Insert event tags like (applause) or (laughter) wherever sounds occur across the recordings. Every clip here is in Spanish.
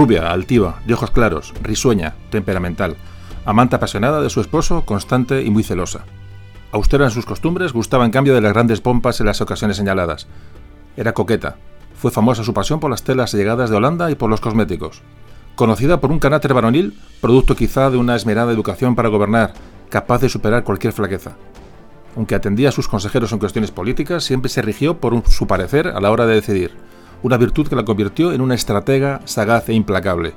Rubia, altiva, de ojos claros, risueña, temperamental, amante apasionada de su esposo, constante y muy celosa. Austera en sus costumbres, gustaba en cambio de las grandes pompas en las ocasiones señaladas. Era coqueta. Fue famosa su pasión por las telas llegadas de Holanda y por los cosméticos. Conocida por un carácter varonil, producto quizá de una esmerada educación para gobernar, capaz de superar cualquier flaqueza. Aunque atendía a sus consejeros en cuestiones políticas, siempre se rigió por su parecer a la hora de decidir, una virtud que la convirtió en una estratega sagaz e implacable.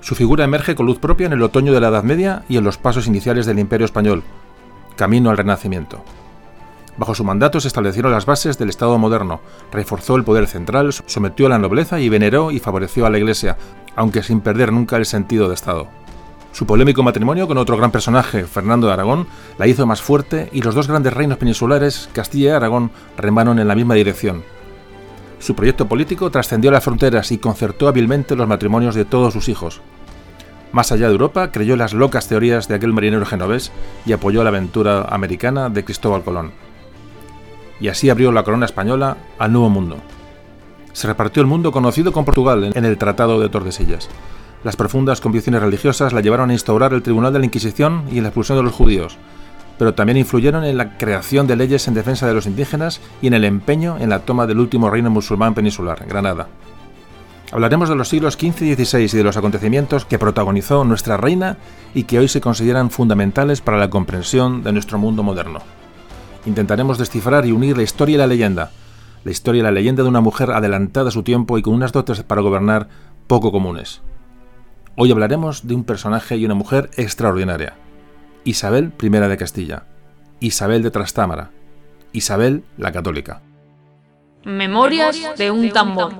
Su figura emerge con luz propia en el otoño de la Edad Media y en los pasos iniciales del Imperio Español, camino al Renacimiento. Bajo su mandato se establecieron las bases del Estado moderno, reforzó el poder central, sometió a la nobleza y veneró y favoreció a la Iglesia, aunque sin perder nunca el sentido de Estado. Su polémico matrimonio con otro gran personaje, Fernando de Aragón, la hizo más fuerte y los dos grandes reinos peninsulares, Castilla y Aragón, remaron en la misma dirección. Su proyecto político trascendió las fronteras y concertó hábilmente los matrimonios de todos sus hijos. Más allá de Europa, creyó las locas teorías de aquel marinero genovés y apoyó la aventura americana de Cristóbal Colón. Y así abrió la corona española al Nuevo Mundo. Se repartió el mundo conocido con Portugal en el Tratado de Tordesillas. Las profundas convicciones religiosas la llevaron a instaurar el Tribunal de la Inquisición y la expulsión de los judíos, pero también influyeron en la creación de leyes en defensa de los indígenas y en el empeño en la toma del último reino musulmán peninsular, Granada. Hablaremos de los siglos XV y XVI y de los acontecimientos que protagonizó nuestra reina y que hoy se consideran fundamentales para la comprensión de nuestro mundo moderno. Intentaremos descifrar y unir la historia y la leyenda, la historia y la leyenda de una mujer adelantada a su tiempo y con unas dotes para gobernar poco comunes. Hoy hablaremos de un personaje y una mujer extraordinaria. Isabel I de Castilla, Isabel de Trastámara, Isabel la Católica. Memorias de un tambor.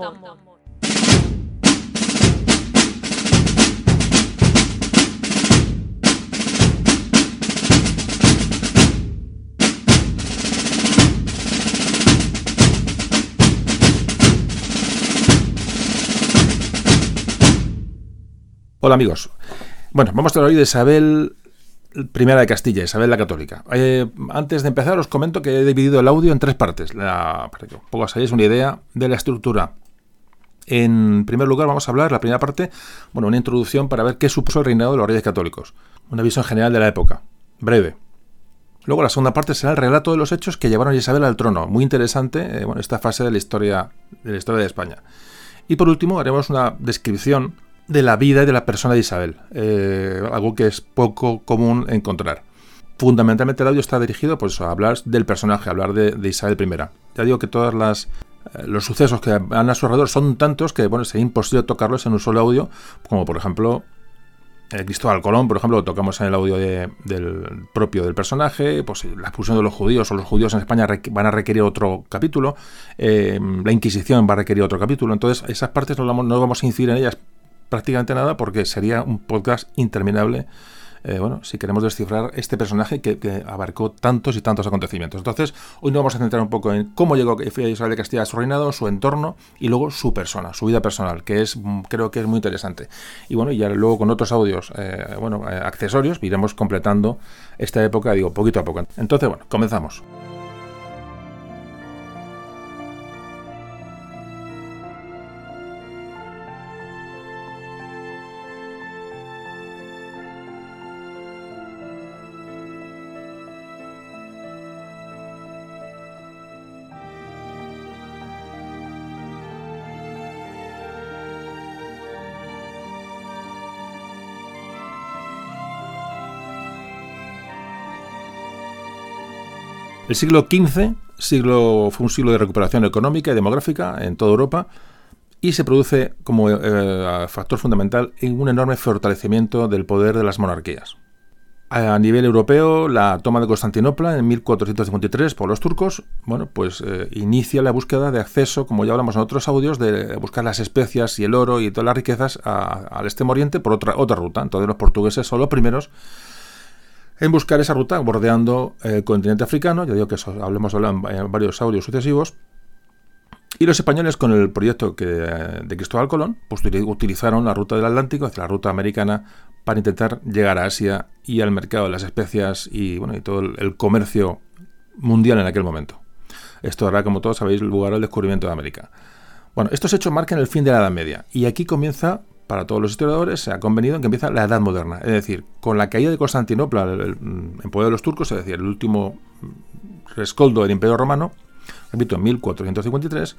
Hola amigos. Bueno, vamos a hablar hoy de Isabel I de Castilla, Isabel la Católica. Eh, antes de empezar os comento que he dividido el audio en tres partes, para que os hagáis una idea de la estructura. En primer lugar vamos a hablar, la primera parte, bueno, una introducción para ver qué supuso el reinado de los reyes católicos. Una visión general de la época, breve. Luego la segunda parte será el relato de los hechos que llevaron a Isabel al trono. Muy interesante, eh, esta fase de la historia de la historia de España. Y por último haremos una descripción de la vida y de la persona de Isabel, eh, algo que es poco común encontrar. Fundamentalmente el audio está dirigido pues, a hablar del personaje, a hablar de, Isabel I. Ya digo que todos eh, los sucesos que han a su alrededor son tantos que bueno, sería imposible tocarlos en un solo audio, como por ejemplo eh, Cristóbal Colón, por ejemplo, lo tocamos en el audio del propio del personaje, pues la expulsión de los judíos o los judíos en España van a requerir otro capítulo, la Inquisición va a requerir otro capítulo, entonces esas partes no, no vamos a incidir en ellas prácticamente nada porque sería un podcast interminable. Eh, bueno, si queremos descifrar este personaje que, abarcó tantos y tantos acontecimientos. Entonces, hoy nos vamos a centrar un poco en cómo llegó Isabel de Castilla a su reinado, su entorno y luego su persona, su vida personal, que es mm, creo que es muy interesante. Y bueno, ya luego con otros audios, eh, bueno, eh, accesorios, iremos completando esta época, digo, poquito a poco. Entonces, bueno, comenzamos. El siglo XV siglo, fue un siglo de recuperación económica y demográfica en toda Europa y se produce como eh, factor fundamental en un enorme fortalecimiento del poder de las monarquías. A nivel europeo, la toma de Constantinopla en 1453 por los turcos, bueno, pues eh, inicia la búsqueda de acceso, como ya hablamos en otros audios, de buscar las especias y el oro y todas las riquezas al Extremo Oriente por otra, otra ruta. Entonces los portugueses son los primeros en buscar esa ruta bordeando el continente africano, ya digo que eso hablemos en varios audios sucesivos, y los españoles con el proyecto que, de Cristóbal Colón pues, utilizaron la ruta del Atlántico hacia la ruta americana para intentar llegar a Asia y al mercado de las especias y, bueno, y todo el, comercio mundial en aquel momento. Esto hará, como todos sabéis, lugar al descubrimiento de América. Bueno, estos hechos marcan el fin de la Edad Media y aquí comienza, para todos los historiadores, se ha convenido en que empieza la Edad Moderna. Es decir, con la caída de Constantinopla en poder de los turcos, es decir, el último rescoldo del Imperio Romano, repito, en 1453,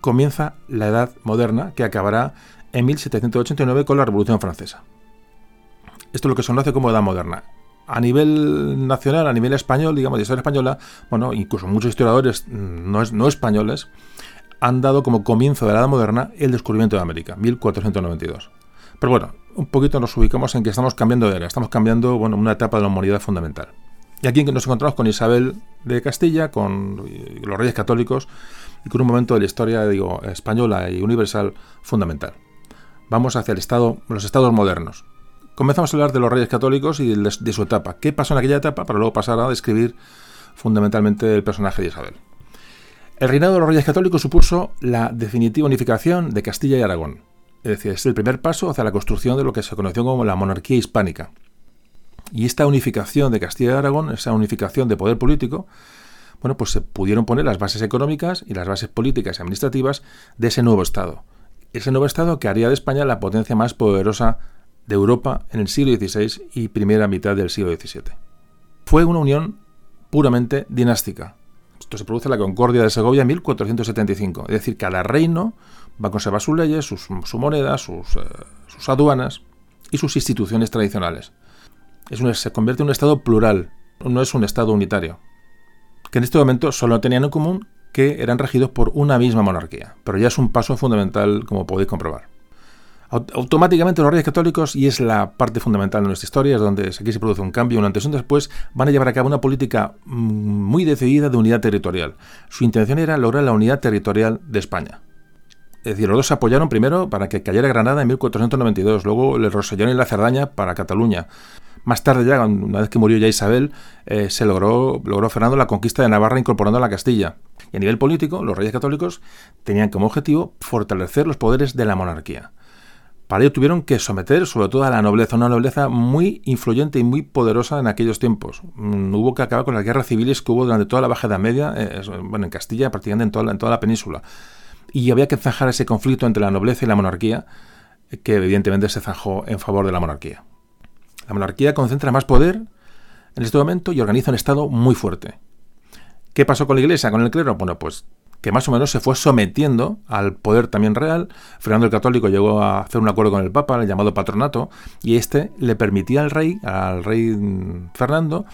comienza la Edad Moderna que acabará en 1789 con la Revolución Francesa. Esto es lo que se conoce como Edad Moderna. A nivel nacional, a nivel español, digamos, de historia española, bueno, incluso muchos historiadores mm, no, no españoles, han dado como comienzo de la Edad Moderna el descubrimiento de América, 1492. Pero bueno, un poquito nos ubicamos en que estamos cambiando de era, estamos cambiando bueno, una etapa de la humanidad fundamental. Y aquí nos encontramos con Isabel de Castilla, con los reyes católicos y con un momento de la historia digo, española y universal fundamental. Vamos hacia el estado, los estados modernos. Comenzamos a hablar de los reyes católicos y de, de su etapa. ¿Qué pasó en aquella etapa? Para luego pasar a describir fundamentalmente el personaje de Isabel. El reinado de los reyes católicos supuso la definitiva unificación de Castilla y Aragón. Es decir, es el primer paso hacia la construcción de lo que se conoció como la monarquía hispánica. Y esta unificación de Castilla y Aragón, esa unificación de poder político, bueno, pues se pudieron poner las bases económicas y las bases políticas y administrativas de ese nuevo Estado. Ese nuevo Estado que haría de España la potencia más poderosa de Europa en el siglo XVI y primera mitad del siglo XVII. Fue una unión puramente dinástica, esto se produce en la Concordia de Segovia en 1475. Es decir, cada reino va a conservar sus leyes, su moneda, sus, eh, sus, aduanas y sus instituciones tradicionales. Es se convierte en un Estado plural, no es un Estado unitario. Que en este momento solo tenían en común que eran regidos por una misma monarquía. Pero ya es un paso fundamental, como podéis comprobar automáticamente los reyes católicos, y es la parte fundamental de nuestra historia, es donde aquí se produce un cambio, un antes y un después, van a llevar a cabo una política mm, muy decidida de unidad territorial. Su intención era lograr la unidad territorial de España. Es decir, los dos se apoyaron primero para que cayera Granada en 1492, luego el Rosellón y la Cerdaña para Cataluña. Más tarde ya, una vez que murió ya Isabel, eh, se logró, logró Fernando la conquista de Navarra incorporando a la Castilla. Y a nivel político, los reyes católicos tenían como objetivo fortalecer los poderes de la monarquía. Para ello tuvieron que someter sobre todo a la nobleza, una nobleza muy influyente y muy poderosa en aquellos tiempos. Mm, hubo que acabar con las guerras civiles que hubo durante toda la Baja Edad Media, eh, bueno, en Castilla, prácticamente en toda, la, en toda la península. Y había que zanjar ese conflicto entre la nobleza y la monarquía, que evidentemente se zanjó en favor de la monarquía. La monarquía concentra más poder en este momento y organiza un Estado muy fuerte. ¿Qué pasó con la Iglesia, con el clero? Bueno, pues que más o menos se fue sometiendo al poder también real. Fernando el Católico llegó a hacer un acuerdo con el Papa, el llamado patronato, y este le permitía al rey, al rey Fernando,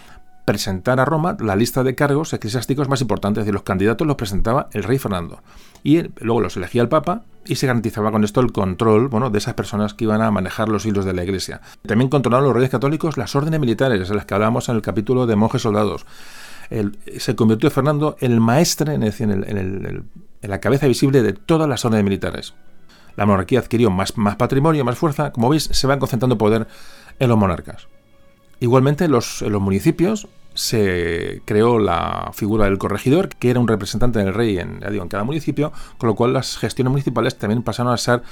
presentar a Roma la lista de cargos eclesiásticos más importantes, es decir, los candidatos los presentaba el rey Fernando. Y luego los elegía el Papa y se garantizaba con esto el control bueno, de esas personas que iban a manejar los hilos de la Iglesia. También controlaron los reyes católicos las órdenes militares, de las que hablábamos en el capítulo de monjes soldados se convirtió Fernando en el maestre, en, en, la cabeza visible de todas las órdenes militares. La monarquía adquirió más, más patrimonio, más fuerza. Como veis, se van concentrando poder en los monarcas. Igualmente, los, en los municipios se creó la figura del corregidor, que era un representante del rey en, en cada municipio, con lo cual las gestiones municipales también pasaron a ser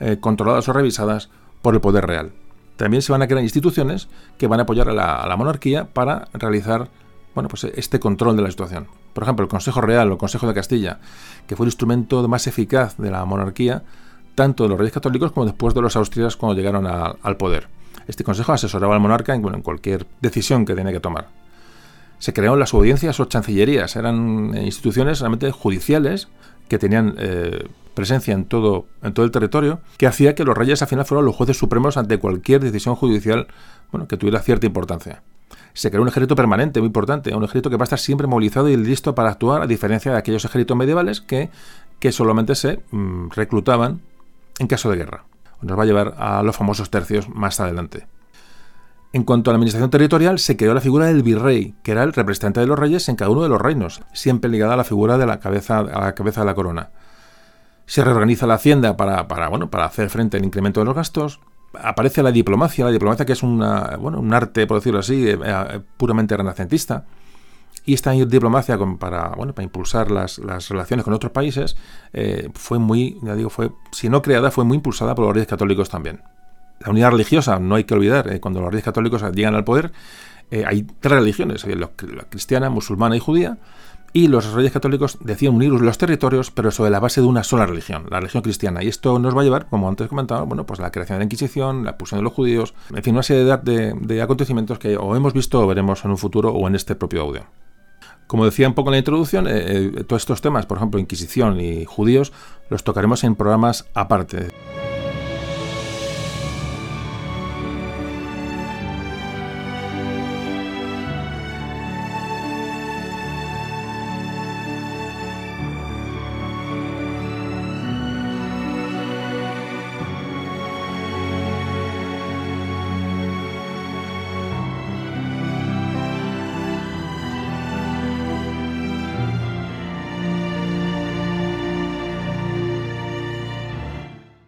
eh, controladas o revisadas por el poder real. También se van a crear instituciones que van a apoyar a la monarquía para realizar bueno, pues este control de la situación. Por ejemplo, el Consejo Real o el Consejo de Castilla, que fue el instrumento más eficaz de la monarquía, tanto de los reyes católicos como después de los austrias cuando llegaron al poder. Este consejo asesoraba al monarca en, en cualquier decisión que tenía que tomar. Se crearon las audiencias o chancillerías, eran instituciones realmente judiciales que tenían eh, presencia en todo, en todo el territorio, que hacía que los reyes al final fueran los jueces supremos ante cualquier decisión judicial bueno, que tuviera cierta importancia se creó un ejército permanente, muy importante, un ejército que va a estar siempre movilizado y listo para actuar, a diferencia de aquellos ejércitos medievales que, que solamente se mm, reclutaban en caso de guerra. Nos va a llevar a los famosos tercios más adelante. En cuanto a la administración territorial, se creó la figura del virrey, que era el representante de los reyes en cada uno de los reinos, siempre ligada a la figura de la cabeza, a la cabeza de la corona. Se reorganiza la hacienda para, bueno, para hacer frente al incremento de los gastos, aparece la diplomacia, la diplomacia que es una, bueno, un arte, por decirlo así, eh, eh, puramente renacentista. Y esta diplomacia para, bueno, para impulsar las, relaciones con otros países eh, fue muy, ya digo, fue, si no creada, fue muy impulsada por los reyes católicos también. La unidad religiosa, no hay que olvidar, cuando los reyes católicos llegan al poder, hay tres religiones, la cristiana, musulmana y judía, y los reyes católicos decían unir los territorios, pero sobre la base de una sola religión, la religión cristiana. Y esto nos va a llevar, como antes comentaba, bueno, pues la creación de la Inquisición, la expulsión de los judíos, en fin, una serie de, de acontecimientos que o hemos visto o veremos en un futuro o en este propio audio. Como decía un poco en la introducción, eh, eh, todos estos temas, por ejemplo, Inquisición y judíos, los tocaremos en programas aparte.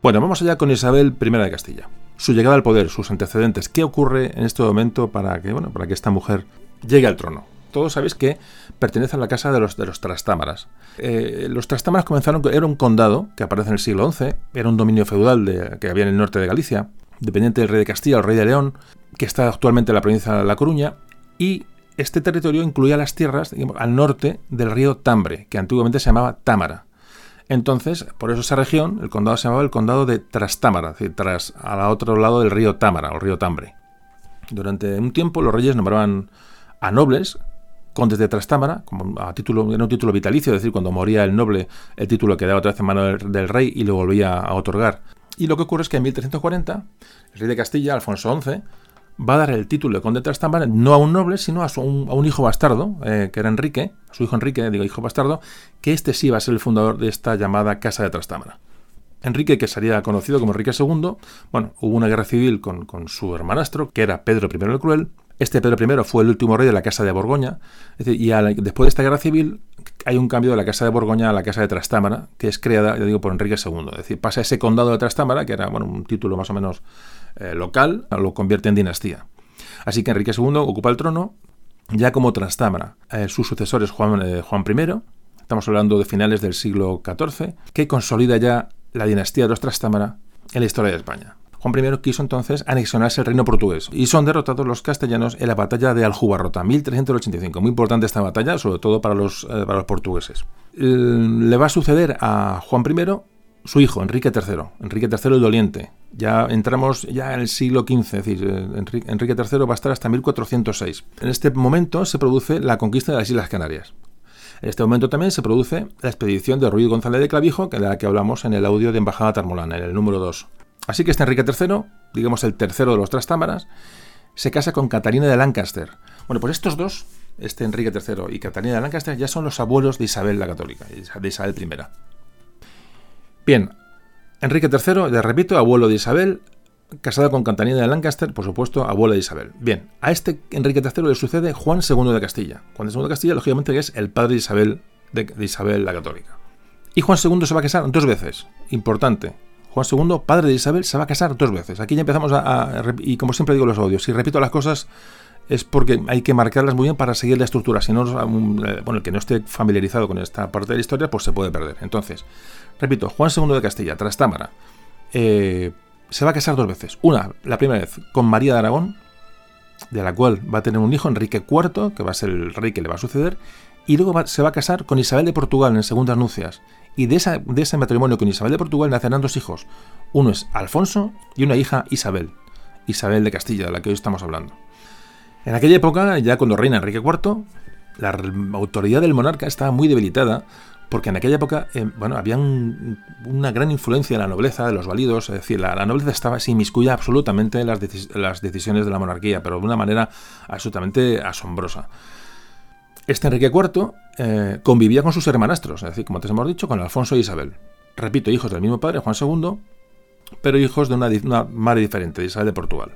Bueno, vamos allá con Isabel I de Castilla. Su llegada al poder, sus antecedentes, ¿qué ocurre en este momento para que, bueno, para que esta mujer llegue al trono? Todos sabéis que pertenece a la casa de los, de los Trastámaras. Eh, los Trastámaras comenzaron, era un condado que aparece en el siglo XI, era un dominio feudal que había en el norte de Galicia, dependiente del rey de Castilla, el rey de León, que está actualmente en la provincia de La Coruña, y este territorio incluía las tierras al norte del río Tambre, que antiguamente se llamaba Támara. Entonces, por eso esa región, el condado se llamaba el condado de Trastámara, es decir, tras al otro lado del río Támara, o río Tambre. Durante un tiempo los reyes nombraban a nobles, condes de Trastámara, como a título, era un título vitalicio, es decir, cuando moría el noble, el título quedaba otra vez en mano del, del rey y lo volvía a otorgar. Y lo que ocurre es que en 1340, el rey de Castilla, Alfonso XI, va a dar el título de conde de Trastámara no a un noble, sino a, un, hijo bastardo, eh, que era Enrique, su hijo Enrique, digo hijo bastardo, que este sí va a ser el fundador de esta llamada Casa de Trastámara. Enrique, que sería conocido como Enrique II, bueno, hubo una guerra civil con, su hermanastro, que era Pedro I el Cruel. Este Pedro I fue el último rey de la Casa de Borgoña, y después de esta guerra civil hay un cambio de la Casa de Borgoña a la Casa de Trastámara, que es creada, ya digo, por Enrique II. Es decir, pasa ese condado de Trastámara, que era bueno, un título más o menos eh, local, lo convierte en dinastía. Así que Enrique II ocupa el trono ya como Trastámara. Eh, su sucesor es Juan, eh, Juan I, estamos hablando de finales del siglo XIV, que consolida ya la dinastía de los Trastámara en la historia de España. Juan I quiso entonces anexionarse el reino portugués y son derrotados los castellanos en la batalla de Aljubarrota, 1385. Muy importante esta batalla, sobre todo para los, para los portugueses. Le va a suceder a Juan I su hijo, Enrique III, Enrique III el Doliente. Ya entramos ya en el siglo XV, es decir, eh, Enrique III va a estar hasta 1406. En este momento se produce la conquista de las Islas Canarias. En este momento también se produce la expedición de Ruiz González de Clavijo, de la que hablamos en el audio de Embajada Tarmolana, en el número 2. Así que este Enrique III, digamos el tercero de los Trastámaras, se casa con Catalina de Lancaster. Bueno, pues estos dos, este Enrique III y Catalina de Lancaster, ya son los abuelos de Isabel la Católica, de Isabel I. Bien, Enrique III, ya repito, abuelo de Isabel, casado con Catalina de Lancaster, por supuesto, abuelo de Isabel. Bien, a este Enrique III le sucede Juan II de Castilla. Juan II de Castilla, lógicamente, es el padre de Isabel, de, Isabel la Católica. Y Juan II se va a casar dos veces. Importante. Juan II, padre de Isabel, se va a casar dos veces. Aquí ya empezamos a, y como siempre digo los audios, si repito las cosas es porque hay que marcarlas muy bien para seguir la estructura. Si no, eh, bueno, el que no esté familiarizado con esta parte de la historia, pues se puede perder. Entonces, Repito, Juan II de Castilla, Trastámara, eh, se va a casar dos veces. Una, la primera vez, con María de Aragón, de la cual va a tener un hijo, Enrique IV, que va a ser el rey que le va a suceder, y luego se va a casar con Isabel de Portugal en segundas nupcias. Y de, de ese matrimonio con Isabel de Portugal nacerán dos hijos. Uno es Alfonso y una hija Isabel. Isabel de Castilla, de la que hoy estamos hablando. En aquella época, ya cuando reina Enrique IV, la autoridad del monarca estaba muy debilitada porque en aquella época, eh, bueno, había una gran influencia de la nobleza, de los validos, es decir, la, nobleza estaba se inmiscuya absolutamente en las, las, decisiones de la monarquía, pero de una manera absolutamente asombrosa. Este Enrique IV eh, convivía con sus hermanastros, es decir, como te hemos dicho, con Alfonso e Isabel. Repito, hijos del mismo padre, Juan II, pero hijos de una, una madre diferente, de Isabel de Portugal.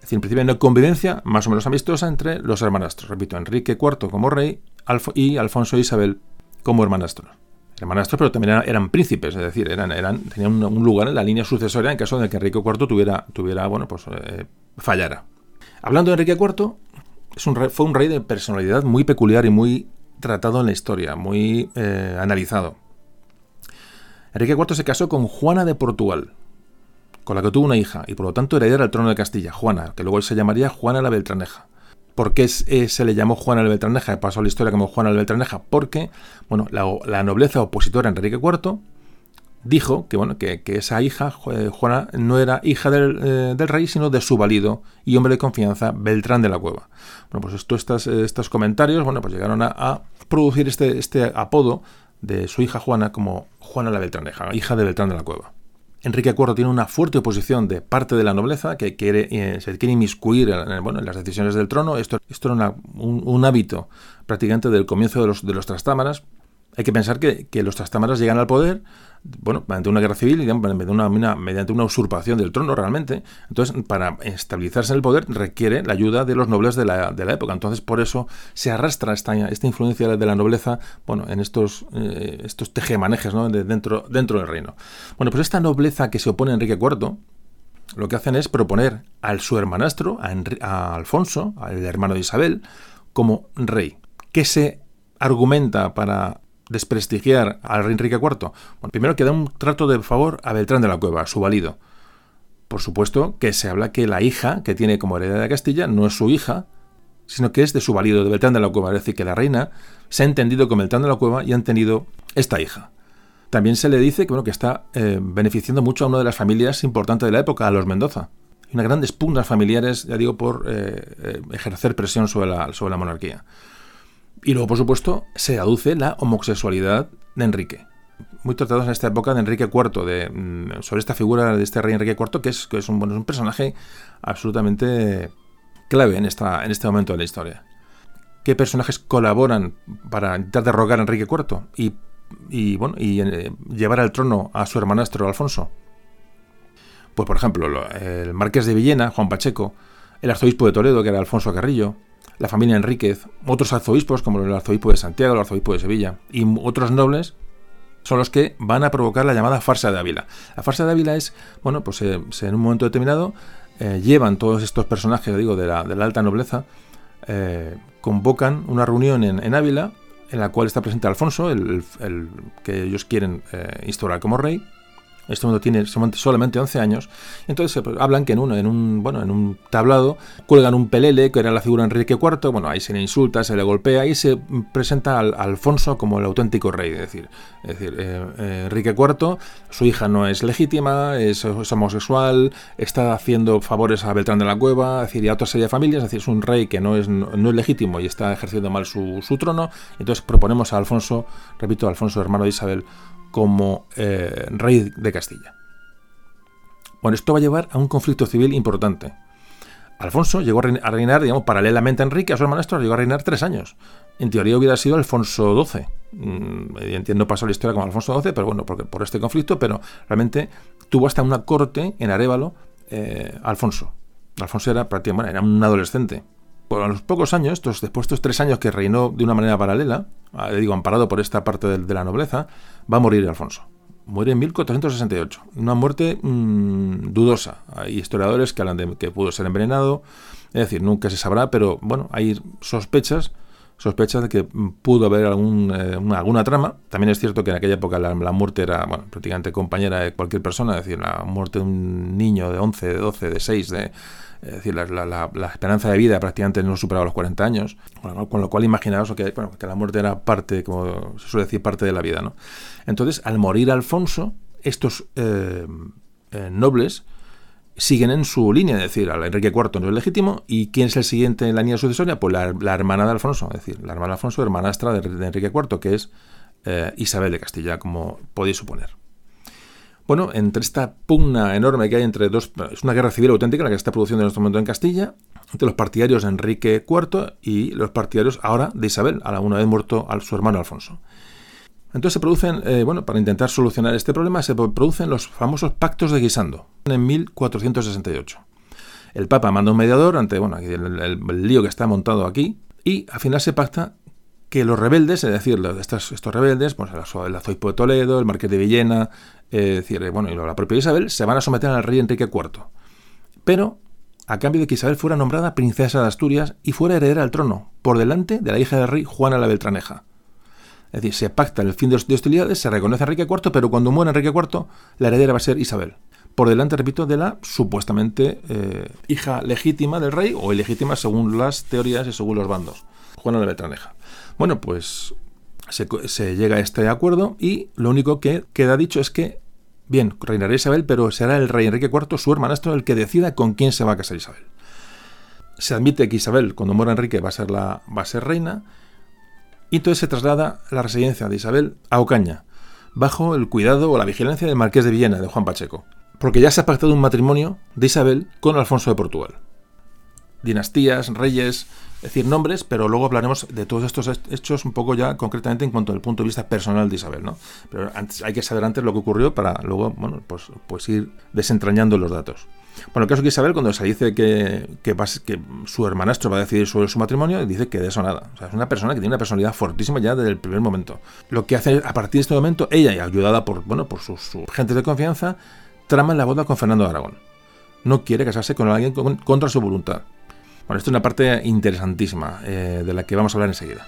Es decir, en principio hay convivencia más o menos amistosa entre los hermanastros. Repito, Enrique IV como rey y Alfonso e Isabel como hermanastros. Hermanastros, pero también eran, príncipes, es decir, eran, tenían un, lugar en la línea sucesoria en caso de que Enrique IV tuviera, tuviera bueno, pues, eh, fallara. Hablando de Enrique IV, un fue un rey de personalidad muy peculiar y muy tratado en la historia, muy eh, analizado. Enrique IV se casó con Juana de Portugal, con la que tuvo una hija, y por lo tanto heredera al trono de Castilla, Juana, que luego se llamaría Juana la Beltraneja. ¿Por qué se le llamó Juana de Beltraneja? Pasó la historia como Juana de Beltraneja porque bueno, la, nobleza opositora Enrique IV dijo que, bueno, que, esa hija, Juana, no era hija del, eh, rey, sino de su valido y hombre de confianza, Beltrán de la Cueva. Bueno, pues esto, estas, estos comentarios bueno, pues llegaron a, producir este, este apodo de su hija Juana como Juana la Beltraneja, hija de Beltrán de la Cueva. Enrique IV tiene una fuerte oposición de parte de la nobleza que quiere, eh, se quiere inmiscuir en, las decisiones del trono. Esto, esto era un, hábito prácticamente del comienzo de los, de los trastámaras. Hay que pensar que, que los trastámaras llegan al poder bueno, mediante una guerra civil, mediante una, mediante una usurpación del trono realmente. Entonces, para estabilizarse en el poder requiere la ayuda de los nobles de la, de la época. Entonces, por eso se arrastra esta, esta influencia de la nobleza bueno, en estos, eh, estos tejemanejes ¿no? de dentro, dentro del reino. Bueno, pues esta nobleza que se opone a Enrique IV, lo que hacen es proponer al su hermanastro, a, a Alfonso, al hermano de Isabel, como rey. ¿Qué se argumenta para desprestigiar al rey Enrique IV? Bueno, primero que da un trato de favor a Beltrán de la Cueva, su valido. Por supuesto que se habla que la hija que tiene como heredera de Castilla no es su hija, sino que es de su valido, de Beltrán de la Cueva. Es decir, que la reina se ha entendido con Beltrán de la Cueva y han tenido esta hija. También se le dice que, bueno, que está eh, beneficiando mucho a una de las familias importantes de la época, a los Mendoza. Y unas grandes pugnas familiares, ya digo, por eh, eh, ejercer presión sobre la, sobre la monarquía. Y luego, por supuesto, se aduce la homosexualidad de Enrique. Muy tratados en esta época de Enrique IV, mm, sobre esta figura de este rey Enrique IV, que es, un, personaje absolutamente clave en, este momento de la historia. ¿Qué personajes colaboran para intentar derrocar a Enrique IV y eh, llevar al trono a su hermanastro Alfonso? Pues, por ejemplo, el marqués de Villena, Juan Pacheco, el arzobispo de Toledo, que era Alfonso Carrillo, la familia Enríquez, otros arzobispos como el arzobispo de Santiago, el arzobispo de Sevilla y otros nobles son los que van a provocar la llamada farsa de Ávila. La farsa de Ávila es, bueno, pues eh, en un momento determinado eh, llevan todos estos personajes, digo, de la, alta nobleza, eh, convocan una reunión en, Ávila en la cual está presente Alfonso, el, que ellos quieren instaurar como rey, este mundo tiene solamente 11 años. Entonces pues, hablan que en, uno, en, un, bueno, en un tablado cuelgan un pelele, que era la figura de Enrique IV. Bueno, ahí se le insulta, se le golpea y se presenta al, a Alfonso como el auténtico rey. Es decir, es decir eh, eh, Enrique IV, su hija no es legítima, es, homosexual, está haciendo favores a Beltrán de la Cueva, es decir, y a otra serie de familias. Es decir, es un rey que no es, no es legítimo y está ejerciendo mal su, su trono. Entonces proponemos a Alfonso, repito, Alfonso, hermano de Isabel, como eh, rey de Castilla. Bueno, esto va a llevar a un conflicto civil importante. Alfonso llegó a reinar, digamos, paralelamente a Enrique, a su hermanastro, llegó a reinar tres años. En teoría hubiera sido Alfonso XII. Mm, entiendo pasó la historia como Alfonso XII, pero bueno, porque, por este conflicto, pero realmente tuvo hasta una corte en Arevalo eh, Alfonso. Alfonso era prácticamente, era un adolescente. Por los pocos años, estos, después de estos tres años que reinó de una manera paralela, ah, digo, amparado por esta parte de, la nobleza, va a morir Alfonso. Muere en 1468. Una muerte mm, dudosa. Hay historiadores que hablan de que pudo ser envenenado. Es decir, nunca se sabrá, pero bueno, hay sospechas sospechas de que pudo haber eh, alguna trama. También es cierto que en aquella época la, muerte era bueno, prácticamente compañera de cualquier persona, es decir, la muerte de un niño de 11, de 12, de 6, de, es decir, la, esperanza de vida prácticamente no superaba los 40 años, con lo cual imaginaos que, que la muerte era parte, como se suele decir, parte de la vida. ¿no? Entonces, al morir Alfonso, estos eh, eh, nobles siguen en su línea, es decir, Enrique IV no es legítimo, ¿y quién es el siguiente en la línea sucesoria? Pues la, hermana de Alfonso, es decir, la hermana de Alfonso, hermanastra de, de Enrique IV, que es eh, Isabel de Castilla, como podéis suponer. Bueno, entre esta pugna enorme que hay entre dos, es una guerra civil auténtica la que está produciendo en este momento en Castilla, entre los partidarios de Enrique IV y los partidarios ahora de Isabel, a la una vez muerto a su hermano Alfonso. Entonces se producen, eh, bueno, para intentar solucionar este problema, se producen los famosos pactos de Guisando en 1468. El Papa manda un mediador ante, bueno, el, lío que está montado aquí, y al final se pacta que los rebeldes, es decir, estos, estos rebeldes, pues el arzobispo de Toledo, el marqués de Villena, es decir, bueno, y la propia Isabel, se van a someter al rey Enrique IV. Pero a cambio de que Isabel fuera nombrada princesa de Asturias y fuera heredera al trono, por delante de la hija del rey Juana la Beltraneja. Es decir, se pacta el fin de hostilidades, se reconoce a Enrique IV, pero cuando muere Enrique IV, la heredera va a ser Isabel. por delante, repito, de la supuestamente eh, hija legítima del rey o ilegítima según las teorías y según los bandos. Juana de Beltraneja. Bueno, pues se, llega a este acuerdo y lo único que queda dicho es que, bien, reinará Isabel, pero será el rey Enrique IV, su hermanastro, el que decida con quién se va a casar Isabel. Se admite que Isabel, cuando muera Enrique, va a ser, la, va a ser reina, y entonces se traslada la residencia de Isabel a Ocaña, bajo el cuidado o la vigilancia del marqués de Villena, de Juan Pacheco, porque ya se ha pactado un matrimonio de Isabel con Alfonso de Portugal. Dinastías, reyes, es decir, nombres, pero luego hablaremos de todos estos hechos un poco ya concretamente en cuanto al punto de vista personal de Isabel, ¿no? Pero hay que saber antes lo que ocurrió para luego, bueno, pues, pues ir desentrañando los datos. Bueno, el caso es que Isabel, cuando se dice que, su hermanastro va a decidir sobre su matrimonio, dice que de eso nada. O sea, es una persona que tiene una personalidad fortísima ya desde el primer momento. Lo que hace a partir de este momento, ella, y ayudada por, bueno, por sus, gentes de confianza, trama la boda con Fernando de Aragón. No quiere casarse con alguien contra su voluntad. Bueno, esto es una parte interesantísima eh, de la que vamos a hablar enseguida.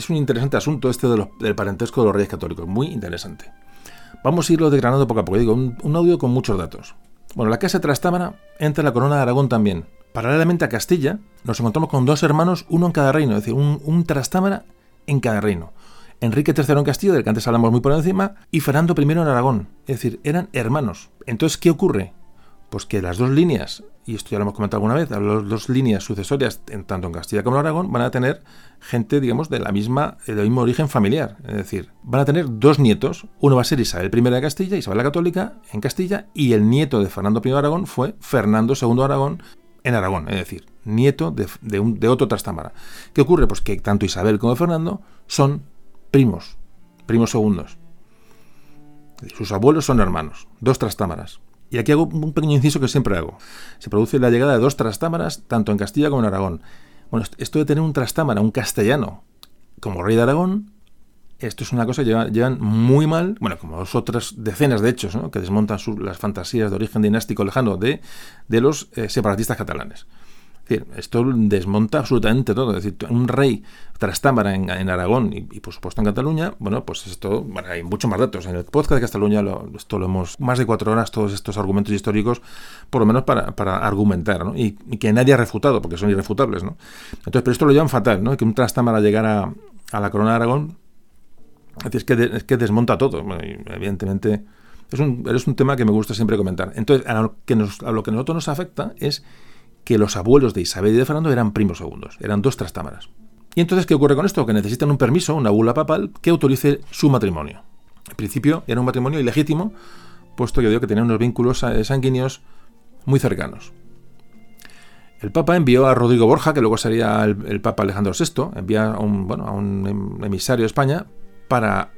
Es un interesante asunto este del parentesco de los reyes católicos, muy interesante. Vamos a irlo desgranando poco a poco, digo, un, audio con muchos datos. Bueno, la casa Trastámara entra la corona de Aragón también. Paralelamente a Castilla, nos encontramos con dos hermanos, uno en cada reino, es decir, un, un Trastámara en cada reino. Enrique III en Castilla, del que antes hablamos muy por encima, y Fernando I en Aragón. Es decir, eran hermanos. Entonces, ¿qué ocurre? Pues que las dos líneas, y esto ya lo hemos comentado alguna vez, las dos líneas sucesorias, en, tanto en Castilla como en Aragón, van a tener gente, digamos, de la misma, del mismo origen familiar. Es decir, van a tener dos nietos. Uno va a ser Isabel I de Castilla, Isabel la Católica, en Castilla, y el nieto de Fernando I de Aragón fue Fernando II de Aragón en Aragón, es decir, nieto de, un, de otro Trastámara. ¿Qué ocurre? Pues que tanto Isabel como Fernando son primos, primos segundos. Sus abuelos son hermanos, dos Trastámaras. Y aquí hago un pequeño inciso que siempre hago. Se produce la llegada de dos trastámaras, tanto en Castilla como en Aragón. Bueno, esto de tener un trastámara, un castellano, como rey de Aragón, esto es una cosa que llevan, muy mal, bueno, como otras decenas de hechos, ¿no? que desmontan las fantasías de origen dinástico lejano de, de los eh, separatistas catalanes esto desmonta absolutamente todo. Decir, un rey trastámara en, Aragón y, por supuesto en Cataluña, bueno, pues esto, hay muchos más datos. En el podcast de Cataluña esto lo hemos, más de cuatro horas, todos estos argumentos históricos, por lo menos para, argumentar, ¿no? Y, que nadie ha refutado, porque son irrefutables, ¿no? Entonces, pero esto lo llevan fatal, ¿no? Que un trastámara llegara a la corona de Aragón, es, que es que desmonta todo. evidentemente, es un, es un tema que me gusta siempre comentar. Entonces, a lo que, nos, a lo que nosotros nos afecta es que los abuelos de Isabel y de Fernando eran primos segundos, eran dos trastámaras. ¿Y entonces qué ocurre con esto? Que necesitan un permiso, una bula papal, que autorice su matrimonio. En principio era un matrimonio ilegítimo, puesto que digo que tenía unos vínculos eh, sanguíneos muy cercanos. El Papa envió a Rodrigo Borja, que luego sería el, Papa Alejandro VI, envía a un, bueno, a un em, emisario de España para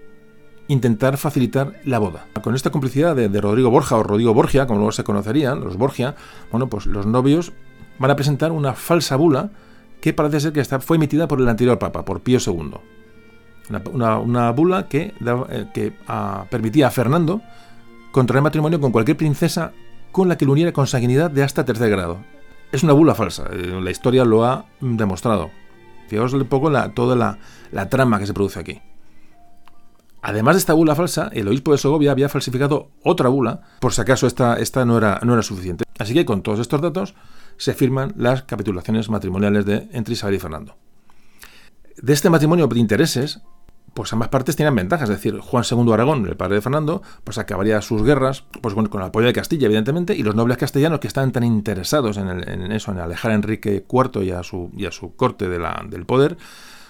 intentar facilitar la boda. Con esta complicidad de, de, Rodrigo Borja o Rodrigo Borgia, como luego se conocerían, los Borgia, bueno, pues los novios van a presentar una falsa bula que parece ser que fue emitida por el anterior Papa, por Pío II. Una, bula que, eh, ah, permitía a Fernando contraer matrimonio con cualquier princesa con la que lo uniera con sanguinidad de hasta tercer grado. Es una bula falsa, eh, la historia lo ha demostrado. Fijaos un poco la, toda la, la trama que se produce aquí. Además de esta bula falsa, el obispo de Segovia había falsificado otra bula, por si acaso esta, esta no, era, no era suficiente. Así que con todos estos datos, se firman las capitulaciones matrimoniales de, entre Isabel y Fernando. De este matrimonio de intereses, pues ambas partes tienen ventajas, es decir, Juan II Aragón, el padre de Fernando, pues acabaría sus guerras pues con, el apoyo de Castilla, evidentemente, y los nobles castellanos que estaban tan interesados en, eso, en alejar a Enrique IV y a su, y a su corte del poder,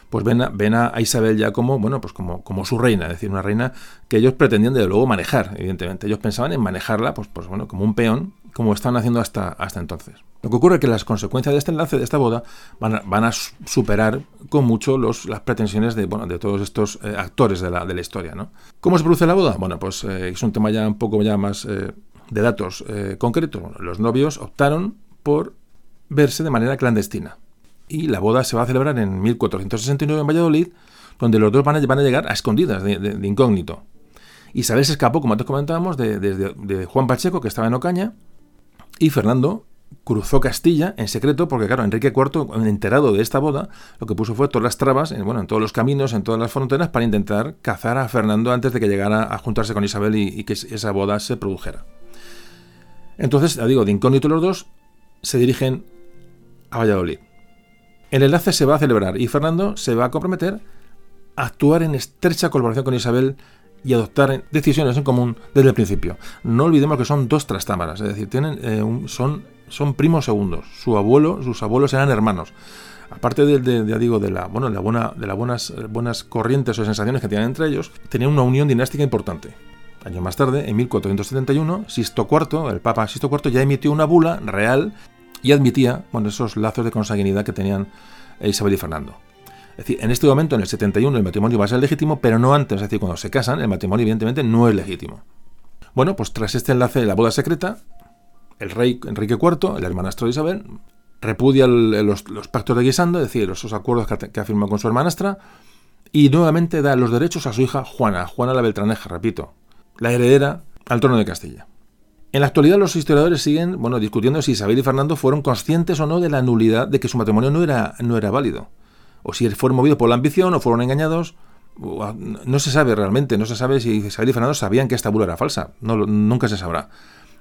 pues ven a, ven a, Isabel ya como, bueno, pues como, como su reina, es decir, una reina que ellos pretendían de luego manejar, evidentemente. Ellos pensaban en manejarla, pues, pues bueno, como un peón, como están haciendo hasta, hasta entonces. Lo que ocurre es que las consecuencias de este enlace, de esta boda, van a, superar con mucho las pretensiones de, bueno, de todos estos eh, actores de la, de la historia. ¿no? ¿Cómo se produce la boda? Bueno, pues eh, es un tema ya un poco ya más, eh, de datos concretos, los novios optaron por verse de manera clandestina. Y la boda se va a celebrar en 1469 en Valladolid, donde los dos van a, llegar a escondidas, de, incógnito. Isabel se escapó, como antes comentábamos, de, de, Juan Pacheco, que estaba en Ocaña, y Fernando cruzó Castilla en secreto, porque claro, Enrique IV, enterado de esta boda, lo que puso fue todas las trabas, en, bueno, en todos los caminos, en todas las fronteras, para intentar cazar a Fernando antes de que llegara a juntarse con Isabel y, que esa boda se produjera. Entonces, ya digo, de incógnito los dos, se dirigen a Valladolid. El enlace se va a celebrar y Fernando se va a comprometer a actuar en estrecha colaboración con Isabel y adoptar decisiones en común desde el principio. No olvidemos que son dos trastámaras, es decir, tienen, eh, son son primos segundos. Su abuelo, sus abuelos eran hermanos. Aparte de, ya digo, de la, bueno, de la buena, de las buenas, buenas corrientes o sensaciones que tenían entre ellos, tenían una unión dinástica importante. Años más tarde, en 1471, Sisto IV, el Papa Sisto IV, ya emitió una bula real y admitía bueno, esos lazos de consanguinidad que tenían Isabel y Fernando. Es decir, en este momento, en el 71, el matrimonio va a ser legítimo, pero no antes, es decir, cuando se casan, el matrimonio evidentemente no es legítimo. Bueno, pues tras este enlace de la boda secreta, el rey Enrique IV, el hermanastro de Isabel, repudia los, pactos de Guisando, es decir, esos acuerdos que, ha firmado con su hermanastra, y nuevamente da los derechos a su hija Juana, Juana la Beltraneja, repito, la heredera al trono de Castilla. En la actualidad los historiadores siguen bueno, discutiendo si Isabel y Fernando fueron conscientes o no de la nulidad de que su matrimonio no era, no era válido, o si fueron movidos por la ambición o fueron engañados. No se sabe realmente, no se sabe si Isabel y Fernando sabían que esta bula era falsa, nunca se sabrá.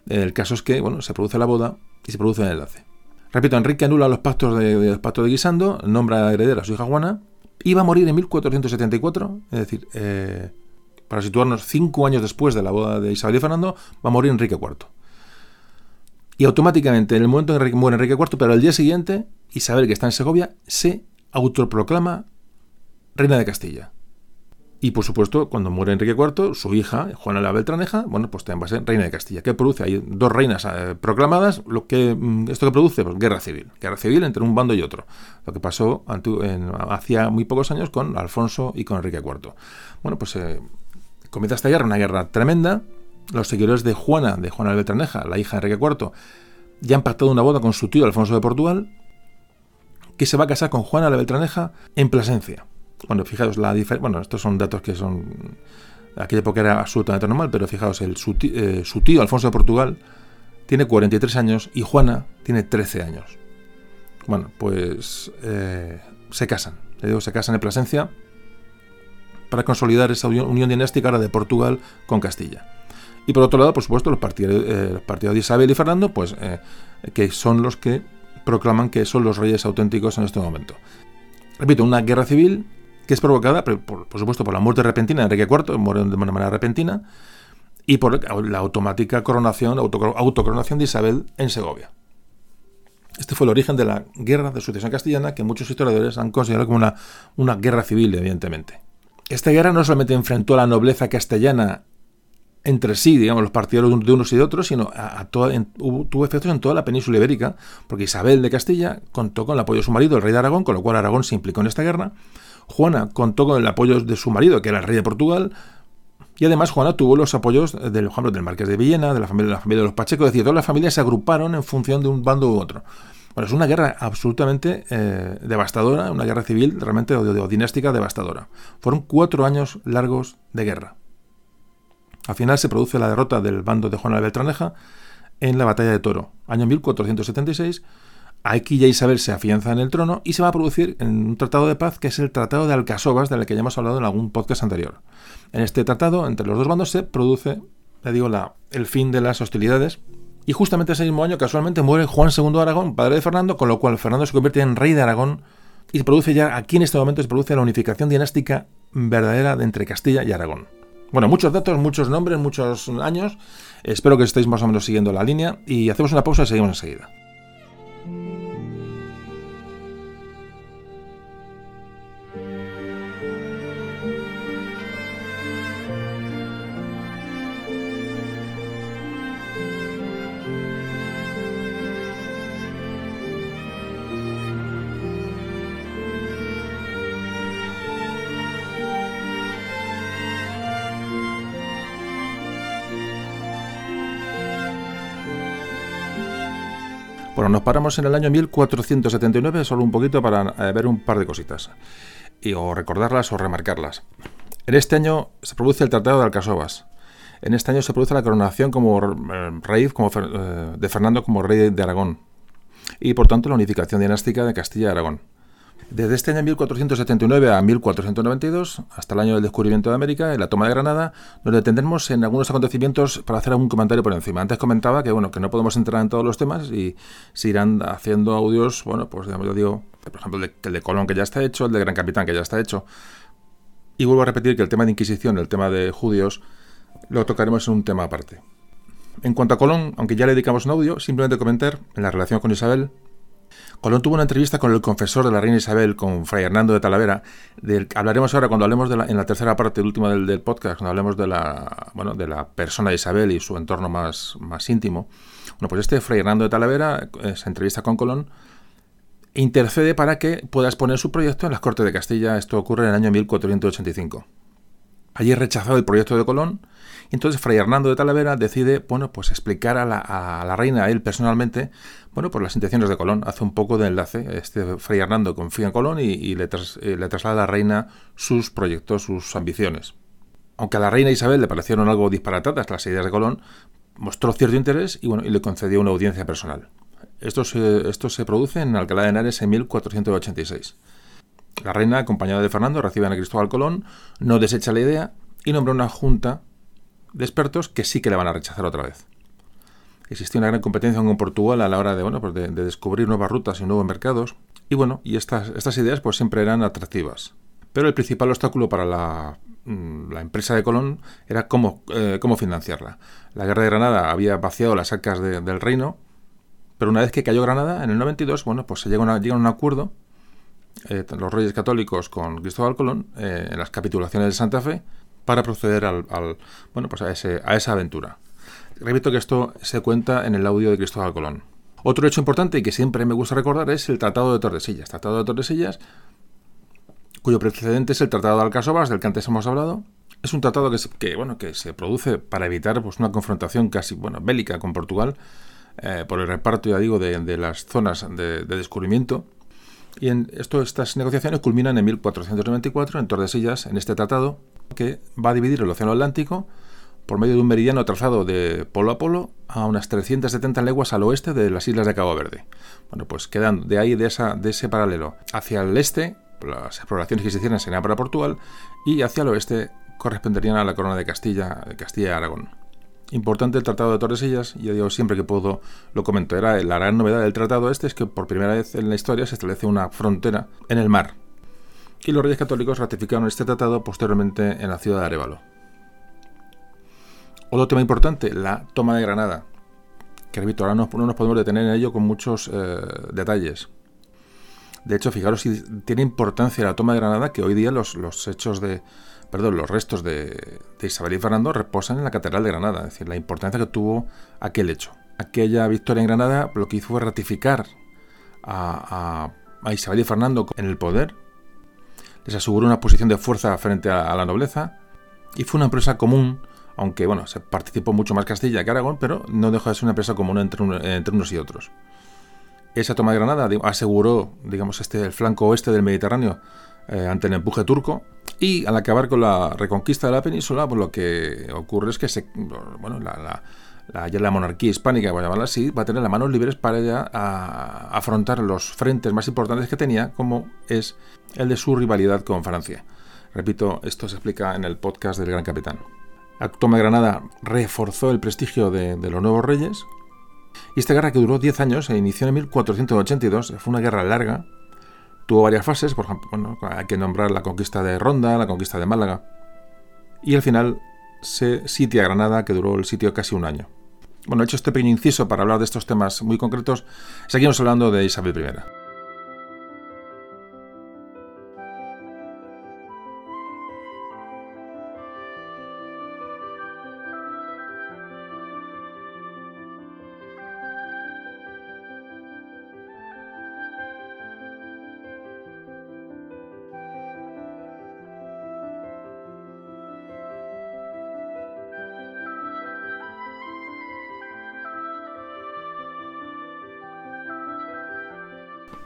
El caso es que bueno, se produce la boda y se produce el enlace. Repito, Enrique anula los pactos de, los pactos de Guisando, nombra heredera a su hija Juana va a morir en 1474, es decir, eh, para situarnos cinco años después de la boda de Isabel y Fernando, va a morir Enrique IV. Y automáticamente, en el momento en que muere Enrique IV, pero al día siguiente, Isabel, que está en Segovia, se autoproclama reina de Castilla. Y por supuesto, cuando muere Enrique IV, su hija, Juana la Beltraneja, bueno, pues también va a ser reina de Castilla. ¿Qué produce? Hay dos reinas eh, proclamadas. Lo que, mm, ¿Esto que produce? Pues guerra civil. Guerra civil entre un bando y otro. Lo que pasó hacía muy pocos años con Alfonso y con Enrique IV. Bueno, pues eh, comienza esta guerra, una guerra tremenda. Los seguidores de Juana, de Juana la Beltraneja, la hija de Enrique IV, ya han pactado una boda con su tío Alfonso de Portugal, que se va a casar con Juana la Beltraneja en Plasencia. Bueno, fijaos la diferencia. Bueno, estos son datos que son. Aquella época era absolutamente normal, pero fijaos, el, su, eh, tío, Alfonso de Portugal, tiene 43 años y Juana tiene 13 años. Bueno, pues eh, se casan. Le digo, se casan en Plasencia para consolidar esa unión, dinástica ahora de Portugal con Castilla. Y por otro lado, por supuesto, los eh, partidos de Isabel y Fernando, pues que son los que proclaman que son los reyes auténticos en este momento. Repito, una guerra civil que es provocada, por, supuesto, por la muerte repentina de Enrique IV, muere de manera repentina, y por la automática coronación, autocoronación de Isabel en Segovia. Este fue el origen de la guerra de sucesión castellana que muchos historiadores han considerado como una, una guerra civil, evidentemente. Esta guerra no solamente enfrentó a la nobleza castellana entre sí, digamos, los partidos de unos y de otros, sino a, tuvo efectos en toda la península ibérica, porque Isabel de Castilla contó con el apoyo de su marido, el rey de Aragón, con lo cual Aragón se implicó en esta guerra, Juana contó con el apoyo de su marido, que era el rey de Portugal, y además Juana tuvo los apoyos del, ejemplo, del marqués de Villena, de la familia, de la familia de los Pacheco, es decir, todas las familias se agruparon en función de un bando u otro. Bueno, es una guerra absolutamente eh, devastadora, una guerra civil realmente o, dinástica devastadora. Fueron cuatro años largos de guerra. Al final se produce la derrota del bando de Juana de Beltraneja en la batalla de Toro, año 1476, Aquí ya Isabel se afianza en el trono y se va a producir en un tratado de paz que es el Tratado de Alcasovas, del que ya hemos hablado en algún podcast anterior. En este tratado, entre los dos bandos, se produce, le digo, la, el fin de las hostilidades. Y justamente ese mismo año, casualmente, muere Juan II de Aragón, padre de Fernando, con lo cual Fernando se convierte en rey de Aragón y se produce ya, aquí en este momento, se produce la unificación dinástica verdadera de entre Castilla y Aragón. Bueno, muchos datos, muchos nombres, muchos años. Espero que estéis más o menos siguiendo la línea y hacemos una pausa y seguimos enseguida. Bueno, nos paramos en el año 1479, solo un poquito para eh, ver un par de cositas. Y o recordarlas o remarcarlas. En este año se produce el Tratado de Alcasovas. En este año se produce la coronación como eh, rey eh, de Fernando como rey de Aragón. Y por tanto la unificación dinástica de Castilla y Aragón. Desde este año 1479 a 1492, hasta el año del descubrimiento de América y la toma de Granada, nos detendremos en algunos acontecimientos para hacer algún comentario por encima. Antes comentaba que bueno que no podemos entrar en todos los temas y se irán haciendo audios, bueno, pues digamos, digo, por ejemplo, el de, el de Colón que ya está hecho, el de Gran Capitán que ya está hecho. Y vuelvo a repetir que el tema de Inquisición, el tema de judíos, lo tocaremos en un tema aparte. En cuanto a Colón, aunque ya le dedicamos un audio, simplemente comentar en la relación con Isabel, Colón tuvo una entrevista con el confesor de la reina Isabel, con Fray Hernando de Talavera. Hablaremos ahora cuando hablemos de la, en la tercera parte, última del, del, podcast, cuando hablemos de la, bueno, de la persona de Isabel y su entorno más, más íntimo. Bueno, pues este Fray Hernando de Talavera, esa entrevista con Colón, intercede para que pueda exponer su proyecto en las Cortes de Castilla. Esto ocurre en el año 1485. Allí rechazado el proyecto de Colón entonces Fray Hernando de Talavera decide, bueno, pues explicar a la, reina, a él personalmente, bueno, pues las intenciones de Colón. Hace un poco de enlace. Este Fray Hernando confía en Colón y, eh, le, traslada a la reina sus proyectos, sus ambiciones. Aunque a la reina Isabel le parecieron algo disparatadas las ideas de Colón, mostró cierto interés y, bueno, le concedió una audiencia personal. Esto se, esto se produce en Alcalá de Henares en 1486. La reina, acompañada de Fernando, recibe a Cristóbal Colón, no desecha la idea y nombra una junta de expertos que sí que le van a rechazar otra vez. Existía una gran competencia con Portugal a la hora de, bueno, pues de, de, descubrir nuevas rutas y nuevos mercados. Y bueno, y estas, estas ideas pues siempre eran atractivas. Pero el principal obstáculo para la, mm, empresa de Colón era cómo, eh, cómo, financiarla. La guerra de Granada había vaciado las arcas de, del reino, pero una vez que cayó Granada, en el 92, bueno, pues se llega, una, llega a un acuerdo eh, los reyes católicos con Cristóbal Colón eh, en las capitulaciones de Santa Fe para proceder al, al, bueno, pues a, ese, a esa aventura. Repito que esto se cuenta en el audio de Cristóbal Colón. Otro hecho importante y que siempre me gusta recordar es el Tratado de Tordesillas. Tratado de Tordesillas, cuyo precedente es el Tratado de Alcasovas, del que antes hemos hablado. Es un tratado que se, que, bueno, que se produce para evitar pues, una confrontación casi bueno, bélica con Portugal eh, por el reparto, ya digo, de, las zonas de, de descubrimiento. Y en esto, estas negociaciones culminan en 1494 en Tordesillas, en este tratado, que va a dividir el Océano Atlántico por medio de un meridiano trazado de polo a polo a unas 370 leguas al oeste de las islas de Cabo Verde. Bueno, pues quedan de ahí, de, esa, de ese paralelo, hacia el este, las exploraciones que se hicieran serían para Portugal, y hacia el oeste corresponderían a la corona de Castilla, Castilla y Aragón. Importante el Tratado de Tordesillas, y yo digo siempre que puedo lo comento. Era la gran novedad del tratado este es que por primera vez en la historia se establece una frontera en el mar. Y los reyes católicos ratificaron este tratado posteriormente en la ciudad de Arevalo. Otro tema importante, la toma de Granada. Que repito, ahora no, no nos podemos detener en ello con muchos eh, detalles. De hecho, fijaros si tiene importancia la toma de Granada que hoy día los, los hechos de, perdón, los restos de, Isabel y Fernando reposan en la Catedral de Granada, es decir, la importancia que tuvo aquel hecho. Aquella victoria en Granada lo que hizo fue ratificar a, a Isabel y Fernando en el poder, les aseguró una posición de fuerza frente a, la nobleza y fue una empresa común, aunque bueno, se participó mucho más Castilla que Aragón, pero no dejó de ser una empresa común entre, un, entre unos y otros. Esa toma de Granada aseguró, digamos, este el flanco oeste del Mediterráneo eh, ante el empuje turco. Y al acabar con la reconquista de la península, pues lo que ocurre es que se, bueno, la, la, ya la monarquía hispánica, voy a llamarla así, va a tener las manos libres para ya afrontar los frentes más importantes que tenía, como es el de su rivalidad con Francia. Repito, esto se explica en el podcast del Gran Capitán. La toma de Granada reforzó el prestigio de, de los nuevos reyes. Y esta guerra que duró 10 años se inició en 1482, fue una guerra larga, Tuvo varias fases, por ejemplo, bueno, hay que nombrar la conquista de Ronda, la conquista de Málaga. Y al final se sitia Granada, que duró el sitio casi un año. Bueno, hecho este pequeño inciso para hablar de estos temas muy concretos, seguimos hablando de Isabel I.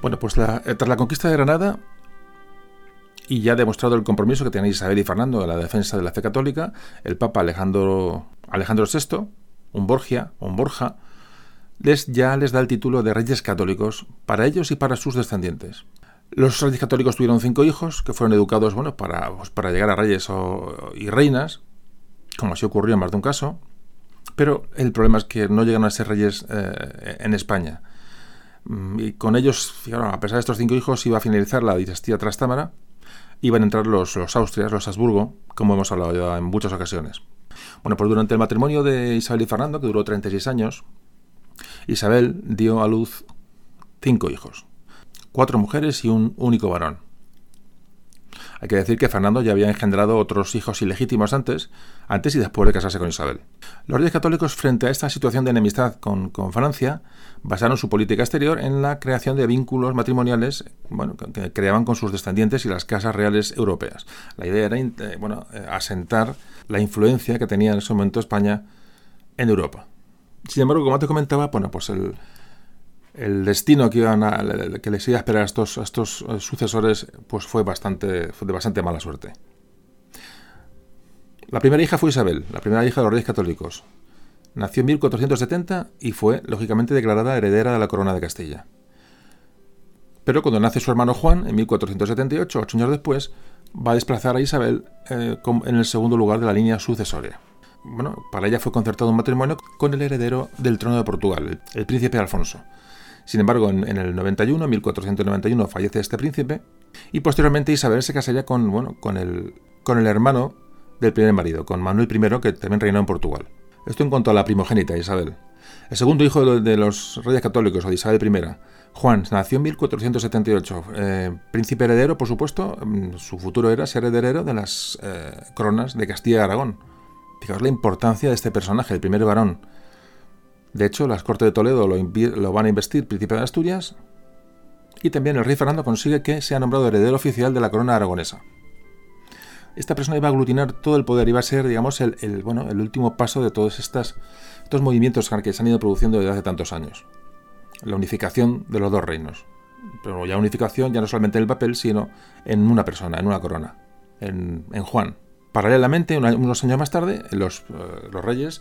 Bueno, pues tras la conquista de Granada, y ya demostrado el compromiso que tenéis Isabel y Fernando en la defensa de la fe católica, el Papa Alejandro, Alejandro VI, un Borgia, un Borja, les, ya les da el título de reyes católicos para ellos y para sus descendientes. Los reyes católicos tuvieron cinco hijos que fueron educados bueno, para, pues, para llegar a reyes y reinas, como así ocurrió en más de un caso, pero el problema es que no llegaron a ser reyes eh, en España. Mm, y con ellos, a pesar de estos cinco hijos, iba a finalizar la dinastía Trastámara, iban a entrar los, los Austrias, los Habsburgo, como hemos hablado ya en muchas ocasiones. Bueno, pues durante el matrimonio de Isabel y Fernando, que duró 36 años, Isabel dio a luz cinco hijos, cuatro mujeres y un único varón. Hay que decir que Fernando ya había engendrado otros hijos ilegítimos antes, antes y después de casarse con Isabel. Los reyes católicos, frente a esta situación de enemistad con, Francia, basaron su política exterior en la creación de vínculos matrimoniales bueno, que creaban con sus descendientes y las casas reales europeas. La idea era eh, bueno, eh, asentar la influencia que tenía en ese momento España en Europa. Sin embargo, como te comentaba, bueno, pues el, el destino que, iban a, que les iba a esperar a estos, eh, sucesores pues fue, bastante, de bastante mala suerte. La primera hija fue Isabel, la primera hija de los reyes católicos. Nació en 1470 y fue, lógicamente, declarada heredera de la corona de Castilla. Pero cuando nace su hermano Juan, en 1478, ocho años después, va a desplazar a Isabel eh, en el segundo lugar de la línea sucesoria. Bueno, para ella fue concertado un matrimonio con el heredero del trono de Portugal, el príncipe Alfonso. Sin embargo, en, el 91, 1491, fallece este príncipe y posteriormente Isabel se casaría con, bueno, con, el, con el hermano del primer marido, con Manuel I, que también reinó en Portugal. Esto en cuanto a la primogénita Isabel. El segundo hijo de, los reyes católicos, o de Isabel I, Juan, nació en 1478. Eh, príncipe heredero, por supuesto, mm, su futuro era ser heredero de las eh, de Castilla y Aragón. Fijaos la importancia de este personaje, el primer varón de hecho, las Cortes de Toledo lo, van a investir príncipe de Asturias y también el rey Fernando consigue que sea nombrado heredero oficial de la corona aragonesa. Esta persona iba a aglutinar todo el poder, iba a ser, digamos, el, último paso de todos estas, estos movimientos que se han ido produciendo desde hace tantos años. La unificación de los dos reinos. Pero ya unificación ya no solamente en el papel, sino en una persona, en una corona, en, Juan. Paralelamente, unos años más tarde, eh, los reyes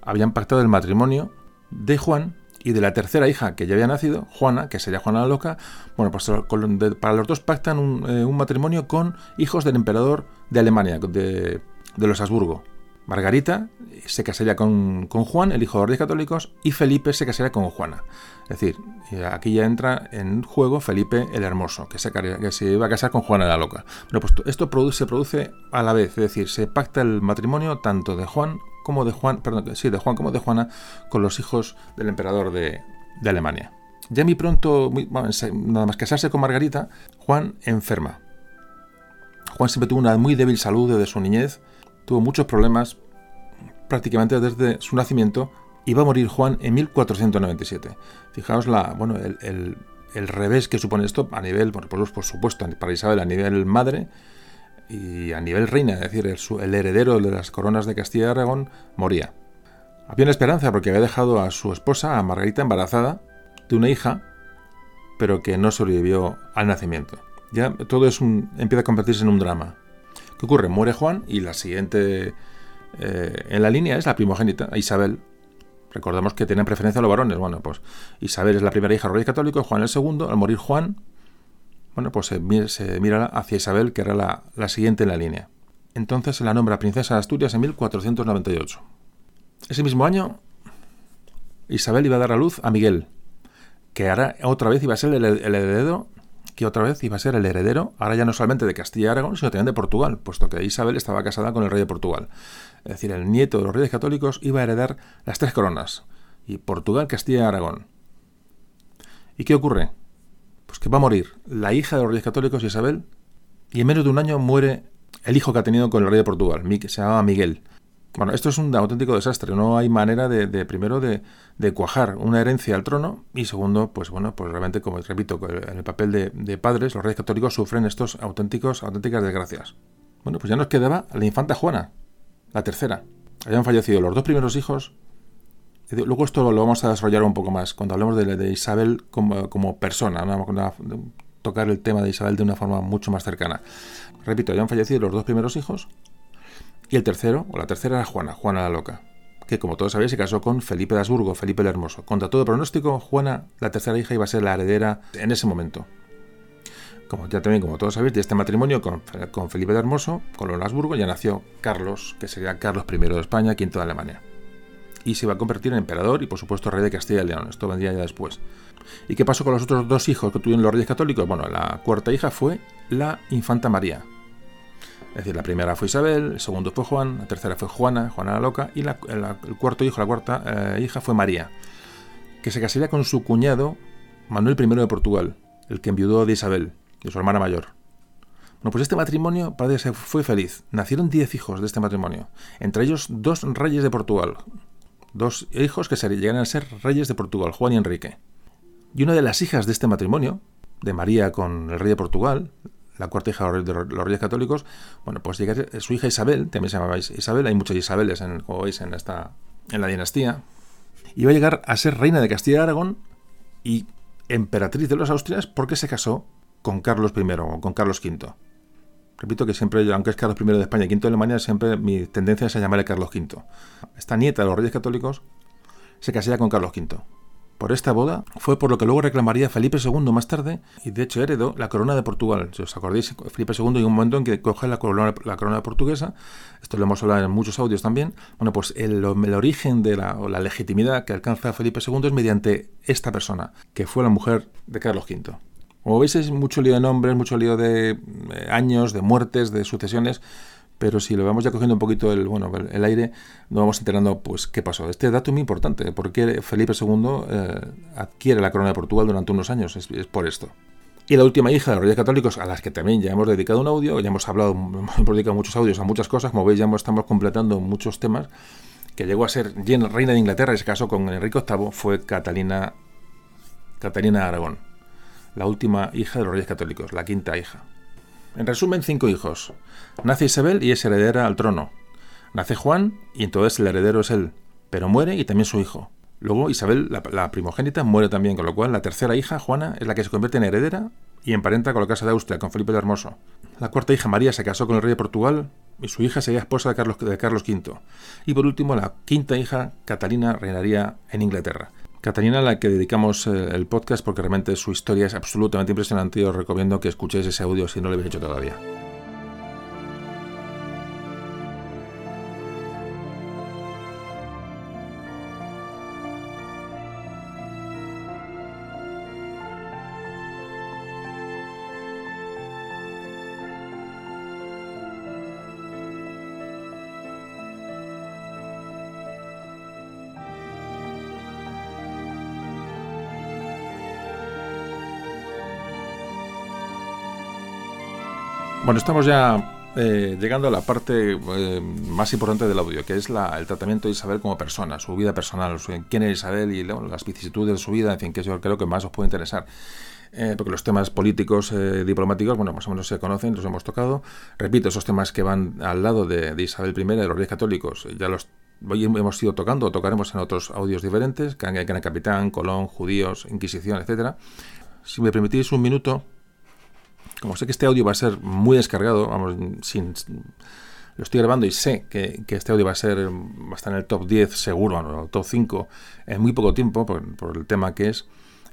habían pactado el matrimonio de Juan y de la tercera hija que ya había nacido, Juana, que sería Juana la Loca, bueno, pues para los dos pactan eh, un, matrimonio con hijos del emperador de Alemania, de, los Habsburgo. Margarita se casaría con, Juan, el hijo de los católicos, y Felipe se casaría con Juana. Es decir, aquí ya entra en juego Felipe el Hermoso, que se, iba a casar con Juana la Loca. Bueno, pues esto se produce a la vez, es decir, se pacta el matrimonio tanto de Juan como de Juan, perdón, sí, de Juan como de Juana con los hijos del emperador de, Alemania. Ya muy pronto, nada más casarse con Margarita, Juan enferma. Juan siempre tuvo una muy débil salud desde su niñez, tuvo muchos problemas prácticamente desde su nacimiento y va a morir Juan en 1497. Fijaos la, bueno, el, revés que supone esto a nivel, por, por supuesto, para Isabel a nivel madre, y a nivel reina, es decir, el, heredero de las coronas de Castilla y Aragón, moría. Había una esperanza porque había dejado a su esposa, a Margarita, embarazada de una hija, pero que no sobrevivió al nacimiento. Ya todo es empieza a convertirse en un drama. ¿Qué ocurre? Muere Juan y la siguiente eh, en la línea es la primogénita, Isabel. Recordamos que tienen preferencia a los varones. Bueno, pues Isabel es la primera hija de rey católico, Juan el segundo. Al morir Juan, bueno, pues se, mira hacia Isabel, que era la, siguiente en la línea. Entonces se la nombra princesa de Asturias en 1498. Ese mismo año, Isabel iba a dar a luz a Miguel, que ahora otra vez iba a ser el, heredero, que otra vez iba a ser el heredero, ahora ya no solamente de Castilla y Aragón, sino también de Portugal, puesto que Isabel estaba casada con el rey de Portugal. Es decir, el nieto de los reyes católicos iba a heredar las tres coronas, y Portugal, Castilla y Aragón. ¿Y qué ocurre? Que va a morir la hija de los reyes católicos, Isabel, y en menos de un año muere el hijo que ha tenido con el rey de Portugal, que se llamaba Miguel. Bueno, esto es un auténtico desastre. No hay manera de, primero, de, cuajar una herencia al trono y segundo, pues bueno, pues realmente, como repito, en el papel de, padres, los reyes católicos sufren estos auténticos, auténticas desgracias. Bueno, pues ya nos quedaba la infanta Juana, la tercera. Habían fallecido los dos primeros hijos Luego esto lo vamos a desarrollar un poco más cuando hablemos de, Isabel como, persona, tocar el tema de Isabel de una forma mucho más cercana. Repito, ya han fallecido los dos primeros hijos y el tercero, o la tercera era Juana, Juana la Loca, que como todos sabéis se casó con Felipe de Habsburgo, Felipe el Hermoso. Contra todo pronóstico, Juana, la tercera hija, iba a ser la heredera en ese momento. Como ya también, como todos sabéis, de este matrimonio con, Felipe de Hermoso, con Habsburgo, ya nació Carlos, que sería Carlos I de España, quinto de Alemania. Y se iba a convertir en emperador y, por supuesto, rey de Castilla y León. Esto vendría ya después. ¿Y qué pasó con los otros dos hijos que tuvieron los reyes católicos? Bueno, la cuarta hija fue la infanta María. Es decir, la primera fue Isabel, el segundo fue Juan, la tercera fue Juana, Juana la Loca, y el cuarto hijo, la cuarta eh, hija fue María, que se casaría con su cuñado Manuel I de Portugal, el que enviudó de Isabel, de su hermana mayor. Bueno, pues este matrimonio parece que fue feliz. Nacieron diez hijos de este matrimonio, entre ellos dos reyes de Portugal, dos hijos que llegaron a ser reyes de Portugal, Juan y Enrique. Y una de las hijas de este matrimonio, de María con el rey de Portugal, la cuarta hija de los reyes católicos, bueno, pues llega su hija Isabel, también se llamaba Isabel, hay muchas Isabeles, en, como veis, en, esta, en la dinastía, va a llegar a ser reina de Castilla y Aragón y emperatriz de los Austrias porque se casó con Carlos I o con Carlos V. Repito que siempre, aunque es Carlos I de España y V de Alemania, siempre mi tendencia es a llamarle Carlos V. Esta nieta de los reyes católicos se casaría con Carlos V. Por esta boda fue por lo que luego reclamaría Felipe II más tarde y de hecho heredó la corona de Portugal. Si os acordáis, Felipe II hay un momento en que coge la corona, portuguesa, esto lo hemos hablado en muchos audios también, bueno, pues el, origen de la, o la legitimidad que alcanza Felipe II es mediante esta persona, que fue la mujer de Carlos V. Como veis, es mucho lío de nombres, mucho lío de eh, años, de muertes, de sucesiones, pero si lo vamos ya cogiendo un poquito el, bueno, el, aire, nos vamos enterando pues qué pasó. Este dato es muy importante, porque Felipe II eh, adquiere la corona de Portugal durante unos años, es, por esto. Y la última hija de los reyes católicos, a las que también ya hemos dedicado un audio, ya hemos hablado, (laughs) hemos dedicado muchos audios a muchas cosas, como veis ya estamos completando muchos temas, que llegó a ser reina de Inglaterra y se casó con Enrique VIII, fue Catalina, Catalina Aragón la última hija de los reyes católicos, la quinta hija. En resumen, cinco hijos. Nace Isabel y es heredera al trono. Nace Juan y entonces el heredero es él, pero muere y también su hijo. Luego Isabel, la, primogénita, muere también, con lo cual la tercera hija, Juana, es la que se convierte en heredera y emparenta con la casa de Austria, con Felipe el Hermoso. La cuarta hija, María, se casó con el rey de Portugal y su hija sería esposa de Carlos, de Carlos V. Y por último, la quinta hija, Catalina, reinaría en Inglaterra. Catalina, a la que dedicamos eh, el podcast porque realmente su historia es absolutamente impresionante y os recomiendo que escuchéis ese audio si no lo habéis hecho todavía. Bueno, estamos ya eh, llegando a la parte eh, más importante del audio, que es el tratamiento de Isabel como persona, su vida personal, quién es Isabel y las vicisitudes de su vida, en fin, que yo creo que más os puede interesar. Eh, porque los temas políticos, diplomáticos, bueno, más o menos se conocen, los hemos tocado. Repito, esos temas que van al lado de, Isabel I, de los reyes católicos, ya los hoy hemos ido tocando, o tocaremos en otros audios diferentes, que el Capitán, Colón, judíos, Inquisición, etcétera. Si me permitís un minuto, como sé que este audio va a ser muy descargado, vamos, sin, lo estoy grabando y sé que, este audio va a ser va a estar en el top 10 seguro, en el top 5 en muy poco tiempo, por, el tema que es.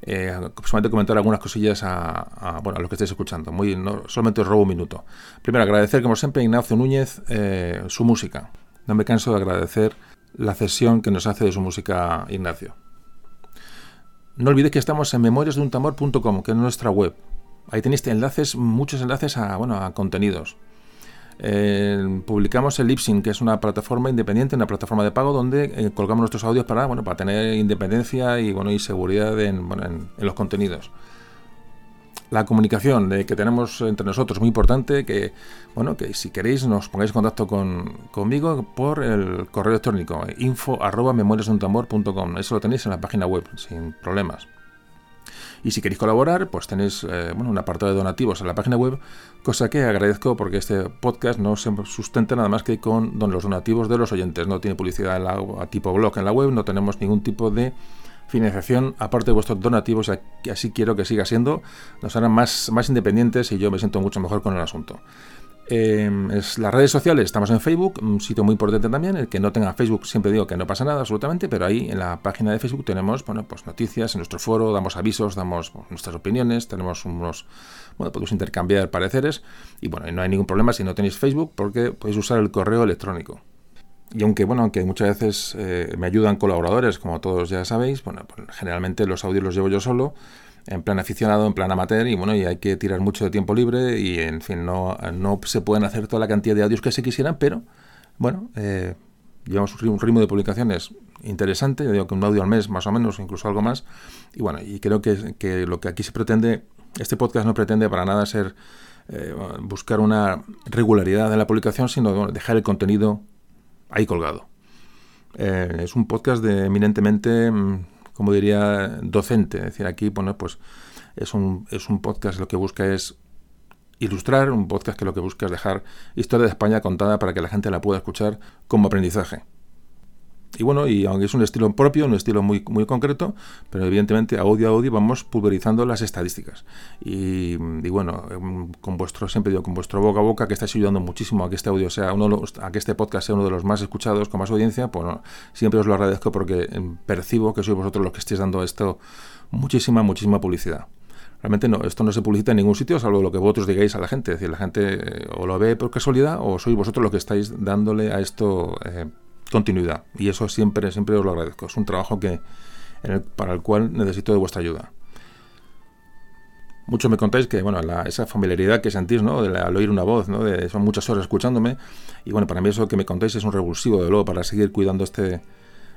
Eh, solamente comentar algunas cosillas a, a los que estéis escuchando. Muy, solamente os robo un minuto. Primero, agradecer, como siempre, a Ignacio Núñez eh, su música. No me canso de agradecer la cesión que nos hace de su música Ignacio. No olvidéis que estamos en memoriasdeuntamor.com, que es nuestra web. Ahí tenéis enlaces, muchos enlaces a, bueno, a contenidos. Eh, publicamos el Lipsync, que es una plataforma independiente, una plataforma de pago donde eh, colgamos nuestros audios para, bueno, para tener independencia y, bueno, y seguridad en, los contenidos. La comunicación de que tenemos entre nosotros muy importante, que bueno, que si queréis nos pongáis en contacto con, conmigo por el correo electrónico info arroba Eso lo tenéis en la página web, sin problemas. Y si queréis colaborar, pues tenéis eh, bueno, un apartado de donativos en la página web, cosa que agradezco porque este podcast no se sustenta nada más que con los donativos de los oyentes. No tiene publicidad en tipo blog en la web, no tenemos ningún tipo de financiación aparte de vuestros donativos, así quiero que siga siendo. Nos harán más, más independientes y yo me siento mucho mejor con el asunto. Em, las redes sociales, estamos en Facebook, un sitio muy importante también. El que no tenga Facebook, siempre digo que no pasa nada absolutamente, pero ahí en la página de Facebook tenemos bueno, pues noticias en nuestro foro, damos avisos, damos nuestras opiniones, tenemos unos. Bueno, podemos intercambiar pareceres y bueno, no hay ningún problema si no tenéis Facebook porque podéis usar el correo electrónico. Y aunque, bueno, aunque muchas veces eh, me ayudan colaboradores, como todos ya sabéis, bueno, pues generalmente los audios los llevo yo solo en plan aficionado, en plan amateur, y bueno, y hay que tirar mucho de tiempo libre, y en fin, no, no se pueden hacer toda la cantidad de audios que se quisieran, pero bueno, eh, llevamos un ritmo de publicaciones interesante, digo que un audio al mes más o menos, incluso algo más, y bueno, y creo que, que lo que aquí se pretende, este podcast no pretende para nada ser eh, buscar una regularidad en la publicación, sino dejar el contenido ahí colgado. Eh, es un podcast de eminentemente mm, como diría, docente. Es decir, aquí, bueno, pues es un, es un podcast lo que busca es ilustrar, un podcast que lo que busca es dejar historia de España contada para que la gente la pueda escuchar como aprendizaje. Y bueno, y aunque es un estilo propio, un estilo muy, muy concreto, pero evidentemente audio a audio vamos pulverizando las estadísticas. Y, bueno, em, con vuestro, siempre digo, con vuestro boca a boca, que estáis ayudando muchísimo a que este audio sea uno, a que este podcast sea uno de los más escuchados, con más audiencia, pues siempre os lo agradezco porque em, percibo que sois vosotros los que estéis dando esto muchísima, muchísima publicidad. Realmente no, esto no se publicita en ningún sitio, salvo lo que vosotros digáis a la gente. Es decir, la gente eh, o lo ve por casualidad o sois vosotros los que estáis dándole a esto eh, continuidad. Y eso siempre, siempre os lo agradezco. Es un trabajo que, para el cual necesito de vuestra ayuda. Mucho me contáis que, bueno, esa familiaridad que sentís, ¿no? De al oír una voz, ¿no? De, son muchas horas escuchándome. Y bueno, para mí eso que me contáis es un revulsivo, de luego, para seguir cuidando este,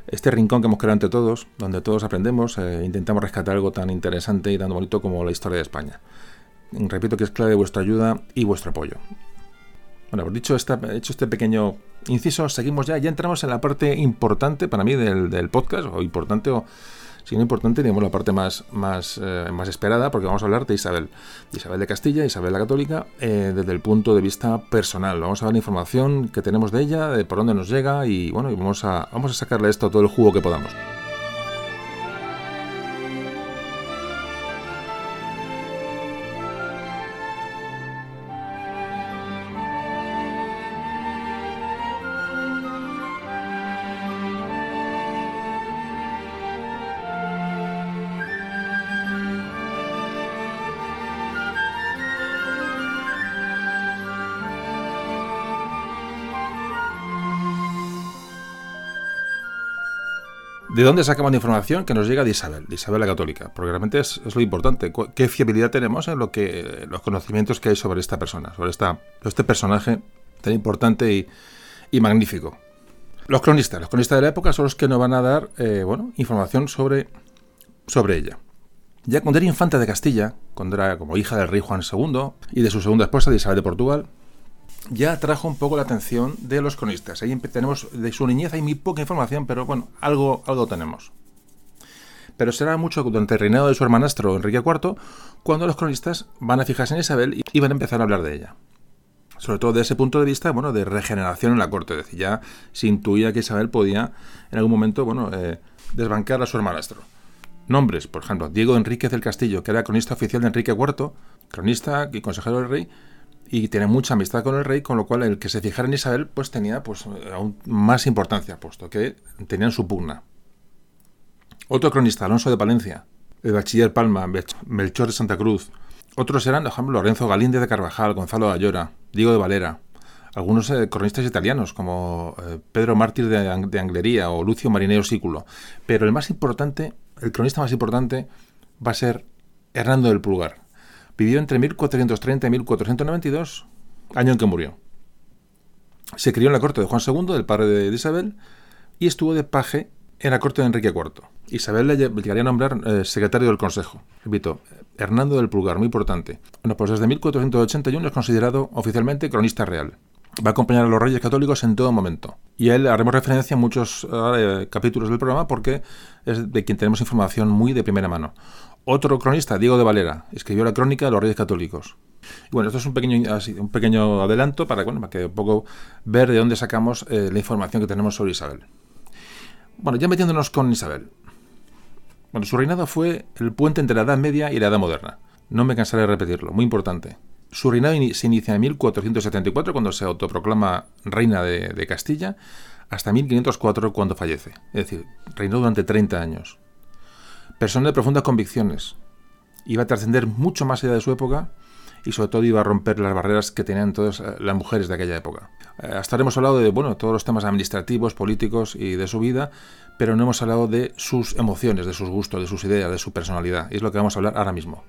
este rincón que hemos creado entre todos, donde todos aprendemos, e intentamos rescatar algo tan interesante y tan bonito como la historia de España. Repito que es clave vuestra ayuda y vuestro apoyo. Bueno, por dicho esta, hecho este pequeño inciso, seguimos ya. Ya entramos en la parte importante para mí del, podcast, o importante o si no importante, digamos la parte más, más, eh, más esperada, porque vamos a hablar de Isabel, de Isabel de Castilla, Isabel la Católica, eh, desde el punto de vista personal. Vamos a ver la información que tenemos de ella, de por dónde nos llega y bueno, y vamos a, vamos a sacarle esto todo el jugo que podamos. ¿De dónde sacamos la información que nos llega de Isabel, de Isabel la Católica? Porque realmente es, lo importante. ¿Qué fiabilidad tenemos en lo que, los conocimientos que hay sobre esta persona, sobre esta, este personaje tan importante y, magnífico? Los cronistas, los cronistas de la época son los que nos van a dar eh, bueno, información sobre, sobre ella. Ya cuando era infanta de Castilla, cuando era como hija del rey Juan II y de su segunda esposa, de Isabel de Portugal, ya atrajo un poco la atención de los cronistas. Ahí tenemos, de su niñez hay muy poca información, pero bueno, algo, algo tenemos. Pero será mucho durante el reinado de su hermanastro Enrique IV cuando los cronistas van a fijarse en Isabel y van a empezar a hablar de ella. Sobre todo desde ese punto de vista, bueno, de regeneración en la corte. Es decir, ya se intuía que Isabel podía en algún momento, bueno, eh, desbancar a su hermanastro. Nombres, por ejemplo, Diego Enríquez del Castillo, que era cronista oficial de Enrique IV, cronista y consejero del rey, y tiene mucha amistad con el rey, con lo cual el que se fijara en Isabel pues tenía pues aún más importancia, puesto que tenían su pugna. Otro cronista, Alonso de Palencia, el bachiller Palma, Melchor de Santa Cruz. Otros eran, por ejemplo, Lorenzo Galíndez de Carvajal, Gonzalo de Ayora, Diego de Valera. Algunos eh, cronistas italianos, como eh, Pedro Mártir de, Anglería o Lucio Marineo Sículo. Pero el más importante, el cronista más importante, va a ser Hernando del Pulgar, Vivió entre 1430 y 1492, año en que murió. Se crió en la corte de Juan II, del padre de Isabel, y estuvo de paje en la corte de Enrique IV. Isabel le llegaría a nombrar eh, secretario del Consejo. Repito, Hernando del Pulgar, muy importante. Bueno, pues desde 1481 es considerado oficialmente cronista real. Va a acompañar a los reyes católicos en todo momento. Y a él haremos referencia en muchos eh, capítulos del programa porque es de quien tenemos información muy de primera mano. Otro cronista, Diego de Valera, escribió la crónica de los Reyes Católicos. Y bueno, esto es un pequeño, un pequeño adelanto para, bueno, para que un poco ver de dónde sacamos eh, la información que tenemos sobre Isabel. Bueno, ya metiéndonos con Isabel. Bueno, su reinado fue el puente entre la Edad Media y la Edad Moderna. No me cansaré de repetirlo, muy importante. Su reinado se inicia en 1474, cuando se autoproclama reina de, Castilla, hasta 1504, cuando fallece. Es decir, reinó durante 30 años. Persona de profundas convicciones. Iba a trascender mucho más allá de su época y sobre todo iba a romper las barreras que tenían todas eh, las mujeres de aquella época. Eh, hasta ahora hemos hablado de bueno, todos los temas administrativos, políticos y de su vida, pero no hemos hablado de sus emociones, de sus gustos, de sus ideas, de su personalidad. Y es lo que vamos a hablar ahora mismo.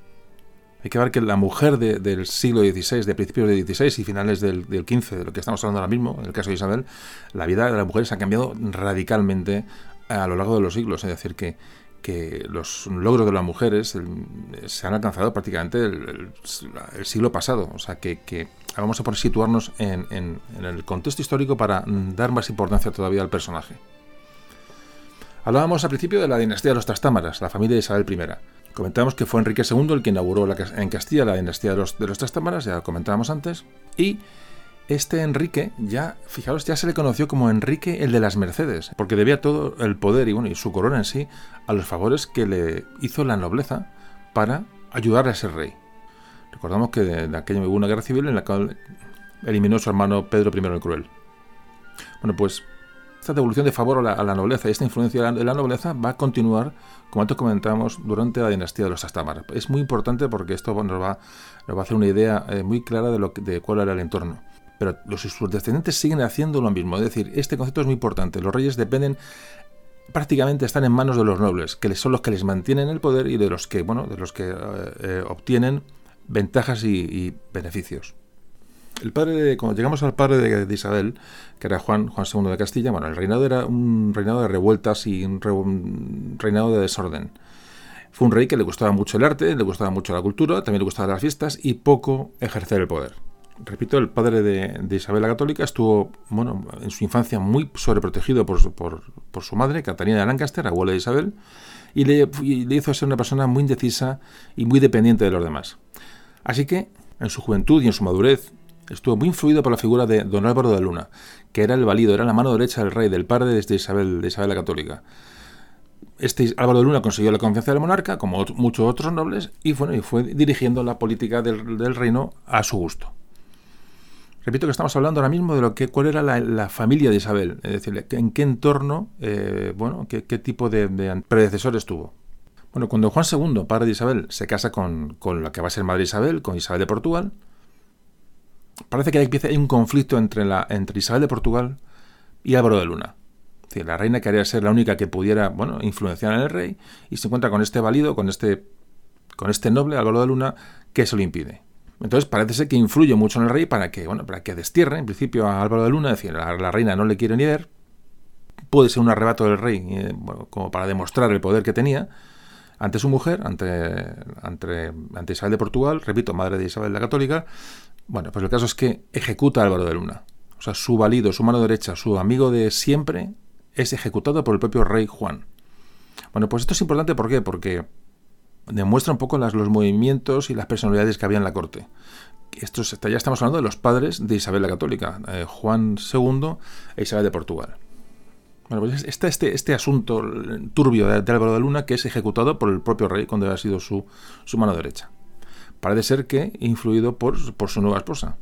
Hay que ver que la mujer del siglo XVI, de principios del XVI y finales del, XV, de lo que estamos hablando ahora mismo, en el caso de Isabel, la vida de las mujeres ha cambiado radicalmente a lo largo de los siglos. Es decir, que, que los logros de las mujeres se han alcanzado prácticamente el, siglo pasado. O sea, que, vamos a por situarnos en, el contexto histórico para dar más importancia todavía al personaje. Hablábamos al principio de la dinastía de los Trastámaras, la familia de Isabel I. Comentamos que fue Enrique II el que inauguró en Castilla la dinastía de los, de los Trastámaras, ya lo comentábamos antes, y este Enrique ya, fijaros, ya se le conoció como Enrique el de las Mercedes, porque debía todo el poder y, bueno, y su corona en sí a los favores que le hizo la nobleza para ayudar a ese rey. Recordamos que de, aquella hubo una guerra civil en la cual eliminó a su hermano Pedro I el Cruel. Bueno, pues esta devolución de favor a la, nobleza y esta influencia de la, nobleza va a continuar, como antes comentábamos, durante la dinastía de los Astamar. Es muy importante porque esto nos, va, a hacer una idea eh, muy clara de, de cuál era el entorno. Pero los, sus descendientes siguen haciendo lo mismo. Es decir, este concepto es muy importante. Los reyes dependen prácticamente están en manos de los nobles, que son los que les mantienen el poder y de los que, bueno, de los que eh, eh, obtienen ventajas y beneficios. El padre cuando llegamos al padre de, Isabel, que era Juan, Juan II de Castilla, bueno, el reinado era un reinado de revueltas y un, reinado de desorden. Fue un rey que le gustaba mucho el arte, le gustaba mucho la cultura, también le gustaban las fiestas y poco ejercer el poder. Repito, el padre de, Isabel la Católica estuvo, bueno, en su infancia muy sobreprotegido por, su madre, Catalina de Lancaster, abuela de Isabel, y le, hizo ser una persona muy indecisa y muy dependiente de los demás. Así que, en su juventud y en su madurez, estuvo muy influido por la figura de don Álvaro de Luna, que era el valido, era la mano derecha del rey, del padre de Isabel, la Católica. Este Álvaro de Luna consiguió la confianza del monarca, como muchos otros nobles, y fue dirigiendo la política del, reino a su gusto. Repito que estamos hablando ahora mismo de lo que, cuál era la, familia de Isabel, es decir, en qué entorno, eh, bueno, qué, tipo de, predecesores tuvo. Bueno, cuando Juan II, padre de Isabel, se casa con, con la que va a ser madre Isabel, con Isabel de Portugal, parece que hay un conflicto entre, la, entre Isabel de Portugal y Álvaro de Luna. la reina quería ser la única que pudiera bueno, influenciar en el rey y se encuentra con este válido, con este, con este noble, Álvaro de Luna, que se lo impide. Entonces parece ser que influye mucho en el rey para que, bueno, para que destierre en principio a Álvaro de Luna, es decir, la, la reina no le quiere ni ver, puede ser un arrebato del rey, eh, como para demostrar el poder que tenía ante su mujer, ante, ante, Isabel de Portugal, repito, madre de Isabel la Católica, bueno, pues el caso es que ejecuta a Álvaro de Luna. O sea, su valido, su mano derecha, su amigo de siempre, es ejecutado por el propio rey Juan. Bueno, pues esto es importante ¿por qué? porque demuestra un poco los movimientos y las personalidades que había en la corte. Esto ya estamos hablando de los padres de Isabel la Católica, eh, Juan II e Isabel de Portugal. Bueno, pues está este, este asunto turbio de, Álvaro de Luna que es ejecutado por el propio rey cuando ha sido su, su mano derecha parece ser que influido por, su nueva esposa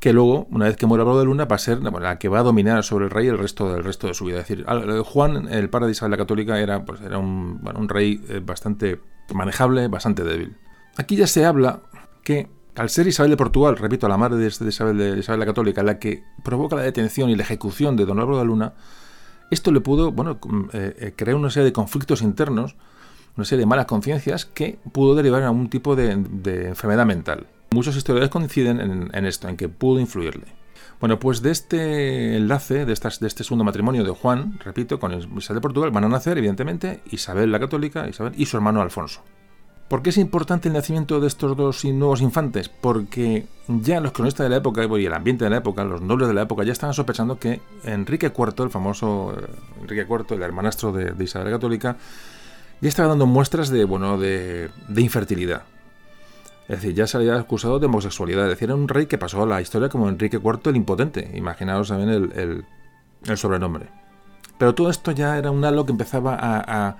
que luego, una vez que muera Álvaro de Luna, va a ser la que va a dominar sobre el rey el resto del resto de su vida. Es decir, Juan, el padre de Isabel la Católica, era, pues, era un, rey eh, bastante manejable, bastante débil. Aquí ya se habla que, al ser Isabel de Portugal, repito, la madre de, Isabel, de Isabel la Católica, la que provoca la detención y la ejecución de don Álvaro de Luna, esto le pudo bueno, eh, eh, crear una serie de conflictos internos una serie de malas conciencias que pudo derivar en algún tipo de, enfermedad mental. Muchos historiadores coinciden en, esto, en que pudo influirle. Bueno, pues de este enlace, de, estas, de este segundo matrimonio de Juan, repito, con Isabel de Portugal, van a nacer, evidentemente, Isabel la Católica y su hermano Alfonso. ¿Por qué es importante el nacimiento de estos dos nuevos infantes? Porque ya los cronistas de la época y el ambiente de la época, los nobles de la época, ya estaban sospechando que Enrique IV, el famoso eh, Enrique IV, el hermanastro de, de Isabel la Católica, ya estaba dando muestras de, bueno, de, infertilidad. Es decir, ya se había acusado de homosexualidad. Es decir, era un rey que pasó a la historia como Enrique IV el Impotente. Imaginaos también el, el sobrenombre. Pero todo esto ya era un halo que empezaba a,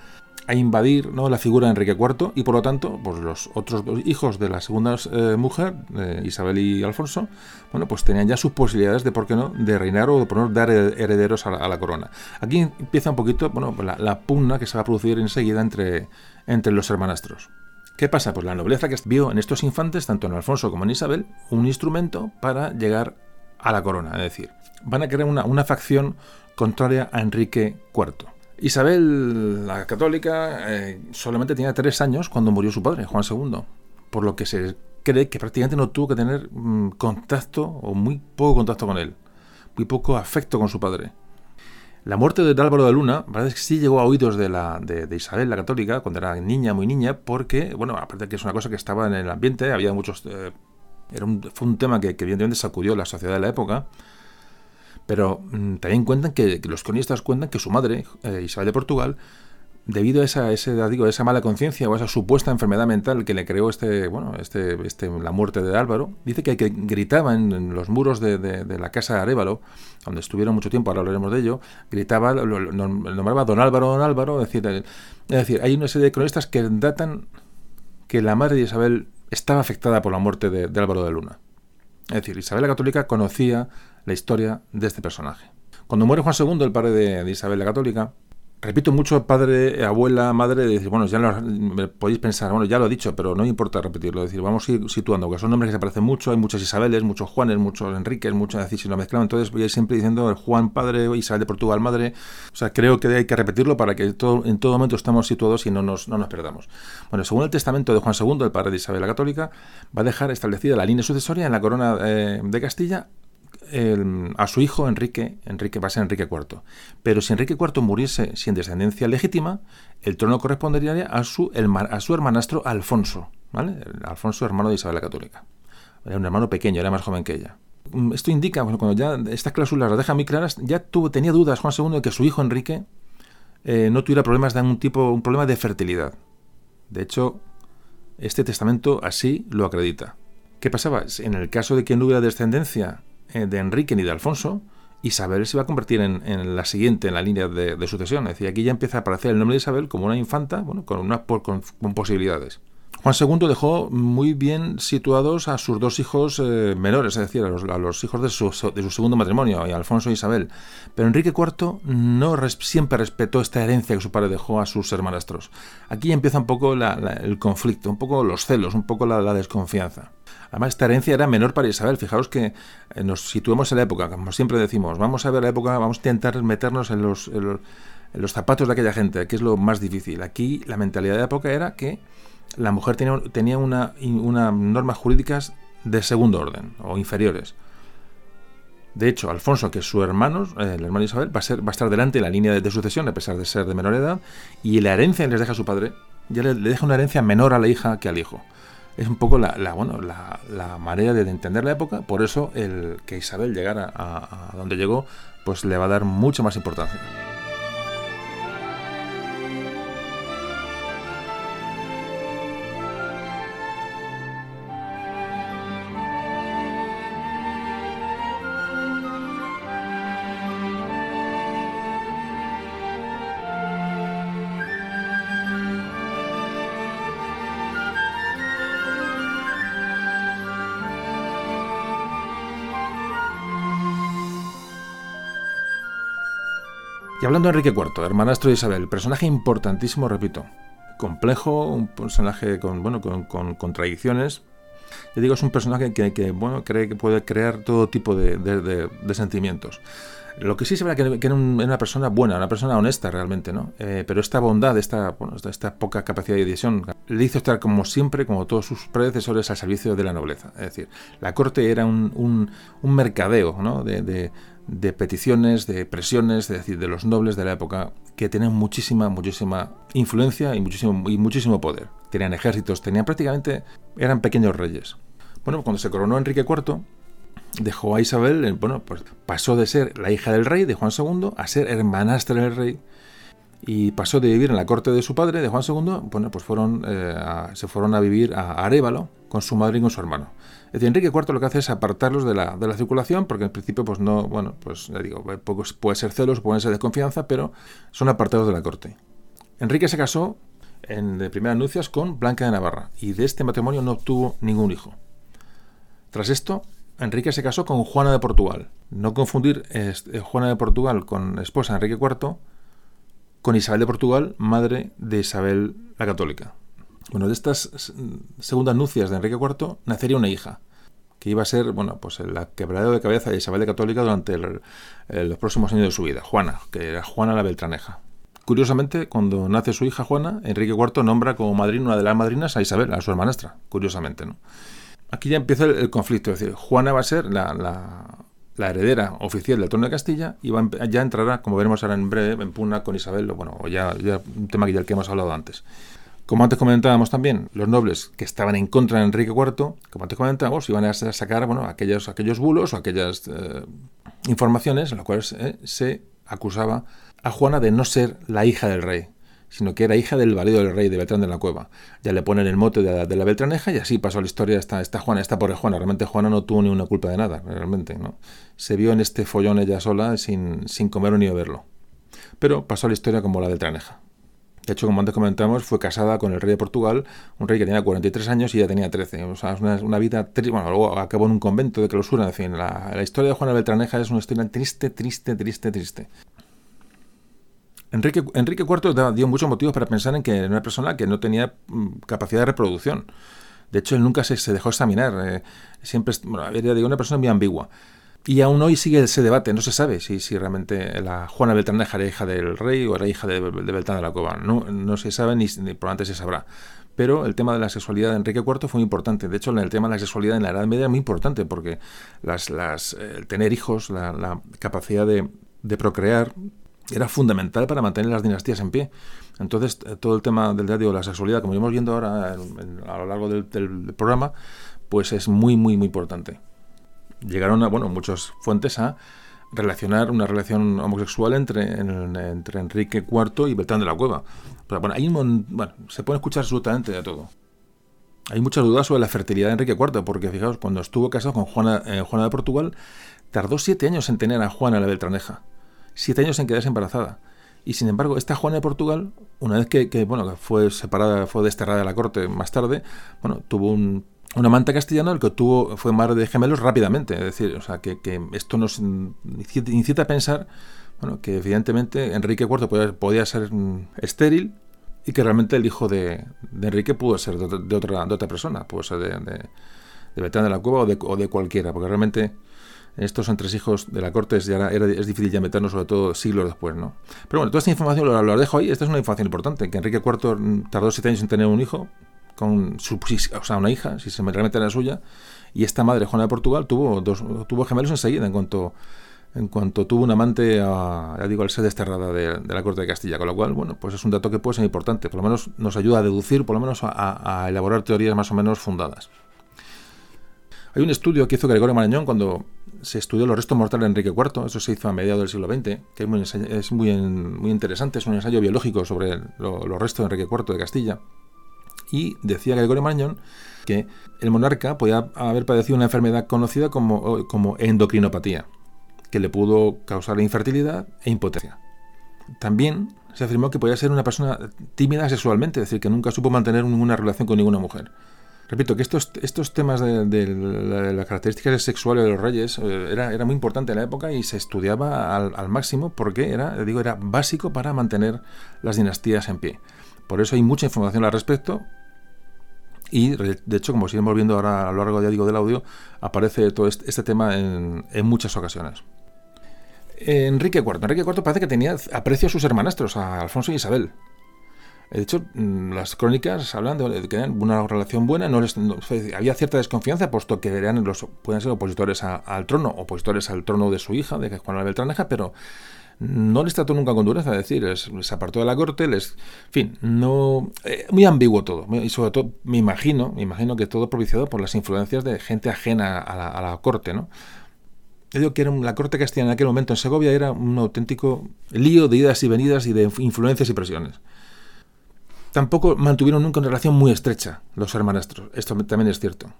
invadir ¿no? la figura de Enrique IV y por lo tanto pues los otros dos hijos de la segunda eh, mujer, eh, Isabel y Alfonso, bueno, pues tenían ya sus posibilidades de, ¿por qué no?, de reinar o de poner, dar herederos a la, corona. Aquí empieza un poquito bueno, la, pugna que se va a producir enseguida entre, entre los hermanastros. ¿Qué pasa? Pues la nobleza que vio en estos infantes, tanto en Alfonso como en Isabel, un instrumento para llegar a la corona. Es decir, van a crear una, facción contraria a Enrique IV. Isabel, la católica, eh, solamente tenía tres años cuando murió su padre, Juan II, por lo que se cree que prácticamente no tuvo que tener mm, contacto o muy poco contacto con él, muy poco afecto con su padre. La muerte de Álvaro de Luna. Es que sí llegó a oídos de, la, de, Isabel la católica cuando era niña, muy niña, porque, bueno, aparte que es una cosa que estaba en el ambiente, había muchos... Eh, era un, fue un tema que, que evidentemente sacudió la sociedad de la época, pero mm, también cuentan que, los cronistas cuentan que su madre, eh, Isabel de Portugal, debido a esa, ese, digo, esa mala conciencia o esa supuesta enfermedad mental que le creó este, bueno, este, este, la muerte de Álvaro, dice que, que gritaba en, los muros de, la casa de Arévalo, donde estuvieron mucho tiempo, ahora hablaremos de ello, gritaba, lo, nombraba Don Álvaro, Don Álvaro, es decir, es decir, hay una serie de cronistas que datan que la madre de Isabel estaba afectada por la muerte de, de Álvaro de Luna. Es decir, Isabel la Católica conocía la historia de este personaje. Cuando muere Juan II, el padre de, Isabel la Católica, repito mucho padre, abuela, madre, de decir, bueno, ya lo, podéis pensar, bueno, ya lo he dicho, pero no importa repetirlo, decir, vamos a ir situando, que son nombres que se parecen mucho, hay muchas Isabeles, muchos Juanes, muchos Enriques, muchos, decir, si lo mezclamos, entonces voy a ir siempre diciendo Juan padre, Isabel de Portugal madre, o sea, creo que hay que repetirlo para que todo, en todo momento estamos situados y no nos, no nos perdamos. Bueno, según el testamento de Juan II, el padre de Isabel la Católica, va a dejar establecida la línea sucesoria en la corona eh, de Castilla a su hijo Enrique, Enrique va a ser Enrique IV. Pero si Enrique IV muriese sin descendencia legítima, el trono correspondería a su, hermanastro Alfonso. Alfonso, hermano de Isabel la Católica. Era un hermano pequeño, era más joven que ella. Mm, esto indica, cuando ya estas cláusulas las deja muy claras, ya tuvo, tenía dudas Juan II de que su hijo Enrique eh, no tuviera problemas de algún tipo, un problema de fertilidad. De hecho, este testamento así lo acredita. ¿Qué pasaba? En el caso de que no hubiera descendencia de Enrique ni de Alfonso, Isabel se va a convertir en, la siguiente en la línea de, sucesión. Es decir, aquí ya empieza a aparecer el nombre de Isabel como una infanta, bueno, con, una, con, posibilidades. Juan II dejó muy bien situados a sus dos hijos eh, menores, es decir, a los, hijos de su, segundo matrimonio, Alfonso e Isabel. Pero Enrique IV no siempre respetó esta herencia que su padre dejó a sus hermanastros. Aquí empieza un poco el conflicto, un poco los celos, un poco la desconfianza. Además, esta herencia era menor para Isabel. Fijaos que eh, nos situemos en la época, como siempre decimos, vamos a ver la época, vamos a intentar meternos en los, los zapatos de aquella gente, que es lo más difícil. Aquí la mentalidad de la época era que la mujer tenía, tenía una, una normas jurídicas de segundo orden o inferiores. De hecho, Alfonso, que es su hermano, eh, el hermano Isabel, va a, ser, va a estar delante en la línea de, sucesión, a pesar de ser de menor edad, y la herencia que les deja a su padre, ya le, deja una herencia menor a la hija que al hijo es un poco la, bueno, la, manera de entender la época, por eso el que Isabel llegara a, a donde llegó, pues le va a dar mucha más importancia. Hablando de Enrique IV, hermanastro de Isabel, personaje importantísimo, repito, complejo, un personaje con, bueno, con, contradicciones. Yo digo, es un personaje que, bueno, cree que puede crear todo tipo de, sentimientos. Lo que sí se ve que, que era una persona buena, una persona honesta realmente, ¿no? Eh, pero esta bondad, esta, bueno, esta, poca capacidad de decisión, le hizo estar como siempre, como todos sus predecesores, al servicio de la nobleza. Es decir, la corte era un, un, mercadeo, ¿no? de, de peticiones, de presiones, es decir, de los nobles de la época que tenían muchísima, muchísima influencia y muchísimo, y muchísimo poder. Tenían ejércitos, tenían prácticamente, eran pequeños reyes. Bueno, cuando se coronó Enrique IV, dejó a Isabel, bueno, pues pasó de ser la hija del rey, de Juan II, a ser hermanastra del rey. y pasó de vivir en la corte de su padre, de Juan II, bueno, pues fueron, eh, se fueron a vivir a Arevalo con su madre y con su hermano. Enrique IV lo que hace es apartarlos de la, de la circulación, porque en principio, pues no, bueno, pues ya digo, puede ser celos, puede ser desconfianza, pero son apartados de la corte. Enrique se casó en, de primeras nupcias con Blanca de Navarra y de este matrimonio no obtuvo ningún hijo. Tras esto, Enrique se casó con Juana de Portugal. No confundir eh, Juana de Portugal con esposa de Enrique IV con Isabel de Portugal, madre de Isabel la Católica. Bueno, de estas segundas nupcias de Enrique IV nacería una hija, que iba a ser, bueno, pues la quebradero de cabeza de Isabel de Católica durante los próximos años de su vida, Juana, que era Juana la Beltraneja. Curiosamente, cuando nace su hija Juana, Enrique IV nombra como madrina una de las madrinas a Isabel, a su hermanastra, curiosamente. ¿no? Aquí ya empieza el, conflicto, es decir, Juana va a ser la, heredera oficial del trono de Castilla y va, ya entrará, como veremos ahora en breve, en pugna con Isabel, bueno, o ya, un tema que ya el que hemos hablado antes. Como antes comentábamos también, los nobles que estaban en contra de Enrique IV, como antes comentábamos, iban a sacar bueno, aquellos, aquellos bulos o aquellas eh, informaciones en las cuales eh, se acusaba a Juana de no ser la hija del rey, sino que era hija del marido del rey de Beltrán de la Cueva. Ya le ponen el mote de la, Beltraneja y así pasó la historia esta, esta Juana, esta pobre Juana. Realmente Juana no tuvo ni una culpa de nada, realmente, ¿no? Se vio en este follón ella sola sin, sin comer ni beberlo. Pero pasó la historia como la Beltraneja. De hecho, como antes comentamos, fue casada con el rey de Portugal, un rey que tenía 43 años y ella tenía 13. O sea, es una, vida triste. Bueno, luego acabó en un convento de clausura. En fin, la, historia de Juana Beltraneja es una historia triste, triste, triste, triste. Enrique, Enrique IV dio muchos motivos para pensar en que era una persona que no tenía mm, capacidad de reproducción. De hecho, él nunca se, dejó examinar. Eh, siempre, bueno, era una persona muy ambigua. Y aún hoy sigue ese debate, no se sabe si, si realmente la Juana Beltraneja era hija del rey o era hija de, Beltrán de la Cova. No, no se sabe ni, ni antes se sabrá. Pero el tema de la sexualidad de Enrique IV fue muy importante. De hecho, el tema de la sexualidad en la Edad Media es muy importante porque las, las, el tener hijos, la, capacidad de, de procrear, era fundamental para mantener las dinastías en pie. Entonces, todo el tema del de la sexualidad, como iremos viendo ahora a lo largo del, programa, pues es muy, muy, muy importante. Llegaron a, bueno, muchas fuentes a relacionar una relación homosexual entre, entre Enrique IV y Beltrán de la Cueva. Pero bueno, hay bueno, se puede escuchar absolutamente de todo. Hay muchas dudas sobre la fertilidad de Enrique IV, porque fijaos, cuando estuvo casado con Juana, eh, Juana de Portugal, tardó siete años en tener a Juana la Beltraneja siete años en quedarse embarazada. Y sin embargo, esta Juana de Portugal, una vez que, bueno, fue separada, fue desterrada de la corte más tarde, bueno, tuvo un, amante castellano el que tuvo, fue madre de gemelos rápidamente. Es decir, o sea, que, esto nos incita a pensar bueno, que evidentemente Enrique IV podía, ser mm, estéril y que realmente el hijo de, Enrique pudo ser de, otra, persona, pudo ser de, de, de Betán de la Cueva o de, o de cualquiera, porque realmente estos entresijos de la corte ya era, es difícil ya meternos, sobre todo siglos después, ¿no? Pero bueno, toda esta información lo, dejo ahí. Esta es una información importante, que Enrique IV tardó siete años en tener un hijo, con su, una hija, si se me realmente era suya, y esta madre, Juana de Portugal, tuvo, dos, tuvo gemelos enseguida, en cuanto, en cuanto tuvo un amante, ya digo, al ser desterrada de, la corte de Castilla. Con lo cual, bueno, pues es un dato que puede ser importante, por lo menos nos ayuda a deducir, por lo menos a elaborar teorías más o menos fundadas. Hay un estudio que hizo Gregorio Marañón cuando se estudió los restos mortales de Enrique IV, eso se hizo a mediados del siglo XX, que es muy, muy, interesante, es un ensayo biológico sobre los restos de Enrique IV de Castilla. Y decía Gregorio Marañón que el monarca podía haber padecido una enfermedad conocida como, como endocrinopatía, que le pudo causar infertilidad e impotencia. También se afirmó que podía ser una persona tímida sexualmente, es decir, que nunca supo mantener ninguna relación con ninguna mujer. Repito que estos, estos temas de, las características sexuales de los reyes eh, era, era, muy importante en la época y se estudiaba al, máximo porque era, digo, era básico para mantener las dinastías en pie. Por eso hay mucha información al respecto y de hecho, como seguimos viendo ahora a lo largo digo, del audio, aparece todo este, tema en, muchas ocasiones. Enrique IV. Enrique IV parece que tenía aprecio a sus hermanastros, a Alfonso y Isabel. De hecho, mm, las crónicas hablan de que tenían una relación buena, no, había cierta desconfianza, puesto que eran los, pueden ser opositores al trono, opositores al trono de su hija, de Juana Beltraneja, pero no les trató nunca con dureza, es decir, les, apartó de la corte, les, en fin, no, eh, muy ambiguo todo, y sobre todo me imagino, me imagino que todo propiciado por las influencias de gente ajena a la, a la corte, ¿no? Yo digo que era la corte castellana en aquel momento en Segovia era un auténtico lío de idas y venidas y de influencias y presiones. Tampoco mantuvieron nunca una relación muy estrecha los hermanastros, esto también es cierto.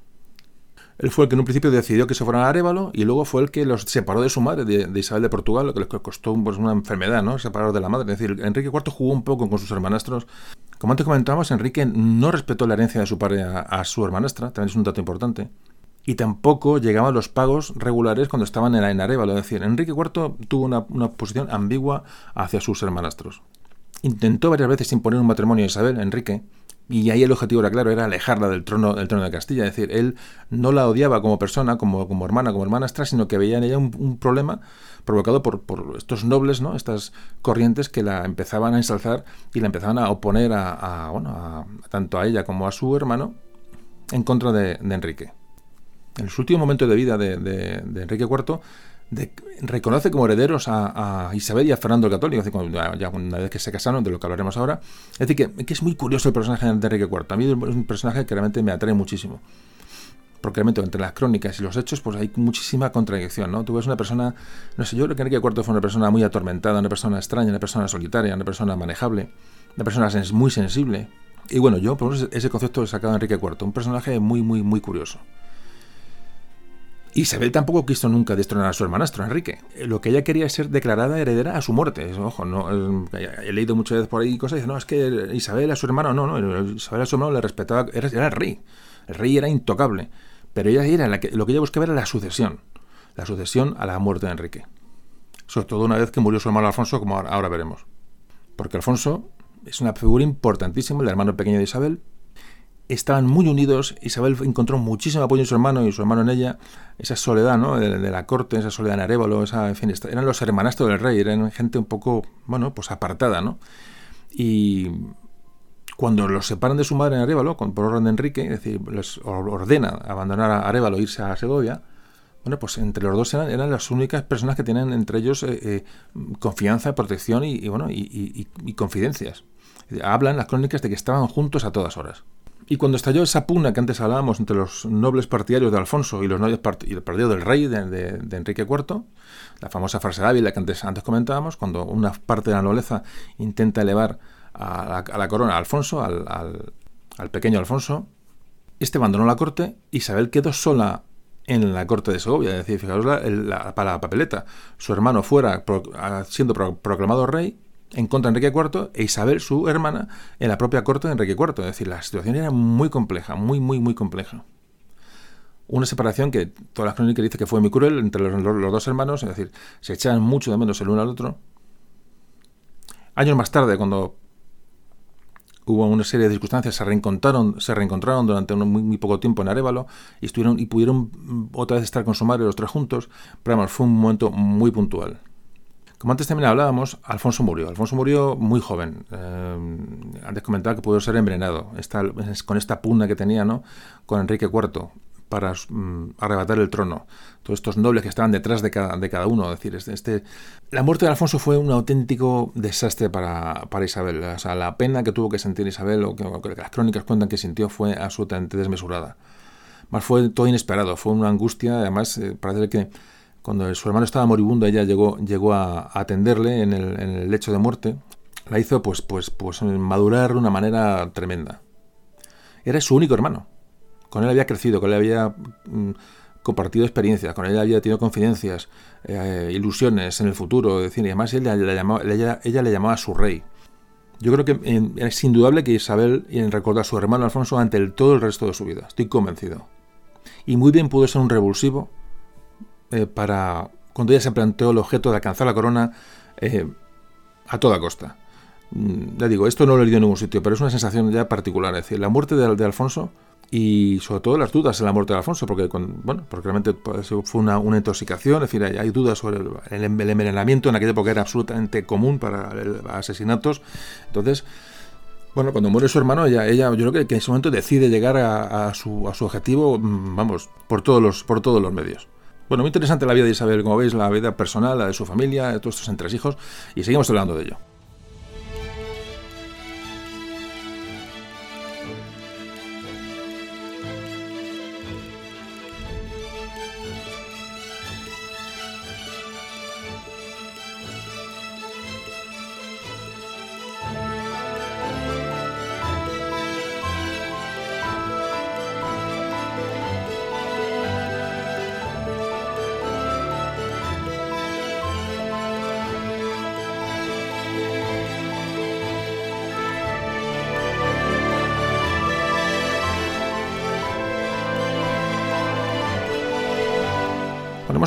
Él fue el que en un principio decidió que se fueran a Arevalo y luego fue el que los separó de su madre, de, Isabel de Portugal, lo que les costó pues, una enfermedad, ¿no? Separar de la madre. Es decir, Enrique IV jugó un poco con sus hermanastros. Como antes comentábamos, Enrique no respetó la herencia de su padre a, su hermanastra, también es un dato importante. Y tampoco llegaban los pagos regulares cuando estaban en, en Arevalo. Es decir, Enrique IV tuvo una, una posición ambigua hacia sus hermanastros. Intentó varias veces imponer un matrimonio a Isabel, Enrique, y ahí el objetivo era claro, era alejarla del trono, del trono de Castilla. Es decir, él no la odiaba como persona, como, como hermana, como hermanastra, sino que veía en ella un, problema provocado por, por, estos nobles, ¿no? estas corrientes que la empezaban a ensalzar y la empezaban a oponer a, bueno, tanto a ella como a su hermano en contra de, Enrique. En los últimos momentos de vida de Enrique IV, reconoce como herederos a, Isabel y a Fernando el Católico, ya una vez que se casaron, de lo que hablaremos ahora. Es decir, que, es muy curioso el personaje de Enrique IV. A mí es un personaje que realmente me atrae muchísimo. Porque realmente entre las crónicas y los hechos, pues hay muchísima contradicción, ¿no? Tú ves una persona, no sé, yo creo que Enrique IV fue una persona muy atormentada, una persona extraña, una persona solitaria, una persona manejable, una persona muy sensible. Y bueno, yo por ese concepto he sacado de Enrique IV, un personaje muy, muy, muy curioso. Isabel tampoco quiso nunca destronar a su hermanastro, Enrique. Lo que ella quería es ser declarada heredera a su muerte. Ojo, no, he leído muchas veces por ahí cosas y dicen, no, es que Isabel a su hermano, no, no, Isabel a su hermano le respetaba, era, el rey. El rey era intocable. Pero ella era la que, lo que ella buscaba era la sucesión. La sucesión a la muerte de Enrique. Sobre todo una vez que murió su hermano Alfonso, como ahora veremos. Porque Alfonso es una figura importantísima, el hermano pequeño de Isabel, estaban muy unidos. Isabel encontró muchísimo apoyo en su hermano y su hermano en ella. Esa soledad ¿no? de, la corte, esa soledad en Arevalo, esa, en fin, eran los hermanastros del rey, eran gente un poco, bueno, pues apartada, ¿no? Y cuando los separan de su madre en Arevalo, por orden de Enrique, es decir, les ordena abandonar a Arevalo e irse a Segovia, bueno, pues entre los dos eran, las únicas personas que tienen entre ellos eh, eh, confianza, protección y, bueno, y, y confidencias. Hablan las crónicas de que estaban juntos a todas horas. Y cuando estalló esa pugna que antes hablábamos entre los nobles partidarios de Alfonso y los nobles y el partido del rey de, Enrique IV, la famosa frase Ávila que antes, comentábamos, cuando una parte de la nobleza intenta elevar a la, corona a Alfonso, al, pequeño Alfonso, este abandonó la corte, Isabel quedó sola en la corte de Segovia, es decir, fijaros la, para la papeleta, su hermano fuera siendo proclamado rey en contra de Enrique IV e Isabel, su hermana, en la propia corte de Enrique IV. Es decir, la situación era muy compleja, muy, muy, muy compleja. Una separación que todas las crónicas dicen que fue muy cruel entre los, dos hermanos, es decir, se echaban mucho de menos el uno al otro. Años más tarde, cuando hubo una serie de circunstancias, se reencontraron, se reencontraron durante un muy, poco tiempo en Arevalo y, estuvieron, y pudieron otra vez estar con su madre los tres juntos, pero además fue un momento muy puntual. Como antes también hablábamos, Alfonso murió. Alfonso murió muy joven. Eh, antes comentaba que pudo ser envenenado con esta pugna que tenía ¿no? con Enrique IV para mm, arrebatar el trono. Todos estos nobles que estaban detrás de cada, uno. decir, este, este, la muerte de Alfonso fue un auténtico desastre para, para Isabel. O sea, la pena que tuvo que sentir Isabel, o que, las crónicas cuentan que sintió, fue absolutamente desmesurada. Más fue todo inesperado, fue una angustia. Además, eh, parece que cuando su hermano estaba moribundo, ella llegó, llegó a, atenderle en el, lecho de muerte. La hizo pues, pues, pues madurar de una manera tremenda. Era su único hermano. Con él había crecido, con él había mm, compartido experiencias, con él había tenido confidencias, eh, ilusiones en el futuro. y además ella, ella, le llamaba su rey. Yo creo que es indudable que Isabel recordar a su hermano Alfonso ante todo el resto de su vida. Estoy convencido. Y muy bien pudo ser un revulsivo eh, para cuando ella se planteó el objeto de alcanzar la corona eh, a toda costa. Mm, ya digo, esto no lo he leído en ningún sitio, pero es una sensación ya particular. Es decir, la muerte de, Alfonso y sobre todo las dudas en la muerte de Alfonso, porque, bueno, porque realmente fue una, intoxicación, es decir, hay, dudas sobre el, envenenamiento, en aquella época era absolutamente común para asesinatos. Entonces, bueno, cuando muere su hermano, ella, ella yo creo que, en ese momento decide llegar a, su, a su objetivo, mm, vamos, por todos los, por todos los medios. Bueno, muy interesante la vida de Isabel, como veis, la vida personal, la de su familia, de todos estos entresijos, y seguimos hablando de ello.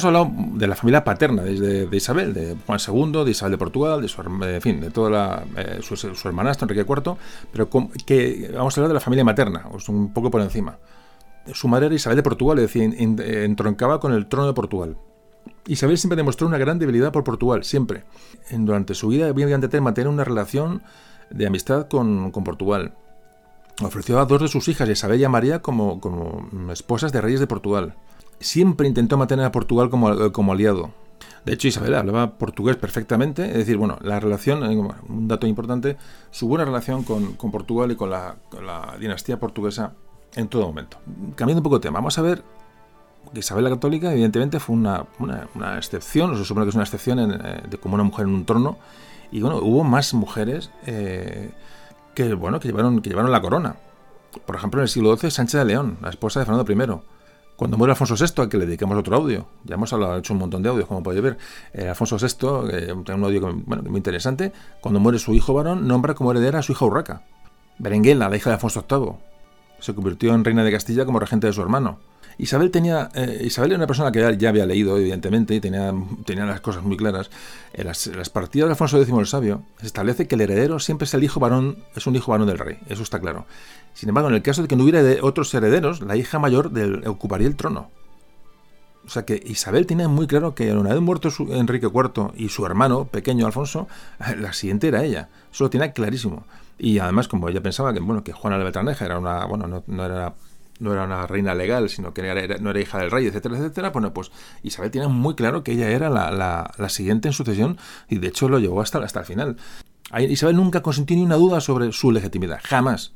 Hemos hablado de la familia paterna de, Isabel, de Juan II, de Isabel de Portugal, de su, en fin, de toda la, eh, su, su, hermanastro Enrique IV, pero que, vamos a hablar de la familia materna, un poco por encima. Su madre era Isabel de Portugal, es decir, entroncaba con el trono de Portugal. Isabel siempre demostró una gran debilidad por Portugal, siempre. Durante su vida había de mantener una relación de amistad con, con Portugal. Ofreció a dos de sus hijas, Isabel y a María, como, como esposas de reyes de Portugal siempre intentó mantener a Portugal como, como aliado. De hecho, Isabel hablaba portugués perfectamente, es decir, bueno, la relación, eh, un dato importante, su buena relación con, con Portugal y con la, la, dinastía portuguesa en todo momento. Cambiando un poco de tema, vamos a ver que Isabel la Católica, evidentemente, fue una, una, una excepción, se supone que es una excepción en, eh, de como una mujer en un trono, y bueno, hubo más mujeres eh, que, bueno, que, llevaron, que llevaron la corona. Por ejemplo, en el siglo XII, Sánchez de León, la esposa de Fernando I. Cuando muere Alfonso VI, a que le dedicamos otro audio, ya hemos hecho un montón de audios, como podéis ver, eh, Alfonso VI, eh, un audio muy interesante, cuando muere su hijo varón, nombra como heredera a su hija Urraca. Berenguela, la hija de Alfonso VIII, se convirtió en reina de Castilla como regente de su hermano. Isabel tenía eh, Isabel era una persona que ya, había leído, evidentemente, y tenía, tenía las cosas muy claras. En las, las, partidas de Alfonso X el Sabio se establece que el heredero siempre es el hijo varón, es un hijo varón del rey, eso está claro. Sin embargo, en el caso de que no hubiera otros herederos, la hija mayor del, ocuparía el trono. O sea que Isabel tenía muy claro que una vez muerto su, Enrique IV y su hermano pequeño Alfonso, (laughs) la siguiente era ella. Eso lo tenía clarísimo. Y además, como ella pensaba que bueno que Juana de Beltraneja era una, bueno, no, no era no era una reina legal, sino que era, no era hija del rey, etcétera, etcétera, bueno, pues Isabel tenía muy claro que ella era la, la, siguiente en sucesión y de hecho lo llevó hasta, hasta el final. Isabel nunca consintió ni una duda sobre su legitimidad, jamás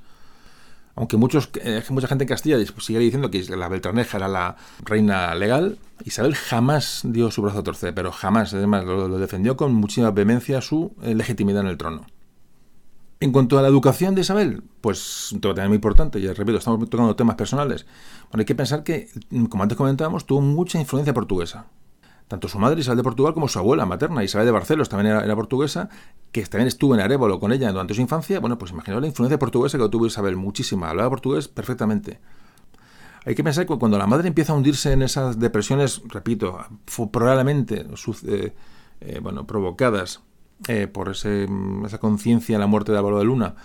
aunque muchos, eh, mucha gente en Castilla sigue diciendo que la Beltraneja era la reina legal, Isabel jamás dio su brazo a torcer, pero jamás, además, lo, defendió con muchísima vehemencia su eh, legitimidad en el trono. En cuanto a la educación de Isabel, pues un tema muy importante, ya repito, estamos tocando temas personales. Bueno, hay que pensar que, como antes comentábamos, tuvo mucha influencia portuguesa tanto su madre Isabel de Portugal como su abuela materna Isabel de Barcelos también era, portuguesa, que también estuvo en Arevalo con ella durante su infancia, bueno, pues imaginaos la influencia portuguesa que tuvo Isabel, muchísima, hablaba portugués perfectamente. Hay que pensar que cuando la madre empieza a hundirse en esas depresiones, repito, probablemente eh, eh, bueno, provocadas eh, por ese, esa conciencia en la muerte de Álvaro de Luna,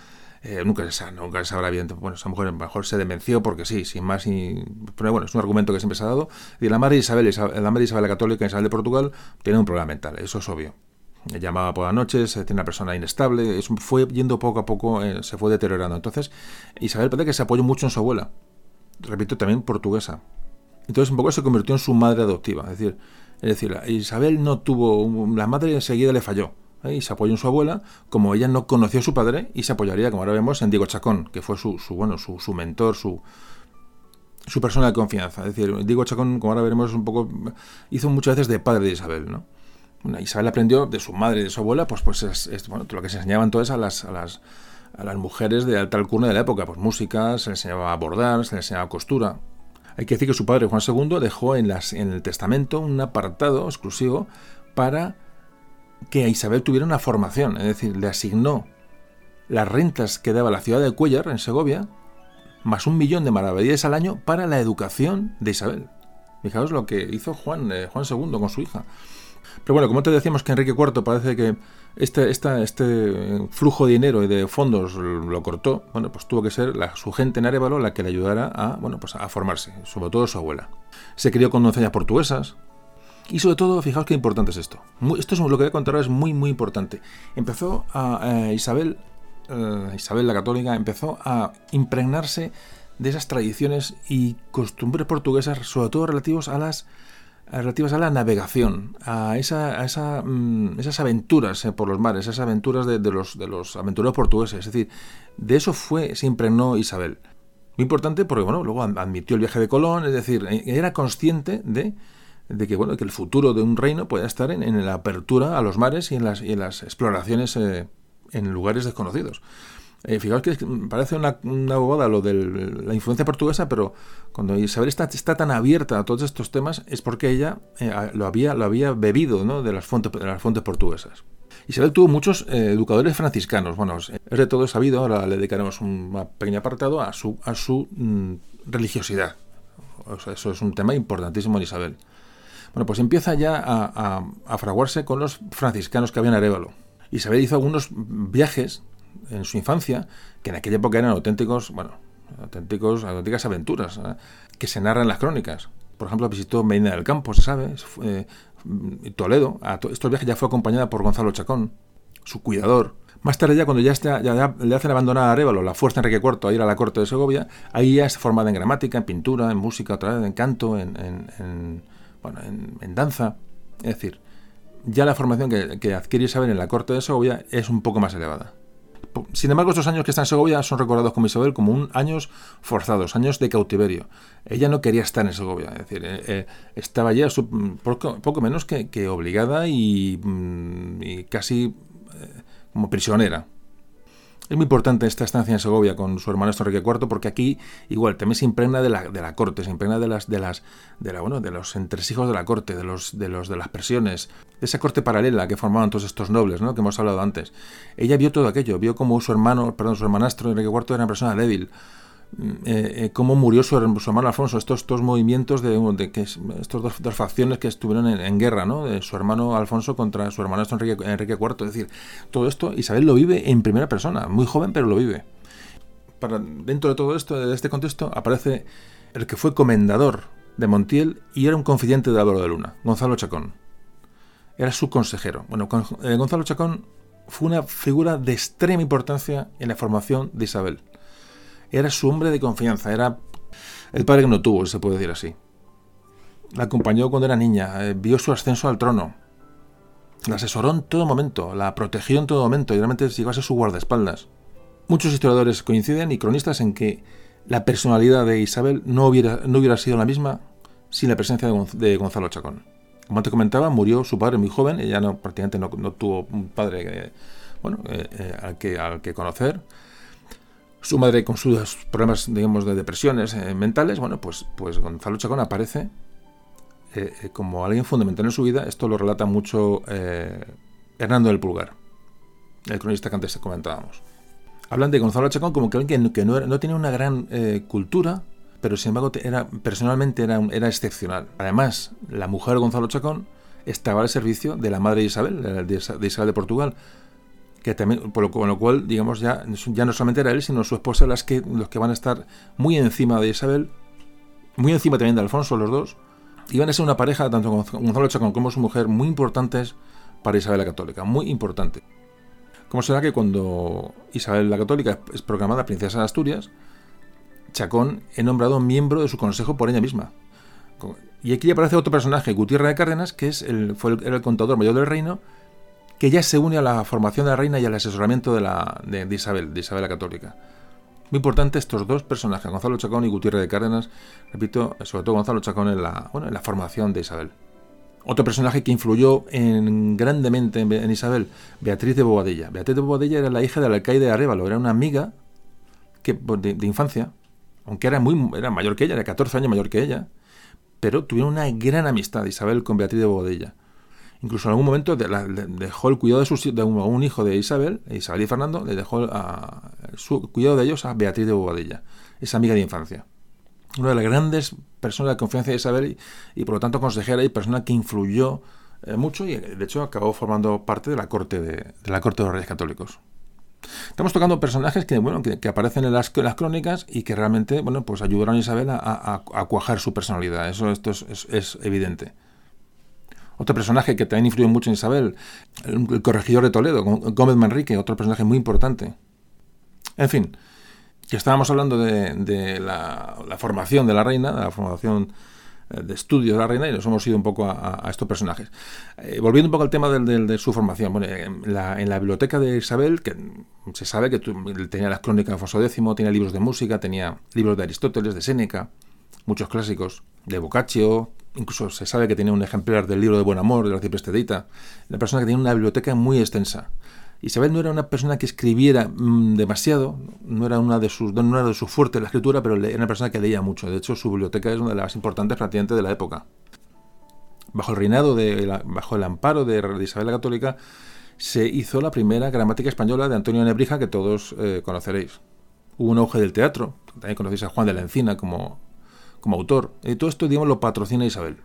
eh, nunca, se, nunca se sabrá bien. Bueno, esa mujer mejor se demenció porque sí, sin más. Y, pero bueno, es un argumento que siempre se ha dado. Y la madre Isabel, la madre Isabel la Católica, Isabel de Portugal, tiene un problema mental, eso es obvio. Llamaba por las noches, tiene una persona inestable, fue yendo poco a poco, eh, se fue deteriorando. Entonces, Isabel parece que se apoyó mucho en su abuela, repito, también portuguesa. Entonces, un poco se convirtió en su madre adoptiva. Es decir, es decir, Isabel no tuvo, la madre enseguida le falló y se apoyó en su abuela, como ella no conoció a su padre, y se apoyaría, como ahora vemos, en Diego Chacón, que fue su, bueno, su, su, mentor, su, su persona de confianza. Es decir, Diego Chacón, como ahora veremos, un poco hizo muchas veces de padre de Isabel, ¿no? Isabel aprendió de su madre y de su abuela, pues, pues es, bueno, lo que se enseñaban todas a las, a las, a las mujeres de alta alcurnia de la época, pues música, se les enseñaba a bordar, se les enseñaba costura. Hay que decir que su padre, Juan II, dejó en, las, en el testamento un apartado exclusivo para que Isabel tuviera una formación, es decir, le asignó las rentas que daba la ciudad de Cuellar, en Segovia, más un millón de maravedíes al año para la educación de Isabel. Fijaos lo que hizo Juan, eh, Juan II con su hija. Pero bueno, como te decíamos que Enrique IV parece que este, este flujo de dinero y de fondos lo cortó, bueno, pues tuvo que ser la, su gente en Arevalo la que le ayudara a, bueno, pues a formarse, sobre todo su abuela. Se crió con doncellas portuguesas, y sobre todo, fijaos qué importante es esto. esto es lo que voy a contar ahora, es muy, muy importante. Empezó a, Isabel, eh, Isabel la Católica, empezó a impregnarse de esas tradiciones y costumbres portuguesas, sobre todo relativos a las relativas a la navegación, a, esa, a esa, mm, esas aventuras eh, por los mares, esas aventuras de, los, de los aventureros portugueses. Es decir, de eso fue, se impregnó Isabel. Muy importante porque, bueno, luego admitió el viaje de Colón, es decir, e, era consciente de de que, bueno, que el futuro de un reino pueda estar en, la apertura a los mares y en las, en las exploraciones eh, en lugares desconocidos. Eh, fijaos que parece una, una abogada lo de la influencia portuguesa, pero cuando Isabel está, está, tan abierta a todos estos temas es porque ella eh, lo, había, lo había bebido ¿no? de, las fuentes, de las fuentes portuguesas. Isabel tuvo muchos educadores franciscanos. Bueno, es de todo sabido, ahora le dedicaremos un pequeño apartado a su, a su mm, religiosidad. eso es un tema importantísimo en Isabel. Bueno, pues empieza ya a, fraguarse con los franciscanos que habían en Arevalo. Isabel hizo algunos viajes en su infancia, que en aquella época eran auténticos, bueno, auténticos, auténticas aventuras, ¿eh? que se narran en las crónicas. Por ejemplo, visitó Medina del Campo, se sabe, eh, Toledo. A estos viajes ya fue acompañada por Gonzalo Chacón, su cuidador. Más tarde, ya cuando ya, está, ya, le hacen abandonar a Arevalo la fuerza Enrique IV a ir a la corte de Segovia, ahí ya está formada en gramática, en pintura, en música, otra vez, en canto, en, bueno, en, danza. Es decir, ya la formación que, que adquiere Isabel en la corte de Segovia es un poco más elevada. Sin embargo, estos años que está en Segovia son recordados como Isabel como un, años forzados, años de cautiverio. Ella no quería estar en Segovia, es decir, eh, eh, estaba ya poco, menos que, obligada y, mm, casi eh, como prisionera. Es muy importante esta estancia en Segovia con su hermano Enrique IV porque aquí igual también se impregna de la, de la corte, se impregna de las de las de la, bueno, de los entresijos de la corte, de los de los de las presiones, de esa corte paralela que formaban todos estos nobles, ¿no? que hemos hablado antes. Ella vio todo aquello, vio como su hermano, perdón, su hermanastro Enrique IV era una persona débil, eh, eh, cómo murió su, hermano Alfonso, estos, dos movimientos de, estos dos, facciones que estuvieron en, guerra, ¿no? De su hermano Alfonso contra su hermano Enrique, Enrique IV. Es decir, todo esto Isabel lo vive en primera persona, muy joven, pero lo vive. Dentro de todo esto, de este contexto, aparece el que fue comendador de Montiel y era un confidente de Álvaro de Luna, Gonzalo Chacón. Era su consejero. Bueno, eh, Gonzalo Chacón fue una figura de extrema importancia en la formación de Isabel era su hombre de confianza, era el padre que no tuvo, se puede decir así. La acompañó cuando era niña, eh, vio su ascenso al trono, la asesoró en todo momento, la protegió en todo momento y realmente llegó a ser su guardaespaldas. Muchos historiadores coinciden y cronistas en que la personalidad de Isabel no hubiera, no hubiera sido la misma sin la presencia de, Gonzalo Chacón. Como te comentaba, murió su padre muy joven, ella no, prácticamente no, tuvo un padre eh, bueno, eh, al, que, al que conocer. Su madre con sus problemas, digamos, de depresiones eh, mentales, bueno, pues, pues Gonzalo Chacón aparece eh, eh, como alguien fundamental en su vida. Esto lo relata mucho Hernando del Pulgar, el cronista que antes comentábamos. Hablan de Gonzalo Chacón como que alguien que no, no tenía una gran cultura, pero sin embargo era, personalmente era, era excepcional. Además, la mujer de Gonzalo Chacón estaba al servicio de la madre Isabel, de Isabel de Portugal, que también, por lo, con lo cual, digamos, ya, ya no solamente era él, sino su esposa las que, los que van a estar muy encima de Isabel, muy encima también de Alfonso, los dos, y van a ser una pareja, tanto Gonzalo Chacón como su mujer, muy importantes para Isabel la Católica, muy importante. Como será que cuando Isabel la Católica es proclamada princesa de Asturias, Chacón es nombrado miembro de su consejo por ella misma. Y aquí aparece otro personaje, Gutiérrez de Cárdenas, que es fue el, era el contador mayor del reino, que ya se une a la formación de la reina y al asesoramiento de, la, de, Isabel, de Isabel la Católica. Muy importante estos dos personajes, Gonzalo Chacón y Gutiérrez de Cárdenas, repito, sobre todo Gonzalo Chacón en la, bueno, en la formación de Isabel. Otro personaje que influyó en, grandemente en, Isabel, Beatriz de Bobadilla. Beatriz de Bobadilla era la hija del alcaide de Arevalo, era una amiga que, pues, de, infancia, aunque era, muy, era mayor que ella, era 14 años mayor que ella, pero tuvieron una gran amistad Isabel con Beatriz de Bobadilla. Incluso en algún momento dejó el cuidado de, sus, de un, hijo de Isabel, Isabel y Fernando, le dejó a, su cuidado de ellos a Beatriz de Bobadilla, esa amiga de infancia. Una de las grandes personas de confianza de Isabel y, por lo tanto consejera y persona que influyó eh, mucho y de hecho acabó formando parte de la corte de, la corte de los reyes católicos. Estamos tocando personajes que, bueno, que, aparecen en las, crónicas y que realmente bueno, pues ayudaron a Isabel a, cuajar su personalidad. Eso esto es evidente. Otro personaje que también influyó mucho en Isabel, el, corregidor de Toledo, Gómez Manrique, otro personaje muy importante. En fin, que estábamos hablando de, la, formación de la reina, de la formación eh, de estudio de la reina y nos hemos ido un poco a, estos personajes. Eh, volviendo un poco al tema de, su formación, bueno, en, la, biblioteca de Isabel, que se sabe que tenía las crónicas de Alfonso X, tenía libros de música, tenía libros de Aristóteles, de Séneca, muchos clásicos, de Boccaccio, incluso se sabe que tenía un ejemplar del libro de Buen Amor, de la Ciprestedita, una persona que tenía una biblioteca muy extensa. Isabel no era una persona que escribiera mm, demasiado, no era una de sus no era de fuertes la escritura, pero era una persona que leía mucho. De hecho, su biblioteca es una de las más importantes prácticamente de la época. Bajo el reinado de bajo el amparo de, Isabel la Católica se hizo la primera gramática española de Antonio Nebrija que todos eh, conoceréis. Hubo un auge del teatro, también conocéis a Juan de la Encina como como autor. Y todo esto, digamos, lo patrocina Isabel.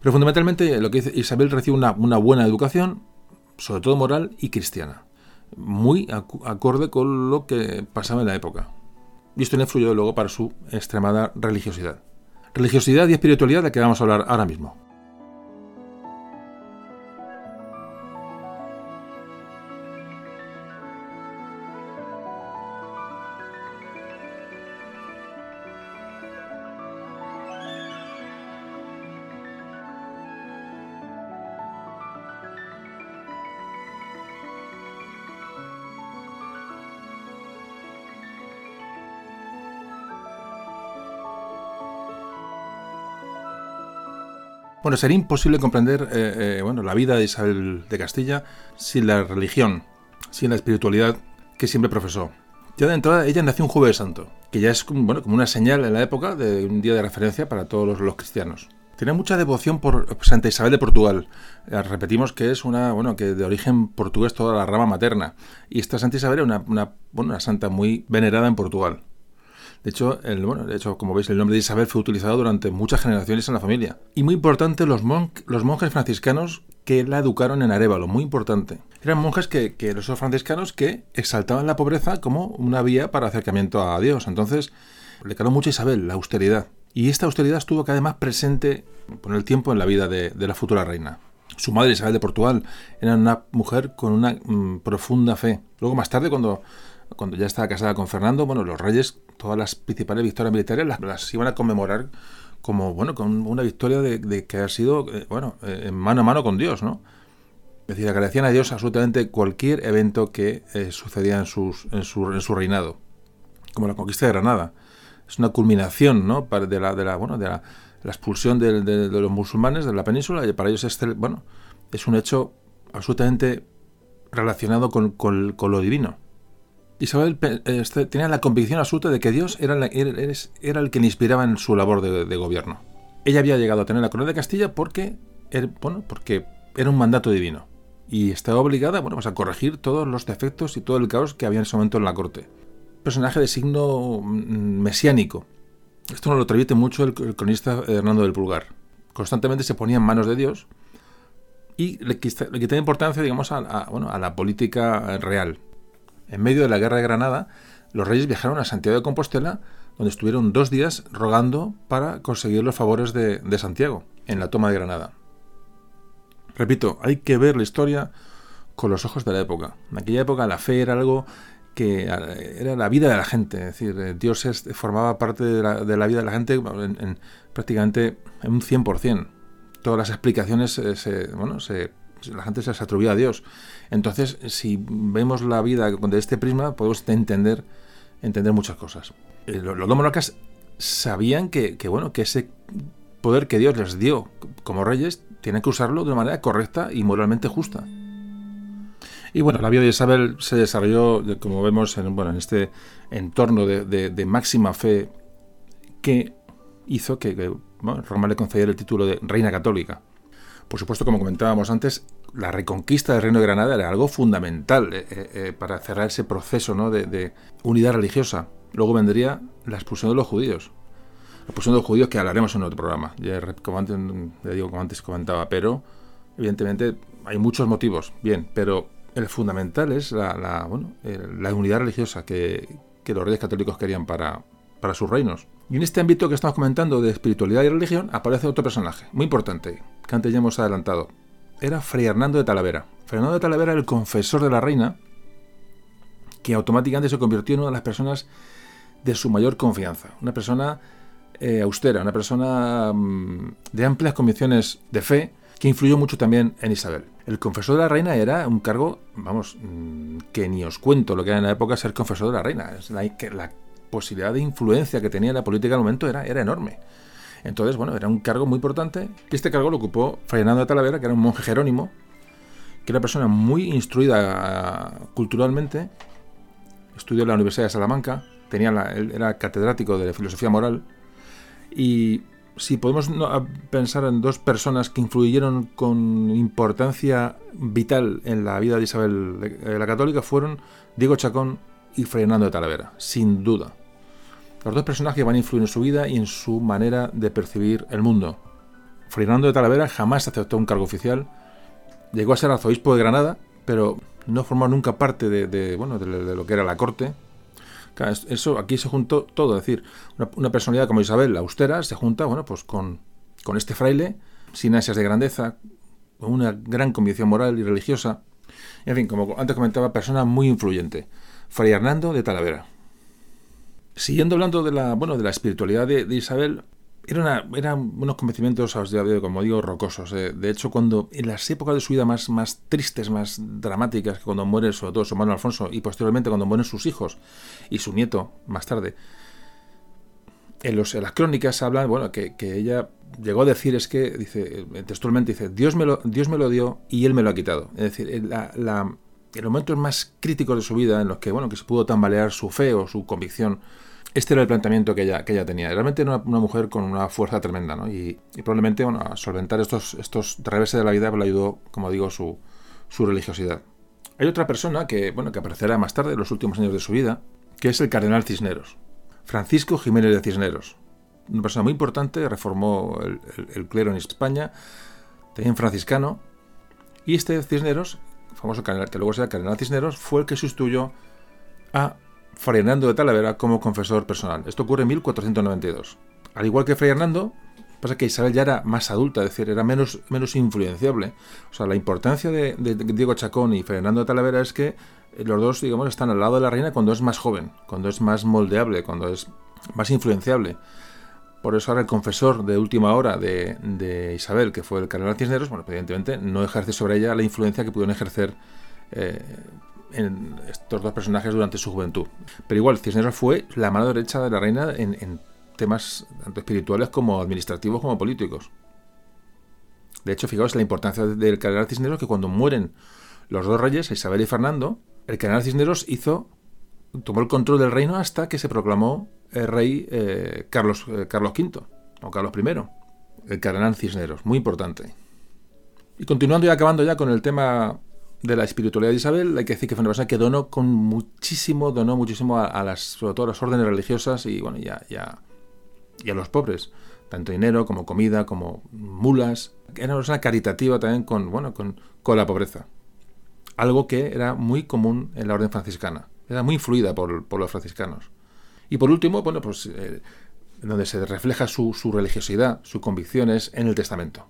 Pero fundamentalmente lo que dice Isabel recibe una, una buena educación, sobre todo moral y cristiana, muy acorde con lo que pasaba en la época. Y esto le influyó luego para su extremada religiosidad. Religiosidad y espiritualidad de la que vamos a hablar ahora mismo. Bueno, sería imposible comprender eh, eh, bueno, la vida de Isabel de Castilla sin la religión, sin la espiritualidad que siempre profesó. Ya de entrada, ella nació un jueves santo, que ya es bueno, como una señal en la época de un día de referencia para todos los, cristianos. Tenía mucha devoción por Santa Isabel de Portugal. Eh, repetimos que es una, bueno, que de origen portugués toda la rama materna. Y esta Santa Isabel era una, una, una santa muy venerada en Portugal. De hecho, el, bueno, de hecho, como veis, el nombre de Isabel fue utilizado durante muchas generaciones en la familia. Y muy importante, los, los monjes franciscanos que la educaron en Arevalo, muy importante. Eran monjes que, que los franciscanos que exaltaban la pobreza como una vía para acercamiento a Dios. Entonces, le caló mucho a Isabel la austeridad. Y esta austeridad estuvo cada vez más presente con el tiempo en la vida de, la futura reina. Su madre, Isabel de Portugal, era una mujer con una mm, profunda fe. Luego, más tarde, cuando cuando ya estaba casada con Fernando, bueno, los reyes, todas las principales victorias militares las, iban a conmemorar como, bueno, con una victoria de, que ha sido, eh, bueno, eh, en mano a mano con Dios, ¿no? Es decir, agradecían a Dios absolutamente cualquier evento que eh, sucedía en, sus, en, su, en su reinado, como la conquista de Granada. Es una culminación, ¿no? De la, de la, bueno, de la, expulsión de, los musulmanes de la península y para ellos es, bueno, es un hecho absolutamente relacionado con, con lo divino. Isabel este, tenía la convicción absoluta de que Dios era, era, el que le inspiraba en su labor de, gobierno. Ella había llegado a tener la corona de Castilla porque, er, bueno, porque era un mandato divino y estaba obligada bueno, pues a corregir todos los defectos y todo el caos que había en ese momento en la corte. Personaje de signo mm, mesiánico. Esto nos lo transmite mucho el, cronista Hernando del Pulgar. Constantemente se ponía en manos de Dios y le, quitaba importancia digamos, a la política real, en medio de la guerra de Granada, los reyes viajaron a Santiago de Compostela, donde estuvieron dos días rogando para conseguir los favores de, Santiago en la toma de Granada. Repito, hay que ver la historia con los ojos de la época. En aquella época la fe era algo que era la vida de la gente, es decir, eh, Dios formaba parte de la, vida de la gente en, prácticamente en un 100%. Todas las explicaciones se, bueno, se la gente se las atribuía a Dios. Entonces, si vemos la vida de este prisma, podemos entender, entender muchas cosas. Eh, los, dos monarcas sabían que, bueno, que ese poder que Dios les dio como reyes, tienen que usarlo de una manera correcta y moralmente justa. Y bueno, la vida de Isabel se desarrolló, como vemos, en, bueno, en este entorno de, máxima fe que hizo que, Roma le concediera el título de reina católica. Por supuesto, como comentábamos antes, la reconquista del Reino de Granada era algo fundamental eh, eh, eh, para cerrar ese proceso de, unidad religiosa. Luego vendría la expulsión de los judíos. La expulsión de los judíos que hablaremos en otro programa, ya, como, antes, digo, como antes comentaba, pero evidentemente hay muchos motivos, bien, pero el fundamental es la, unidad religiosa que, los reyes católicos querían para, para sus reinos. Y en este ámbito que estamos comentando de espiritualidad y religión aparece otro personaje, muy importante, que antes ya hemos adelantado. Era Fray Hernando de Talavera. Fernando de Talavera era el confesor de la reina, que automáticamente se convirtió en una de las personas de su mayor confianza. Una persona eh, austera, una persona mm, de amplias convicciones de fe, que influyó mucho también en Isabel. El confesor de la reina era un cargo, vamos, mm, que ni os cuento lo que era en la época ser confesor de la reina. La, la posibilidad de influencia que tenía en la política en el momento era enorme. Entonces, bueno, era un cargo muy importante. Este cargo lo ocupó Fernando de Talavera, que era un monje jerónimo, que era una persona muy instruida culturalmente, estudió en la Universidad de Salamanca, tenía era catedrático de filosofía moral, y si podemos pensar en dos personas que influyeron con importancia vital en la vida de Isabel la Católica, fueron Diego Chacón y Fernando de Talavera, sin duda. Los dos personajes van a influir en su vida y en su manera de percibir el mundo. Fray Hernando de Talavera jamás aceptó un cargo oficial, llegó a ser arzobispo de Granada, pero no formó nunca parte de, bueno, de, lo que era la corte. eso aquí se juntó todo, es decir, una, personalidad como Isabel, la austera, se junta bueno, pues con, con este fraile, sin ansias de grandeza, con una gran convicción moral y religiosa. En fin, como antes comentaba, persona muy influyente. Fray Hernando de Talavera. Siguiendo hablando de la, bueno, de la espiritualidad de, Isabel, era eran unos convencimientos, como digo, rocosos. Eh. De hecho, cuando en las épocas de su vida más, más tristes, más dramáticas, cuando muere sobre todo su hermano Alfonso y posteriormente cuando mueren sus hijos y su nieto más tarde, en, los, las crónicas hablan, bueno, que, ella llegó a decir, es que, dice, eh, textualmente dice, Dios me lo, Dios me lo dio y Él me lo ha quitado. Es decir, la, la, en los momentos más críticos de su vida, en los que, bueno, que se pudo tambalear su fe o su convicción, este era el planteamiento que ella, que ella tenía. Realmente era una, mujer con una fuerza tremenda, ¿no? Y, probablemente, bueno, a solventar estos, estos reveses de la vida le ayudó, como digo, su, su religiosidad. Hay otra persona que, bueno, que aparecerá más tarde, en los últimos años de su vida, que es el cardenal Cisneros. Francisco Jiménez de Cisneros. Una persona muy importante, reformó el, clero en España, también franciscano. Y este Cisneros famoso cardenal, que luego será cardenal Cisneros, fue el que sustituyó a Fray Hernando de Talavera como confesor personal. Esto ocurre en 1492. Al igual que Fray Hernando, pasa que Isabel ya era más adulta, es decir, era menos, menos influenciable. O sea, la importancia de, Diego Chacón y Fray Hernando de Talavera es que los dos, digamos, están al lado de la reina cuando es más joven, cuando es más moldeable, cuando es más influenciable. Por eso ahora el confesor de última hora de, Isabel, que fue el cardenal Cisneros, bueno, evidentemente no ejerce sobre ella la influencia que pudieron ejercer eh, en estos dos personajes durante su juventud. Pero igual, Cisneros fue la mano derecha de la reina en, temas tanto espirituales como administrativos como políticos. De hecho, fijaos la importancia del cardenal Cisneros, que cuando mueren los dos reyes, Isabel y Fernando, el cardenal Cisneros hizo, tomó el control del reino hasta que se proclamó el rey eh, Carlos, eh, Carlos V, o Carlos I, el cardenal Cisneros, muy importante. Y continuando y acabando ya con el tema de la espiritualidad de Isabel, hay que decir que fue una persona que donó con muchísimo, donó muchísimo a, las, sobre todo a las órdenes religiosas y bueno, ya, ya, y a los pobres, tanto dinero como comida, como mulas. Era una persona caritativa también con, bueno, con, con la pobreza. Algo que era muy común en la orden franciscana. Era muy influida por, por los franciscanos. Y por último, bueno, pues eh, donde se refleja su, religiosidad, sus convicciones en el testamento.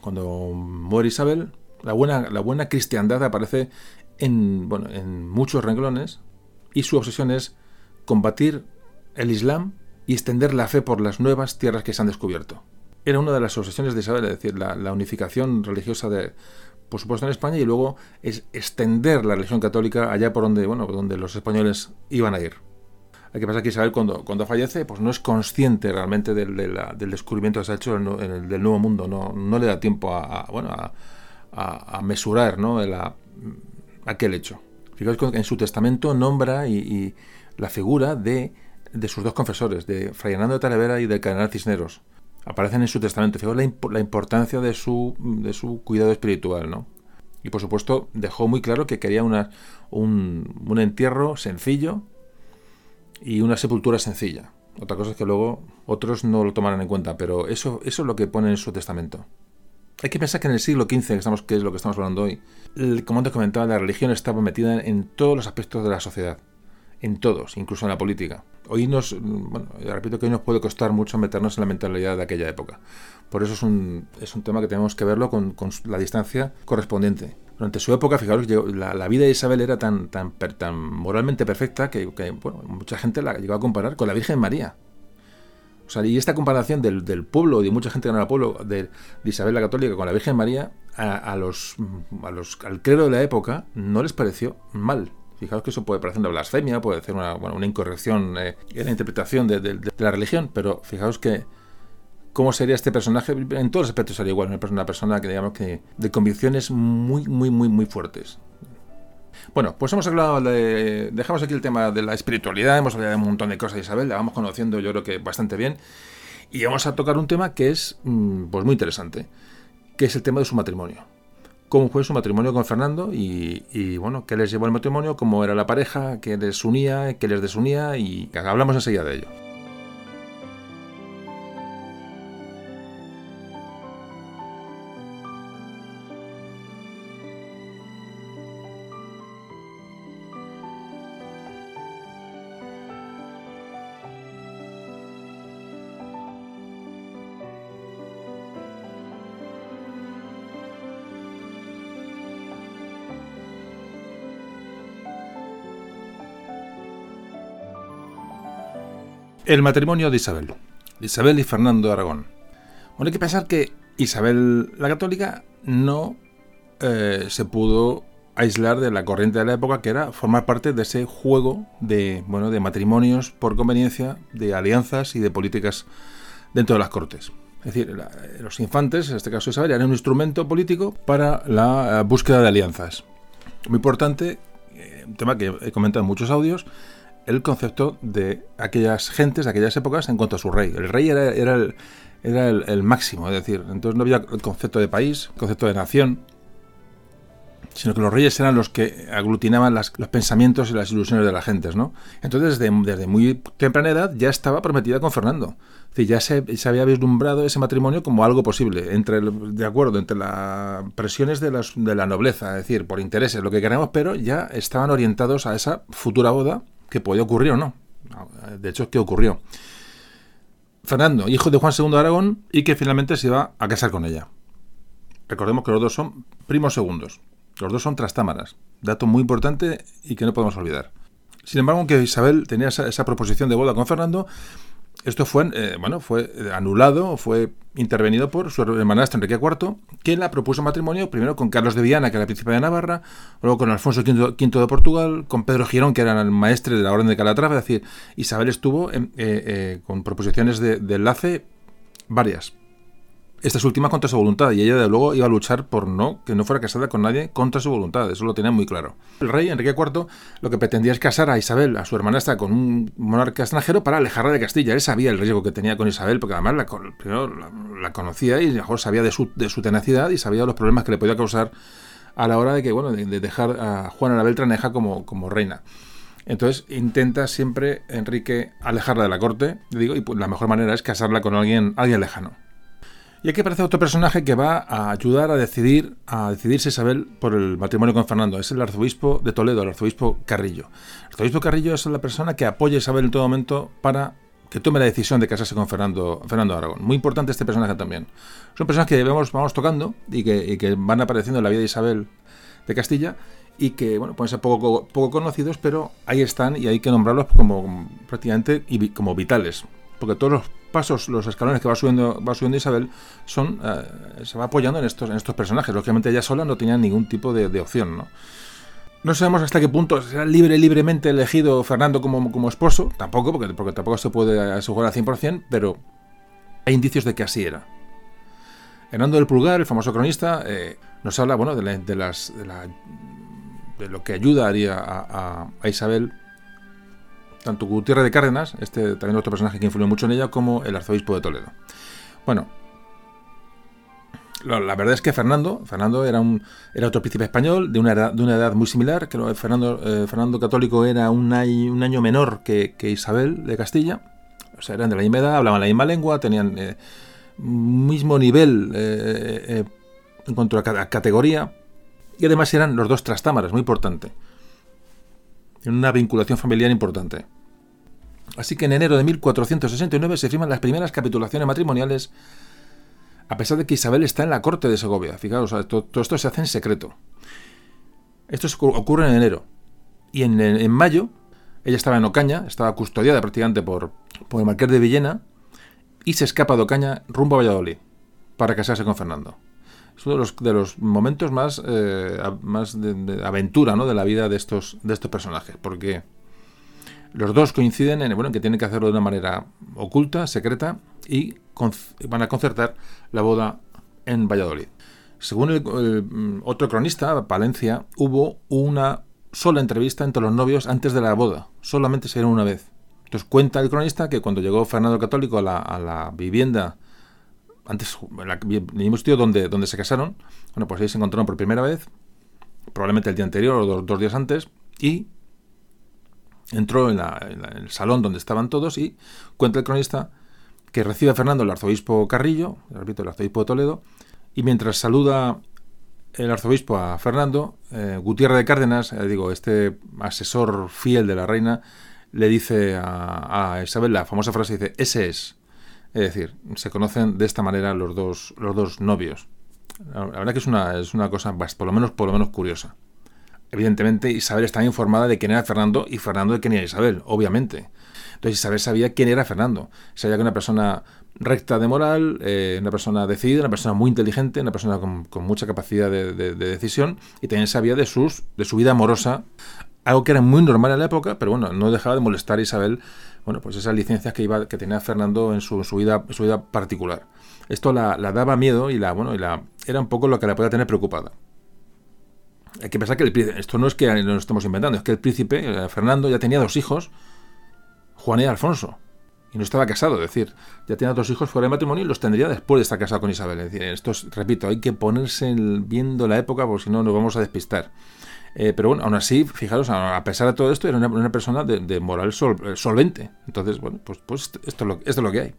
Cuando muere Isabel, la buena, la buena cristiandad aparece en, bueno, en muchos renglones y su obsesión es combatir el Islam y extender la fe por las nuevas tierras que se han descubierto. Era una de las obsesiones de Isabel, es decir, la, la unificación religiosa de, por supuesto en España y luego es extender la religión católica allá por donde, bueno, donde los españoles iban a ir. Hay que pensar que Isabel cuando, cuando fallece pues no es consciente realmente del, descubrimiento que se ha hecho en el, del Nuevo Mundo, no, no le da tiempo a, bueno, a, a, mesurar ¿no? aquel hecho. Fijaos que en su testamento nombra y, la figura de, de, sus dos confesores, de Fray Hernando de Talavera y del Cardenal Cisneros. Aparecen en su testamento. Fijaos la, importancia de su, de su cuidado espiritual, ¿no? Y por supuesto dejó muy claro que quería un, un entierro sencillo, y una sepultura sencilla. Otra cosa es que luego otros no lo tomarán en cuenta, pero eso, eso es lo que pone en su testamento. Hay que pensar que en el siglo XV, que, estamos, que es lo que estamos hablando hoy, el, como antes comentaba, la religión estaba metida en todos los aspectos de la sociedad. En todos, incluso en la política. Hoy nos, bueno, repito que hoy nos puede costar mucho meternos en la mentalidad de aquella época. Por eso es un, es un tema que tenemos que verlo con, con la distancia correspondiente. Durante su época, fijaros, la, la, vida de Isabel era tan, tan, tan moralmente perfecta que, mucha gente la llegó a comparar con la Virgen María. Y esta comparación del, del pueblo de mucha gente que no era pueblo de, Isabel la Católica con la Virgen María, a, los, a los, al clero de la época no les pareció mal. Fijaos que eso puede parecer una blasfemia, puede ser una, una incorrección eh, en la interpretación de, de, la religión, pero fijaos que cómo sería este personaje. En todos los aspectos sería igual, una persona que digamos que de convicciones muy, muy, muy, muy fuertes. Bueno, pues hemos hablado de. Dejamos aquí el tema de la espiritualidad, hemos hablado de un montón de cosas de Isabel, la vamos conociendo yo creo que bastante bien. Y vamos a tocar un tema que es mm, pues muy interesante, que es el tema de su matrimonio. Cómo fue su matrimonio con Fernando y, y bueno, qué les llevó al matrimonio, cómo era la pareja, qué les unía, qué les desunía y hablamos enseguida de ello. El matrimonio de Isabel. Isabel y Fernando de Aragón. Bueno, hay que pensar que Isabel la Católica no eh, se pudo aislar de la corriente de la época que era formar parte de ese juego de, bueno, de matrimonios por conveniencia, de alianzas y de políticas dentro de las cortes. Es decir, los infantes, en este caso Isabel, eran un instrumento político para la eh, búsqueda de alianzas. Muy importante, eh, un tema que he comentado en muchos audios, el concepto de aquellas gentes, de aquellas épocas en cuanto a su rey. El rey era, el, era el, máximo, es decir, entonces no había el concepto de país, el concepto de nación, sino que los reyes eran los que aglutinaban los pensamientos y las ilusiones de las gentes, ¿no? Entonces, desde, muy temprana edad ya estaba prometida con Fernando. Es decir, ya se, había vislumbrado ese matrimonio como algo posible, entre de acuerdo, entre las presiones de, de la nobleza, es decir, por intereses, lo que queremos, pero ya estaban orientados a esa futura boda que podía ocurrir o no. De hecho, ¿qué ocurrió? Fernando, hijo de Juan II de Aragón, y que finalmente se iba a casar con ella. Recordemos que los dos son primos segundos. Los dos son trastámaras. Dato muy importante y que no podemos olvidar. Sin embargo, aunque Isabel tenía esa, proposición de boda con Fernando, esto fue, eh, bueno, fue anulado, fue intervenido por su hermanastro Enrique IV, que la propuso matrimonio primero con Carlos de Viana, que era príncipe de Navarra, luego con Alfonso V, de Portugal, con Pedro Girón, que era el maestre de la Orden de Calatrava, es decir, Isabel estuvo eh, eh, con proposiciones de enlace varias estas últimas contra su voluntad y ella de luego iba a luchar por no que no fuera casada con nadie contra su voluntad, eso lo tenía muy claro. El rey Enrique IV lo que pretendía es casar a Isabel, a su hermanastra, con un monarca extranjero para alejarla de Castilla. Él sabía el riesgo que tenía con Isabel, porque además la, la, conocía y mejor sabía de su, de su tenacidad y sabía los problemas que le podía causar a la hora de que bueno de, dejar a Juana la Beltraneja como, como reina. Entonces intenta siempre Enrique alejarla de la corte, digo, y pues la mejor manera es casarla con alguien, alguien lejano. Y aquí aparece otro personaje que va a ayudar a decidir, a decidirse Isabel por el matrimonio con Fernando. Es el arzobispo de Toledo, el arzobispo Carrillo. El arzobispo Carrillo es la persona que apoya a Isabel en todo momento para que tome la decisión de casarse con Fernando, Fernando Aragón. Muy importante este personaje también. Son personas que vamos tocando y que, van apareciendo en la vida de Isabel de Castilla y que bueno pueden ser poco, poco conocidos, pero ahí están y hay que nombrarlos como prácticamente como vitales porque todos los pasos, los escalones que va subiendo, va subiendo Isabel, son eh, se va apoyando en estos, en estos personajes. Lógicamente ella sola no tenía ningún tipo de, opción, ¿no? No sabemos hasta qué punto será libre, libremente elegido Fernando como, como esposo, tampoco, porque, porque tampoco se puede asegurar al 100%, pero hay indicios de que así era. Hernando del Pulgar, el famoso cronista, eh, nos habla bueno, de, de, las, de, lo que ayudaría a, a Isabel tanto Gutiérrez de Cárdenas, este también otro personaje que influyó mucho en ella, como el arzobispo de Toledo. Bueno, la, verdad es que Fernando, Fernando era un era otro príncipe español de una edad, de una edad muy similar, que Fernando, eh, Fernando Católico era un, un año menor que, Isabel de Castilla, o sea, eran de la misma edad, hablaban la misma lengua, tenían eh, mismo nivel eh, en cuanto a categoría, y además eran los dos trastámaras, muy importante en una vinculación familiar importante. Así que en enero de 1469 se firman las primeras capitulaciones matrimoniales, a pesar de que Isabel está en la corte de Segovia. Fijaos, todo, esto se hace en secreto. Esto ocurre en enero. Y en, mayo, ella estaba en Ocaña, estaba custodiada prácticamente por, por el marqués de Villena, y se escapa de Ocaña rumbo a Valladolid para casarse con Fernando es uno de los, de los momentos más, eh, más de, aventura ¿no? de la vida de estos, de estos personajes, porque los dos coinciden en, bueno, en que tienen que hacerlo de una manera oculta, secreta, y van a concertar la boda en Valladolid. Según mm, otro cronista, Palencia, hubo una sola entrevista entre los novios antes de la boda, solamente se dieron una vez. Entonces cuenta el cronista que cuando llegó Fernando Católico a la, a la vivienda antes, mismo sitio donde, donde se casaron, bueno, pues ahí se encontraron por primera vez, probablemente el día anterior o dos, días antes, y entró en, el salón donde estaban todos y cuenta el cronista que recibe a Fernando el arzobispo Carrillo, repito, el arzobispo de Toledo, y mientras saluda el arzobispo a Fernando, eh, Gutiérrez de Cárdenas, eh, digo, este asesor fiel de la reina, le dice a Isabel la famosa frase, dice, ese es. Es decir, se conocen de esta manera los dos, los dos novios. La verdad que es una, es una cosa por lo, menos, por lo menos curiosa. Evidentemente, Isabel está informada de quién era Fernando y Fernando de quién era Isabel, obviamente. Entonces Isabel sabía quién era Fernando. Sabía que una persona recta de moral, eh, una persona decidida, una persona muy inteligente, una persona con, mucha capacidad de, decisión y también sabía de, sus, de su vida amorosa, algo que era muy normal en la época, pero bueno, no dejaba de molestar a Isabel, bueno, pues esas licencias que, iba, que tenía Fernando en su, su vida, su vida particular. Esto la, daba miedo y la, bueno, y la, era un poco lo que la podía tener preocupada. Hay que pensar que el, esto no es que nos estemos inventando, es que el príncipe, eh, Fernando, ya tenía dos hijos, Juan y Alfonso. Y no estaba casado, es decir, ya tenía dos hijos fuera de matrimonio y los tendría después de estar casado con Isabel. Es decir, esto repito, hay que ponerse viendo la época porque si no nos vamos a despistar. Eh, pero bueno, aún así, fijaros, a pesar de todo esto, era una, persona de, moral solvente. Entonces, bueno, pues, pues esto, es lo, lo que hay.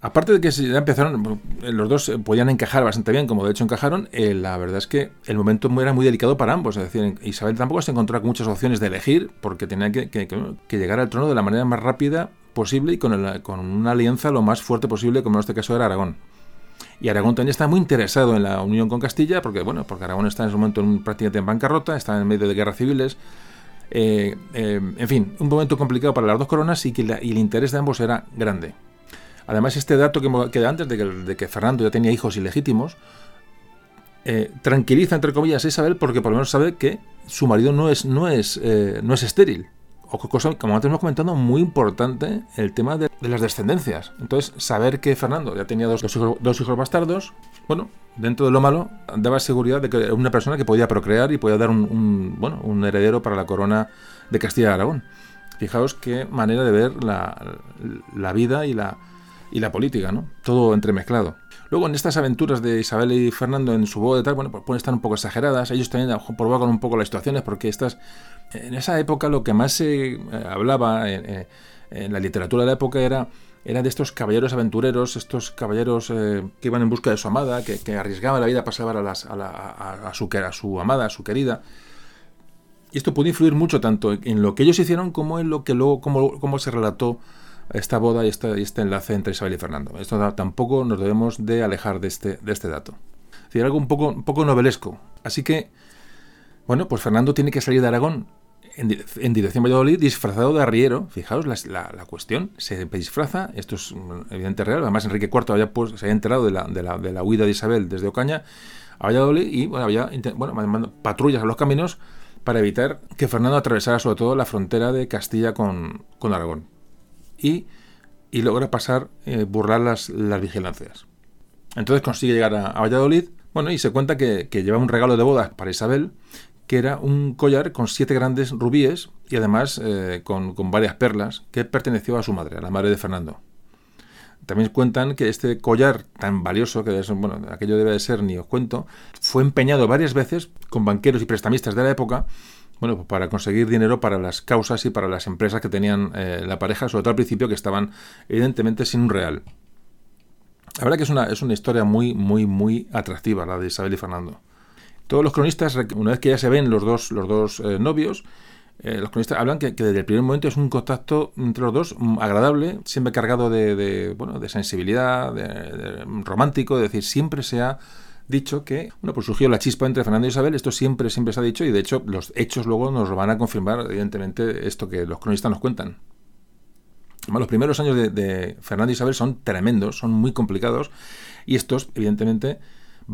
Aparte de que ya empezaron, los dos podían encajar bastante bien, como de hecho encajaron, eh, la verdad es que el momento era muy delicado para ambos. Es decir, Isabel tampoco se encontró con muchas opciones de elegir, porque tenía que, llegar al trono de la manera más rápida posible y con, una alianza lo más fuerte posible, como en este caso era Aragón. Y Aragón también está muy interesado en la unión con Castilla, porque bueno, porque Aragón está en ese momento en, prácticamente en bancarrota, está en medio de guerras civiles. Eh, eh, en fin, un momento complicado para las dos coronas y que el interés de ambos era grande. Además, este dato que queda antes de que, Fernando ya tenía hijos ilegítimos, eh, tranquiliza, entre comillas, a Isabel porque por lo menos sabe que su marido no es, no es, no es estéril. O cosa, como antes hemos comentado, muy importante el tema de, las descendencias. Entonces, saber que Fernando ya tenía dos, hijos, bastardos, bueno, dentro de lo malo, daba seguridad de que era una persona que podía procrear y podía dar un, bueno, un heredero para la corona de Castilla y Aragón. Fijaos qué manera de ver la vida y la, y la política, ¿no? Todo entremezclado. Luego, en estas aventuras de Isabel y Fernando en su boda y tal, bueno, pues pueden estar un poco exageradas. Ellos también provocan un poco las situaciones porque estas, en esa época lo que más se eh, hablaba en, la literatura de la época era, era de estos caballeros aventureros, estos caballeros eh, que iban en busca de su amada, que, arriesgaban la vida para salvar a, a, a, su, a su amada, a su querida. Y esto puede influir mucho tanto en lo que ellos hicieron como en lo que luego, como, se relató esta boda y este, enlace entre Isabel y Fernando. Esto tampoco nos debemos de alejar de este, este dato. Es decir, algo un poco novelesco. Así que, bueno, pues Fernando tiene que salir de Aragón en, dirección a Valladolid disfrazado de arriero. Fijaos la, la, cuestión, se disfraza, esto es mm, evidente real, además Enrique IV se había enterado de la, de, la, de la huida de Isabel desde Ocaña a Valladolid y bueno, había bueno, patrullas a los caminos para evitar que Fernando atravesara sobre todo la frontera de Castilla con, con Aragón y, logra pasar, eh, burlar las, las, vigilancias. Entonces consigue llegar a, Valladolid, bueno, y se cuenta que, lleva un regalo de boda para Isabel, que era un collar con siete grandes rubíes y además eh, con, varias perlas que perteneció a su madre, a la madre de Fernando. También cuentan que este collar tan valioso, que bueno, aquello debe de ser, ni os cuento, fue empeñado varias veces con banqueros y prestamistas de la época bueno, pues para conseguir dinero para las causas y para las empresas que tenían eh, la pareja, sobre todo al principio, que estaban evidentemente sin un real. La verdad que es una, es una historia muy, muy, muy atractiva la de Isabel y Fernando. Todos los cronistas, una vez que ya se ven los dos, los dos eh, novios, eh, los cronistas hablan que, desde el primer momento es un contacto entre los dos mm, agradable, siempre cargado de, bueno, de sensibilidad, de, romántico, es decir, siempre se ha dicho que, bueno, pues surgió la chispa entre Fernando y Isabel, esto siempre, siempre se ha dicho y de hecho los hechos luego nos van a confirmar, evidentemente, esto que los cronistas nos cuentan. Los primeros años de, Fernando y Isabel son tremendos, son muy complicados y estos, evidentemente,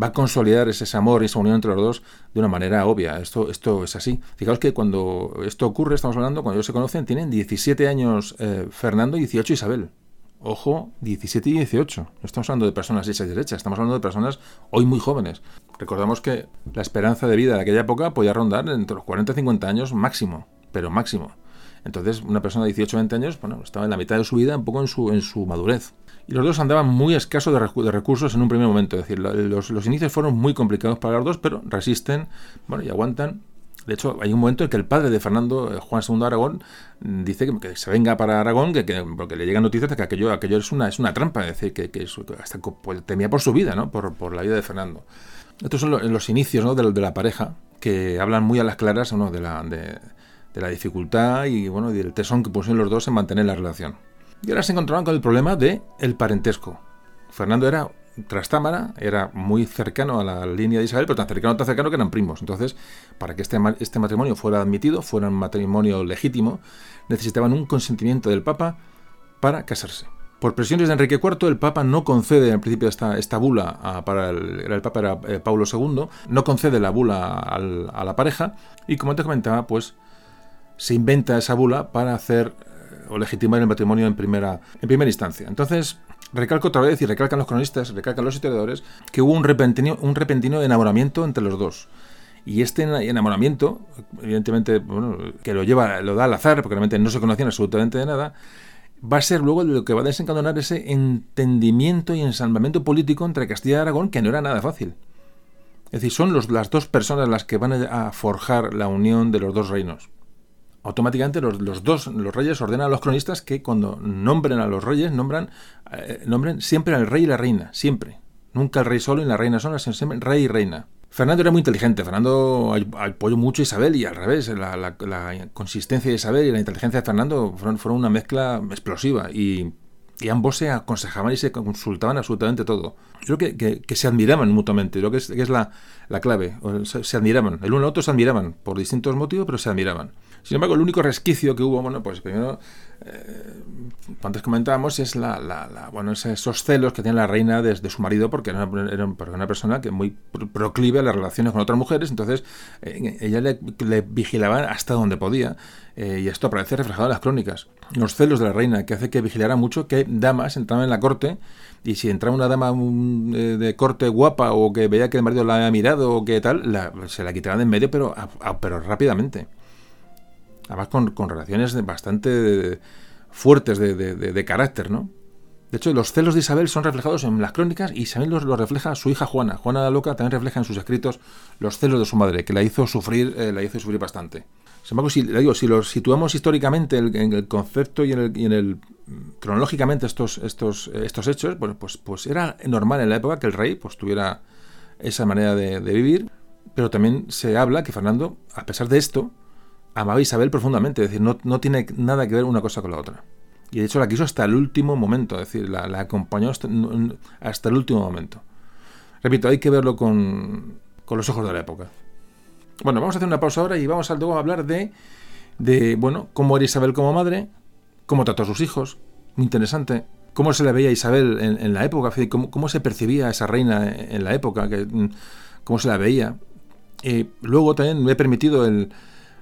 va a consolidar ese amor y esa unión entre los dos de una manera obvia. Esto, esto es así. Fijaos que cuando esto ocurre, estamos hablando, cuando ellos se conocen, tienen 17 años eh, Fernando y 18 Isabel. Ojo, 17 y 18. No estamos hablando de personas hechas y derechas, estamos hablando de personas hoy muy jóvenes. Recordamos que la esperanza de vida de aquella época podía rondar entre los 40 y 50 años máximo, pero máximo. Entonces, una persona de 18 o 20 años, bueno, estaba en la mitad de su vida, un poco en su, en su madurez. Y los dos andaban muy escasos de, recursos en un primer momento. Es decir, los, inicios fueron muy complicados para los dos, pero resisten, bueno, y aguantan de hecho, hay un momento en que el padre de Fernando, eh, Juan II de Aragón, mm, dice que, se venga para Aragón, que, porque le llegan noticias de que aquello, aquello es, una, trampa, es decir, que, hasta pues, temía por su vida, ¿no? por, la vida de Fernando. Estos son los, inicios de, la pareja, que hablan muy a las claras de, la, dificultad y bueno, del tesón que pusieron los dos en mantener la relación. Y ahora se encontraban con el problema de el parentesco. Fernando era Trastámara era muy cercano a la línea de Isabel, pero tan cercano, tan cercano que eran primos. Entonces, para que este, este matrimonio fuera admitido, fuera un matrimonio legítimo, necesitaban un consentimiento del Papa para casarse. Por presiones de Enrique IV, el Papa no concede en principio esta, esta bula para el, el Papa era eh, Paulo II, no concede la bula a la pareja y como te comentaba, pues se inventa esa bula para hacer o legitimar el matrimonio en primera, en primera instancia. Entonces, recalco otra vez y recalcan los cronistas, recalcan los historiadores, que hubo un repentino, un repentino enamoramiento entre los dos. Y este enamoramiento, evidentemente, bueno, que lo lleva, lo da al azar, porque realmente no se conocían absolutamente de nada, va a ser luego lo que va a desencadenar ese entendimiento y ensalmamiento político entre Castilla y Aragón, que no era nada fácil. Es decir, son las dos personas las que van a forjar la unión de los dos reinos. Automáticamente los, dos, los reyes ordenan a los cronistas que cuando nombren a los reyes, nombran, eh, nombren siempre al rey y la reina, siempre. Nunca el rey solo y la reina sola, sino siempre rey y reina. Fernando era muy inteligente, Fernando apoyó mucho a Isabel y al revés, la, consistencia de Isabel y la inteligencia de Fernando fueron, fueron una mezcla explosiva y, ambos se aconsejaban y se consultaban absolutamente todo. Yo creo que, se admiraban mutuamente, lo que es, es la, clave, se, admiraban, el uno al otro se admiraban por distintos motivos, pero se admiraban. Sin embargo, el único resquicio que hubo, bueno, pues primero, eh, antes comentábamos, es la, bueno, esos celos que tiene la reina desde su marido, porque era una, persona que muy proclive a las relaciones con otras mujeres, entonces eh, ella le, vigilaba hasta donde podía, eh, y esto aparece reflejado en las crónicas. Los celos de la reina, que hace que vigilara mucho que damas entraban en la corte, y si entraba una dama de corte guapa, o que veía que el marido la había mirado, o que tal, se la quitaban de en medio, pero, pero rápidamente. Además con, relaciones bastante fuertes de, carácter, ¿no? De hecho, los celos de Isabel son reflejados en las crónicas y Isabel los, refleja su hija Juana. Juana la Loca también refleja en sus escritos los celos de su madre, que la hizo sufrir, eh, la hizo sufrir bastante. Sin embargo, si, digo, los situamos históricamente en el concepto y en el, el cronológicamente estos, estos, estos hechos, bueno, pues, pues era normal en la época que el rey pues, tuviera esa manera de vivir, pero también se habla que Fernando, a pesar de esto, amaba a Isabel profundamente, es decir, no, no, tiene nada que ver una cosa con la otra. Y de hecho la quiso hasta el último momento, es decir, la, acompañó hasta, el último momento. Repito, hay que verlo con, con, los ojos de la época. Bueno, vamos a hacer una pausa ahora y vamos a luego a hablar de, de, bueno, cómo era Isabel como madre, cómo trató a sus hijos, muy interesante, cómo se le veía a Isabel en, la época, cómo, cómo, se percibía a esa reina en la época, que, cómo se la veía. Y luego también me he permitido el,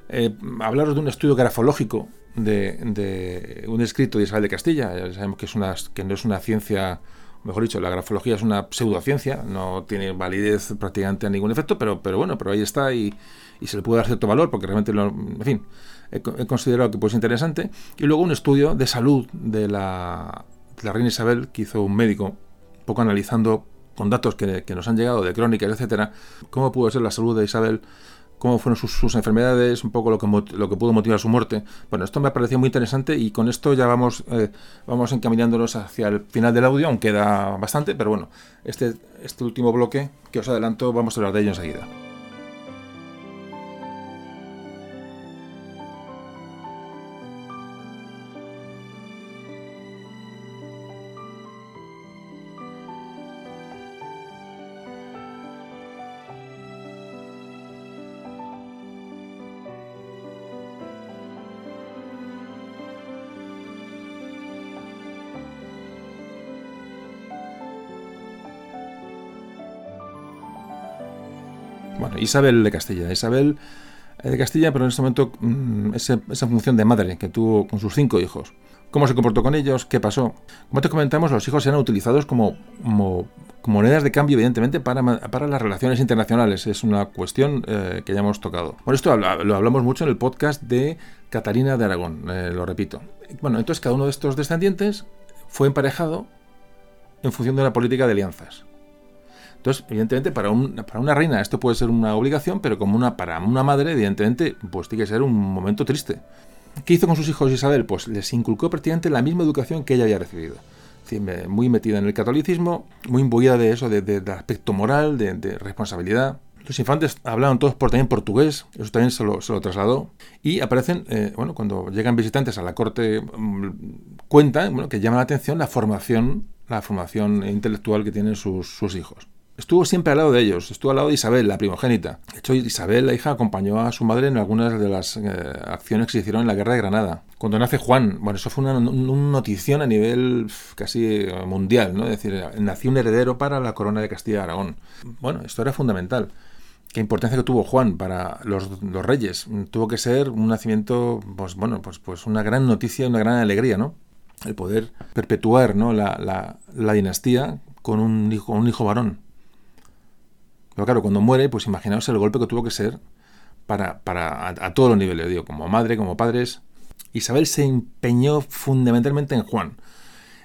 eh, hablaros de un estudio grafológico de, un escrito de Isabel de Castilla. Sabemos que, es una, que no es una ciencia, mejor dicho, la grafología es una pseudociencia, no tiene validez prácticamente a ningún efecto, pero, pero bueno, pero ahí está y, se le puede dar cierto valor porque realmente, en fin, he, considerado que pues interesante. Y luego un estudio de salud de la, reina Isabel que hizo un médico, un poco analizando con datos que, que nos han llegado de crónicas, etcétera, cómo pudo ser la salud de Isabel cómo fueron sus, enfermedades, un poco lo que, lo que pudo motivar su muerte. Bueno, esto me ha parecido muy interesante y con esto ya vamos, eh, vamos encaminándonos hacia el final del audio, aunque queda bastante, pero bueno, este, este último bloque que os adelanto, vamos a hablar de ello enseguida. Isabel de Castilla. Isabel eh, de Castilla, pero en este momento mm, esa, función de madre que tuvo con sus cinco hijos. ¿Cómo se comportó con ellos? ¿Qué pasó? Como te comentamos, los hijos eran utilizados como, como, monedas de cambio, evidentemente, para, las relaciones internacionales. Es una cuestión eh, que ya hemos tocado. Bueno, esto lo hablamos mucho en el podcast de Catarina de Aragón, eh, lo repito. Bueno, entonces cada uno de estos descendientes fue emparejado en función de una política de alianzas. Entonces, evidentemente, para, una reina esto puede ser una obligación, pero como una, para una madre, evidentemente, pues tiene que ser un momento triste. ¿Qué hizo con sus hijos Isabel? Pues les inculcó prácticamente la misma educación que ella había recibido. muy metida en el catolicismo, muy imbuida de eso, de, aspecto moral, de, responsabilidad. Los infantes hablaban todos por, también portugués, eso también se lo, trasladó. Y aparecen, eh, bueno, cuando llegan visitantes a la corte, mm, cuentan bueno, que llama la atención la formación, la formación intelectual que tienen sus hijos. Estuvo siempre al lado de ellos, estuvo al lado de Isabel, la primogénita. De hecho, Isabel, la hija, acompañó a su madre en algunas de las eh, acciones que se hicieron en la guerra de Granada. Cuando nace Juan, bueno, eso fue una, notición a nivel casi mundial, ¿no? Es decir, nació un heredero para la corona de Castilla y Aragón. Bueno, esto era fundamental. Qué importancia que tuvo Juan para los, reyes. Tuvo que ser un nacimiento, pues bueno, pues, pues una gran noticia, una gran alegría, ¿no? El poder perpetuar ¿no? la, dinastía con un hijo varón. Pero claro, cuando muere, pues imaginaos el golpe que tuvo que ser para, para a, todos los niveles, digo, como madre, como padres. Isabel se empeñó fundamentalmente en Juan.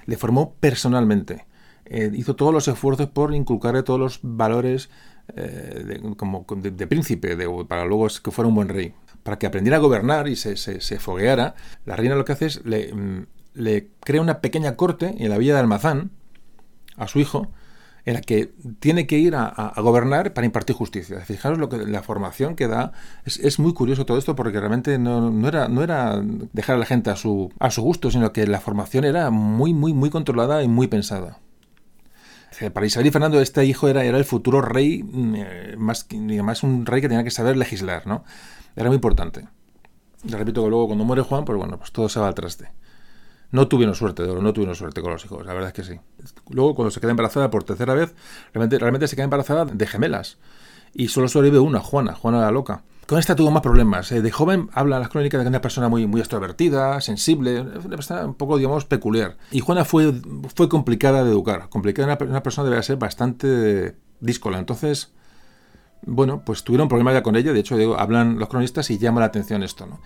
Le formó personalmente. Eh, hizo todos los esfuerzos por inculcarle todos los valores eh, de, como de, príncipe, para luego que fuera un buen rey. Para que aprendiera a gobernar y se, se, fogueara, la reina lo que hace es le, mm, le crea una pequeña corte en la villa de Almazán a su hijo, en la que tiene que ir a, gobernar para impartir justicia. Fijaros lo que la formación que da. Es, muy curioso todo esto porque realmente no, era, dejar a la gente a su, gusto, sino que la formación era muy, muy, muy controlada y muy pensada. Para Isabel y Fernando este hijo era, era el futuro rey, mm, eh, más, más un rey que tenía que saber legislar, ¿no? Era muy importante. Le repito que luego cuando muere Juan, pues bueno, pues todo se va al traste. No tuvieron suerte, no tuvieron suerte con los hijos, la verdad es que sí. Luego, cuando se queda embarazada por tercera vez, realmente, se queda embarazada de gemelas. Y solo sobrevive una, Juana, Juana la loca. Con esta tuvo más problemas. Eh, de joven habla las crónicas de que una persona muy, muy extrovertida, sensible, un poco, digamos, peculiar. Y Juana fue, fue complicada de educar. Complicada, una, una persona debe ser bastante díscola. Entonces, bueno, pues tuvieron problemas ya con ella. De hecho, digo, hablan los cronistas y llama la atención esto, ¿no?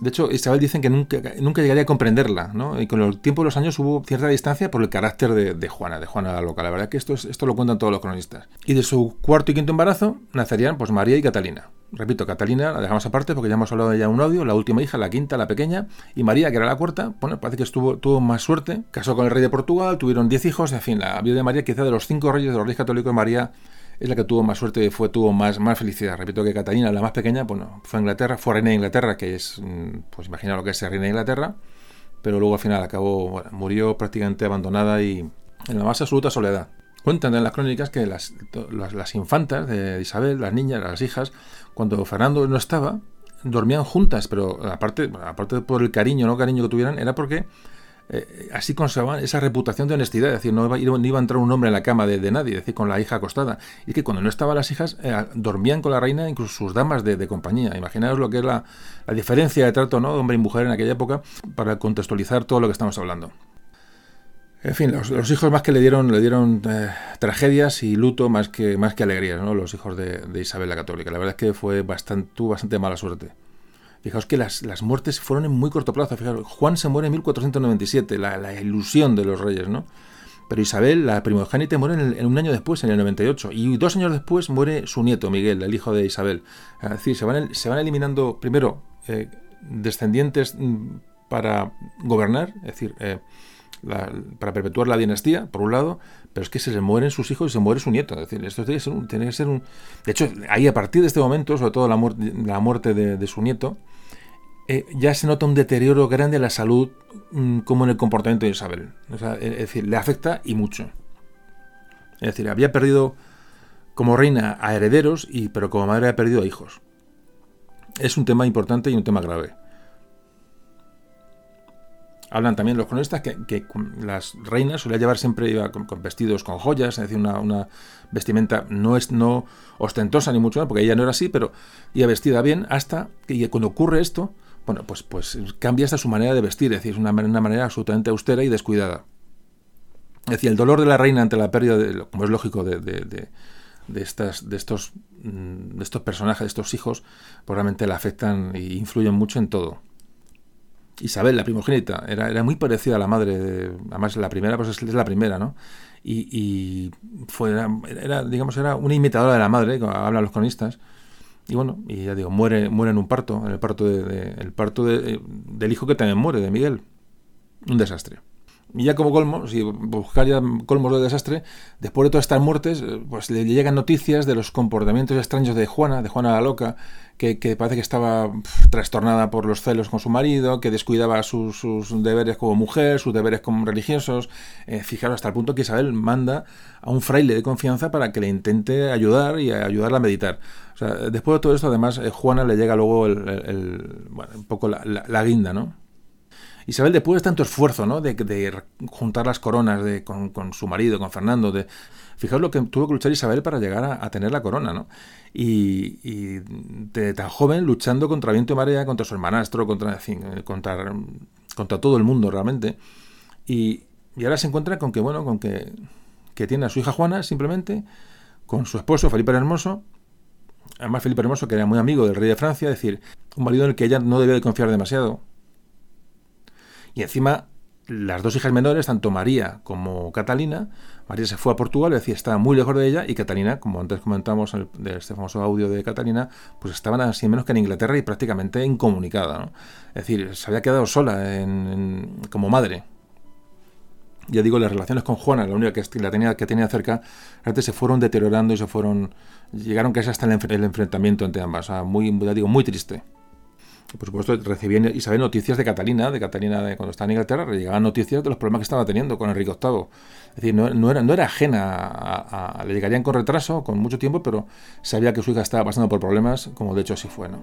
De hecho, Isabel dicen que nunca, nunca llegaría a comprenderla, ¿no? Y con el tiempo de los años hubo cierta distancia por el carácter de, Juana, de Juana la loca. La verdad que esto, esto lo cuentan todos los cronistas. Y de su cuarto y quinto embarazo nacerían pues María y Catalina. Repito, Catalina la dejamos aparte porque ya hemos hablado de ella un audio, la última hija, la quinta, la pequeña, y María, que era la cuarta, bueno, parece que estuvo, tuvo más suerte, casó con el rey de Portugal, tuvieron diez hijos, en fin, la vida de María, quizá de los cinco reyes de los reyes católicos, María es la que tuvo más suerte y fue, tuvo más, más felicidad. Repito que Catalina, la más pequeña, bueno, fue a Inglaterra, fue reina de Inglaterra, que es, mm, pues imagina lo que es ser reina de Inglaterra, pero luego al final acabó, murió prácticamente abandonada y en la más absoluta soledad. Cuentan en las crónicas que las, las, infantas de Isabel, las niñas, las hijas, cuando Fernando no estaba, dormían juntas, pero aparte, aparte por el cariño, no cariño que tuvieran, era porque eh, así conservaban esa reputación de honestidad, es decir, no iba, a entrar un hombre en la cama de, nadie, es decir, con la hija acostada. Y que cuando no estaban las hijas, eh, dormían con la reina, incluso sus damas de, compañía. Imaginaos lo que es la, diferencia de trato ¿no? de hombre y mujer en aquella época para contextualizar todo lo que estamos hablando. En fin, los, hijos más que le dieron, le dieron eh, tragedias y luto más que, más que alegrías, ¿no? los hijos de, de, Isabel la Católica. La verdad es que fue tuvo bastante mala suerte. Fijaos que las, las, muertes fueron en muy corto plazo. Fijaos, Juan se muere en 1497, la, la ilusión de los reyes, ¿no? Pero Isabel, la primogénita, muere en, un año después, en el 98. Y dos años después muere su nieto, Miguel, el hijo de Isabel. Es decir, se van, se van eliminando, primero, eh, descendientes mm, para gobernar, es decir, eh, para perpetuar la dinastía, por un lado, pero es que se le mueren sus hijos y se muere su nieto. Es decir, esto. Tiene que ser un... De hecho, ahí a partir de este momento, sobre todo la, muerte, la muerte de su nieto, eh, ya se nota un deterioro grande en la salud mm, como en el comportamiento de Isabel. es decir, le afecta y mucho. Es decir, había perdido como reina a herederos, y, pero como madre ha perdido a hijos. Es un tema importante y un tema grave. Hablan también los cronistas que, las reinas solían llevar siempre con, vestidos con joyas, es decir, una, vestimenta no, es, no ostentosa ni mucho, porque ella no era así, pero iba vestida bien hasta que cuando ocurre esto, bueno, pues, pues cambia hasta su manera de vestir, es decir, es una, manera absolutamente austera y descuidada. Es decir, el dolor de la reina ante la pérdida, de, como es lógico, de, de, de, estas, de, estos, mm, de estos personajes, de estos hijos, realmente la afectan e influyen mucho en todo. Isabel, la primogénita, era, era muy parecida a la madre, además la primera, pues es, la primera, ¿no? Y, y fue, era, digamos, era una imitadora de la madre, hablan los cronistas, y bueno, y ya digo, muere, muere en un parto, en el parto, de, el parto del hijo que también muere, de Miguel. Un desastre. Y ya como colmo, si buscar ya colmos de desastre, después de todas estas muertes, eh, pues le llegan noticias de los comportamientos extraños de Juana, de Juana la loca, que, parece que estaba trastornada por los celos con su marido, que descuidaba sus, deberes como mujer, sus deberes como religiosos. Eh, fijaros, hasta el punto que Isabel manda a un fraile de confianza para que le intente ayudar y ayudarla a meditar. O sea, después de todo esto, además, eh, Juana le llega luego el, bueno, un poco la guinda, ¿no? Isabel, después de tanto esfuerzo, ¿no? De, juntar las coronas de, con, su marido, con Fernando, de, fijaos lo que tuvo que luchar Isabel para llegar a, tener la corona, ¿no? Y, de tan joven luchando contra viento y marea, contra su hermanastro, contra, contra todo el mundo realmente. Y, ahora se encuentra con que, bueno, con que, que tiene a su hija Juana simplemente, con su esposo Felipe el Hermoso, además Felipe el Hermoso que era muy amigo del rey de Francia, es decir, un marido en el que ella no debía de confiar demasiado, y encima, las dos hijas menores, tanto María como Catalina, María se fue a Portugal, es decir, estaba muy lejos de ella, y Catalina, como antes comentamos en de este famoso audio de Catalina, pues estaban así menos que en Inglaterra y prácticamente incomunicada. Es decir, se había quedado sola en, como madre. Ya digo, las relaciones con Juana, la única que la tenía, que tenía cerca, antes se fueron deteriorando y se fueron. llegaron casi hasta el, el enfrentamiento entre ambas. O sea, muy, ya digo, muy triste por supuesto, recibía Isabel noticias de Catalina, de Catalina de cuando estaba en Inglaterra, le llegaban noticias de los problemas que estaba teniendo con Enrique VIII. Es decir, no, era, no era ajena, a, le llegarían con retraso, con mucho tiempo, pero sabía que su hija estaba pasando por problemas, como de hecho así fue. ¿no?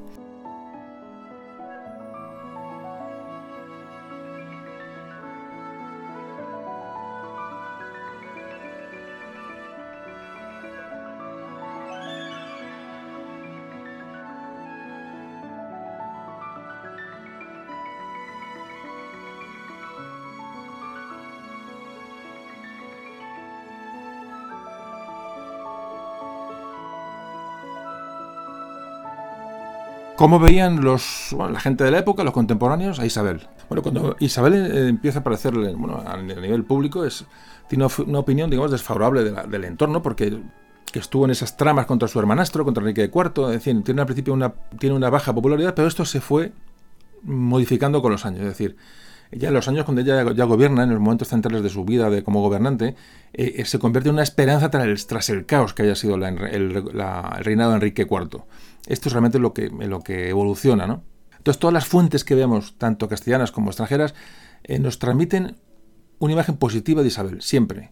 ¿Cómo veían la gente de la época, los contemporáneos, a Isabel? Bueno, cuando Isabel eh, empieza a aparecer bueno, a nivel público, es, tiene una, opinión, digamos, desfavorable del entorno, porque estuvo en esas tramas contra su hermanastro, contra Enrique IV, es decir, tiene al principio una, tiene una baja popularidad, pero esto se fue modificando con los años, es decir, ya en los años cuando ella ya gobierna, en los momentos centrales de su vida de, como gobernante, eh, eh, se convierte en una esperanza tras el, caos que haya sido el, reinado de Enrique IV. Esto es realmente lo que, lo que evoluciona, ¿no? Entonces, todas las fuentes que vemos, tanto castellanas como extranjeras, eh, nos transmiten una imagen positiva de Isabel, siempre.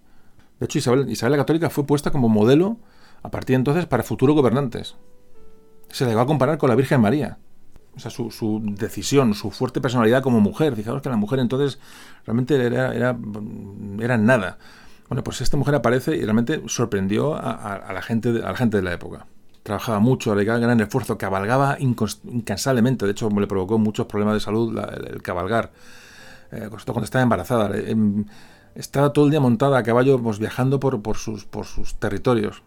De hecho, Isabel, Isabel la Católica fue puesta como modelo a partir de entonces para futuros gobernantes. Se le va a comparar con la Virgen María. O sea, su, decisión, su fuerte personalidad como mujer. Fijaos que la mujer entonces realmente era, era, era nada. Bueno, pues esta mujer aparece y realmente sorprendió a, la, gente, a la gente de la época trabajaba mucho, le gran esfuerzo, cabalgaba incansablemente, de hecho le provocó muchos problemas de salud el, cabalgar, eh, cuando estaba embarazada. Em, estaba todo el día montada a caballo pues, viajando por, sus, territorios.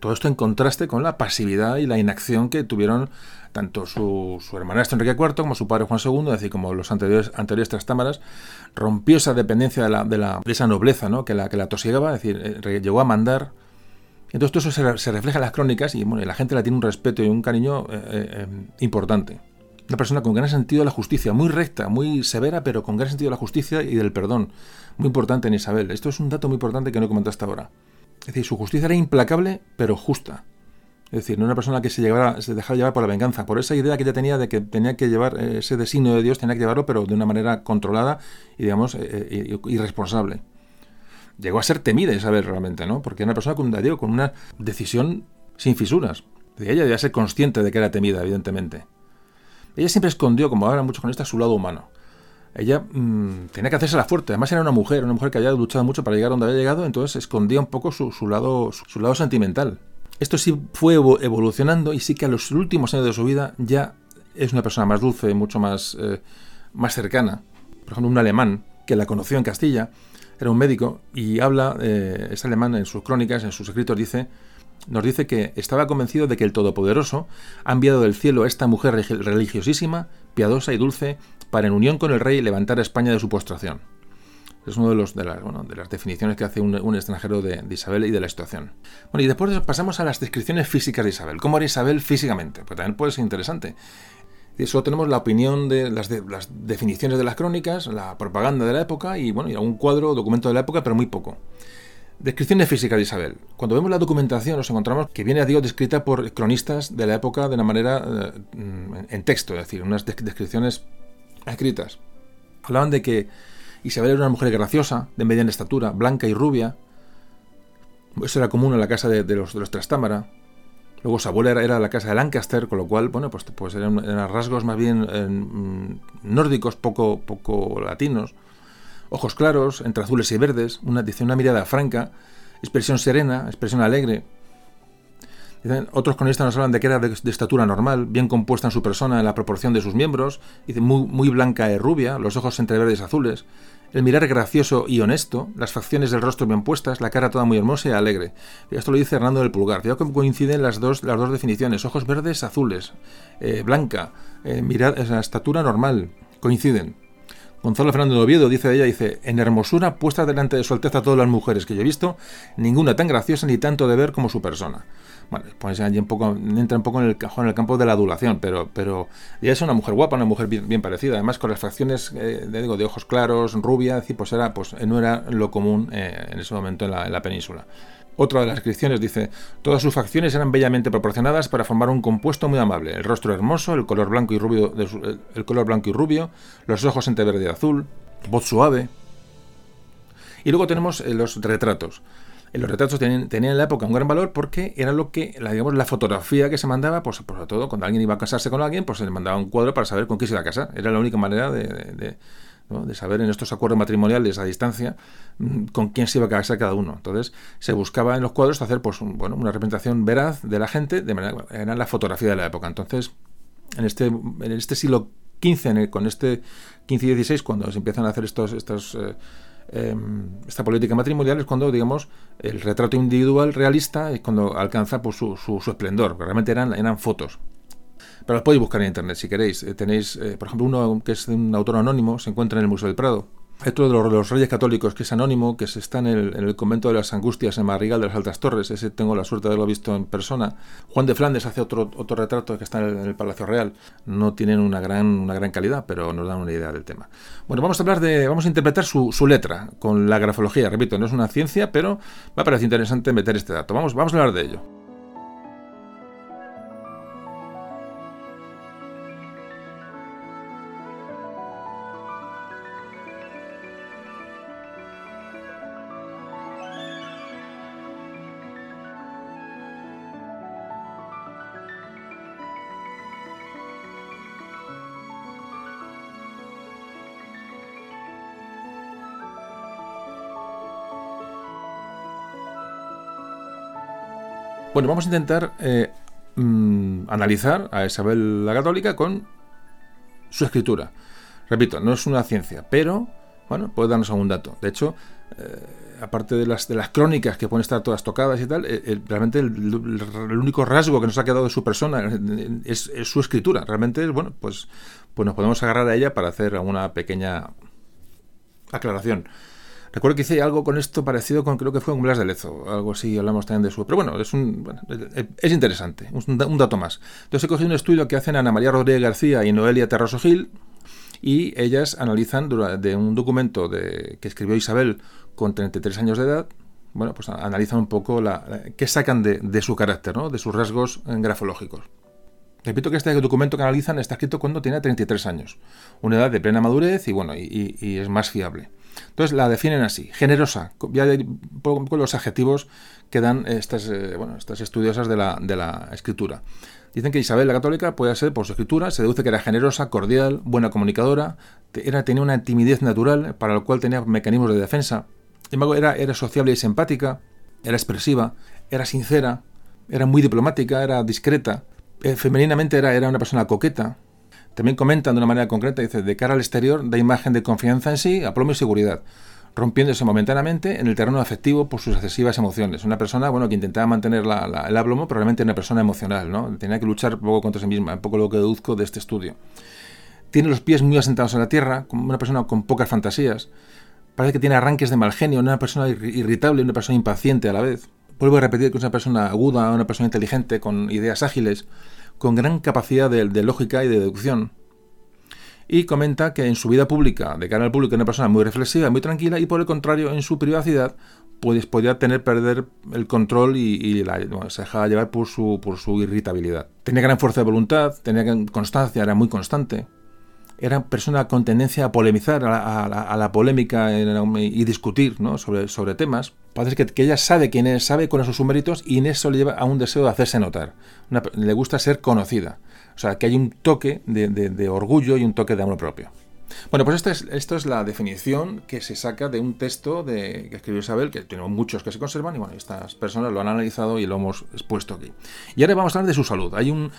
Todo esto en contraste con la pasividad y la inacción que tuvieron tanto su, su hermanastro Enrique IV como su padre Juan II, es decir, como los anteriores, anteriores trastámaras, rompió esa dependencia de, la, la, esa nobleza ¿no? que, la, que la es decir, eh, llegó a mandar entonces todo eso se, refleja en las crónicas y bueno, la gente la tiene un respeto y un cariño eh, eh, em, importante. Una persona con gran sentido de la justicia, muy recta, muy severa, pero con gran sentido de la justicia y del perdón. Muy importante en Isabel. Esto es un dato muy importante que no he comentado hasta ahora. Es decir, su justicia era implacable, pero justa. Es decir, no era una persona que se, llevara, se dejara llevar por la venganza, por esa idea que ella tenía de que tenía que llevar eh, ese designio de Dios, tenía que llevarlo, pero de una manera controlada y, digamos, irresponsable llegó a ser temida Isabel realmente, ¿no? Porque era una persona con, con una decisión sin fisuras. Ella debía ser consciente de que era temida, evidentemente. Ella siempre escondió, como ahora muchos esto, su lado humano. Ella mm, tenía que hacerse la fuerte. Además era una mujer, una mujer que había luchado mucho para llegar donde había llegado, entonces escondía un poco su, lado, su, lado sentimental. Esto sí fue evolucionando y sí que a los últimos años de su vida ya es una persona más dulce, mucho más, eh, más cercana. Por ejemplo, un alemán que la conoció en Castilla era un médico y habla, eh, es alemán en sus crónicas, en sus escritos, dice, nos dice que estaba convencido de que el Todopoderoso ha enviado del cielo a esta mujer religiosísima, piadosa y dulce, para en unión con el rey levantar a España de su postración. Es una de, los, de, las, de las definiciones que hace un, extranjero de, Isabel y de la situación. Bueno, y después pasamos a las descripciones físicas de Isabel. ¿Cómo era Isabel físicamente? Pues también puede ser interesante. Solo tenemos la opinión de las, definiciones de las crónicas, la propaganda de la época y bueno, y algún cuadro o documento de la época, pero muy poco. Descripciones físicas de Isabel. Cuando vemos la documentación nos encontramos que viene a Dios descrita por cronistas de la época de una manera eh, en texto, es decir, unas descripciones escritas. Hablaban de que Isabel era una mujer graciosa, de mediana estatura, blanca y rubia. Eso era común en la casa de, los, de los Trastámara. Luego su abuela era, de la casa de Lancaster, con lo cual, bueno, pues, pues eran, rasgos más bien mm, nórdicos, poco, poco latinos. Ojos claros, entre azules y verdes, una, una mirada franca, expresión serena, expresión alegre. otros cronistas nos hablan de que era de, estatura normal, bien compuesta en su persona en la proporción de sus miembros, muy, muy blanca y rubia, los ojos entre verdes y azules, el mirar gracioso y honesto, las facciones del rostro bien puestas, la cara toda muy hermosa y alegre. Esto lo dice Hernando del Pulgar. Fíjate cómo coinciden las dos, las dos definiciones, ojos verdes, azules, eh, blanca, eh, mirar, estatura normal, coinciden. Gonzalo Fernando de Oviedo dice de ella, dice, en hermosura puesta delante de su alteza todas las mujeres que yo he visto, ninguna tan graciosa ni tanto de ver como su persona. Bueno, pues allí un poco, entra un poco en el campo de la adulación, pero, pero ella es una mujer guapa, una mujer bien, parecida, además con las facciones eh, de, digo, de ojos claros, rubia, decir, pues era, pues no era lo común eh, en ese momento en la, península. Otra de las descripciones dice, todas sus facciones eran bellamente proporcionadas para formar un compuesto muy amable. El rostro hermoso, el color blanco y rubio, el color blanco y rubio, los ojos entre verde y azul, voz suave. Y luego tenemos eh, los retratos los retratos tenían, en la época un gran valor porque era lo que, la, digamos, la fotografía que se mandaba, pues sobre todo cuando alguien iba a casarse con alguien, pues se le mandaba un cuadro para saber con quién se iba a casar. Era la única manera de, saber en estos acuerdos matrimoniales a distancia mm, con quién se iba a casar cada uno. Entonces se buscaba en los cuadros hacer pues bueno, una representación veraz de la gente, de manera era la fotografía de la época. Entonces, en este, en este siglo XV, con este 15 y XVI, cuando se empiezan a hacer estos, estos eh, Em, esta política matrimonial es cuando, digamos, el retrato individual realista es cuando alcanza pues, su, esplendor. Realmente eran, eran fotos. Pero las podéis buscar en internet si queréis. Eh, tenéis, eh, por ejemplo, uno que es un autor anónimo, se encuentra en el Museo del Prado. Otro de los, Reyes Católicos, que es anónimo, que está en el, convento de las Angustias, en Madrigal de las Altas Torres. Ese tengo la suerte de haberlo visto en persona. Juan de Flandes hace otro, otro retrato que está en el, Palacio Real. No tienen una gran, una gran calidad, pero nos dan una idea del tema. Bueno, vamos a hablar de. Vamos a interpretar su, su letra con la grafología. Repito, no es una ciencia, pero me parece interesante meter este dato. Vamos, vamos a hablar de ello. Bueno, vamos a intentar eh, mm, analizar a Isabel la Católica con su escritura. Repito, no es una ciencia, pero bueno, puede darnos algún dato. De hecho, eh, aparte de las, de las crónicas que pueden estar todas tocadas y tal, eh, realmente el, único rasgo que nos ha quedado de su persona es, es, su escritura. Realmente, bueno, pues, pues nos podemos agarrar a ella para hacer alguna pequeña aclaración. Recuerdo que hice algo con esto parecido con, creo que fue con Blas de Lezo, algo así, hablamos también de su... Pero bueno, es, es interesante, un, dato más. Entonces he cogido un estudio que hacen Ana María Rodríguez García y Noelia Terroso Gil, y ellas analizan de un documento de, que escribió Isabel con 33 años de edad, bueno, pues analizan un poco la, qué sacan de, su carácter, ¿no? de sus rasgos grafológicos. Repito que este documento que analizan está escrito cuando tiene 33 años, una edad de plena madurez y bueno, y es más fiable. Entonces la definen así, generosa, ya con los adjetivos que dan estas, eh, bueno, estas estudiosas de la, de la escritura. Dicen que Isabel la Católica puede ser, por su escritura, se deduce que era generosa, cordial, buena comunicadora, era, tenía una timidez natural para la cual tenía mecanismos de defensa. Sin embargo, era, era sociable y simpática, era expresiva, era sincera, era muy diplomática, era discreta, eh, femeninamente era, era una persona coqueta, también comentan de una manera concreta, dice, de cara al exterior da imagen de confianza en sí, aplomo y seguridad, rompiéndose momentáneamente en el terreno afectivo por sus excesivas emociones. Una persona, bueno, que intentaba mantener el aplomo, pero realmente una persona emocional, ¿no? Tenía que luchar un poco contra sí misma, un poco lo que deduzco de este estudio. Tiene los pies muy asentados en la tierra, como una persona con pocas fantasías. Parece que tiene arranques de mal genio, una persona irritable, una persona impaciente a la vez. Vuelvo a repetir que es una persona aguda, una persona inteligente, con ideas ágiles, con gran capacidad de, lógica y de deducción. Y comenta que en su vida pública, de cara al público, es una persona muy reflexiva, muy tranquila, y por el contrario, en su privacidad, pues podía tener perder el control y, se dejaba llevar por su, por su irritabilidad. Tenía gran fuerza de voluntad, tenía constancia, era muy constante era persona con tendencia a polemizar, a, la, polémica y discutir sobre, sobre temas. Parece que, que, ella sabe quién es, sabe son sus méritos y en eso le lleva a un deseo de hacerse notar. le gusta ser conocida. O sea, que hay un toque de orgullo y un toque de amor propio. Bueno, pues esta es, esto es la definición que se saca de un texto que escribió Isabel, que tenemos muchos que se conservan, y bueno, estas personas lo han analizado y lo hemos expuesto aquí. Y ahora vamos a hablar de su salud. Hay un.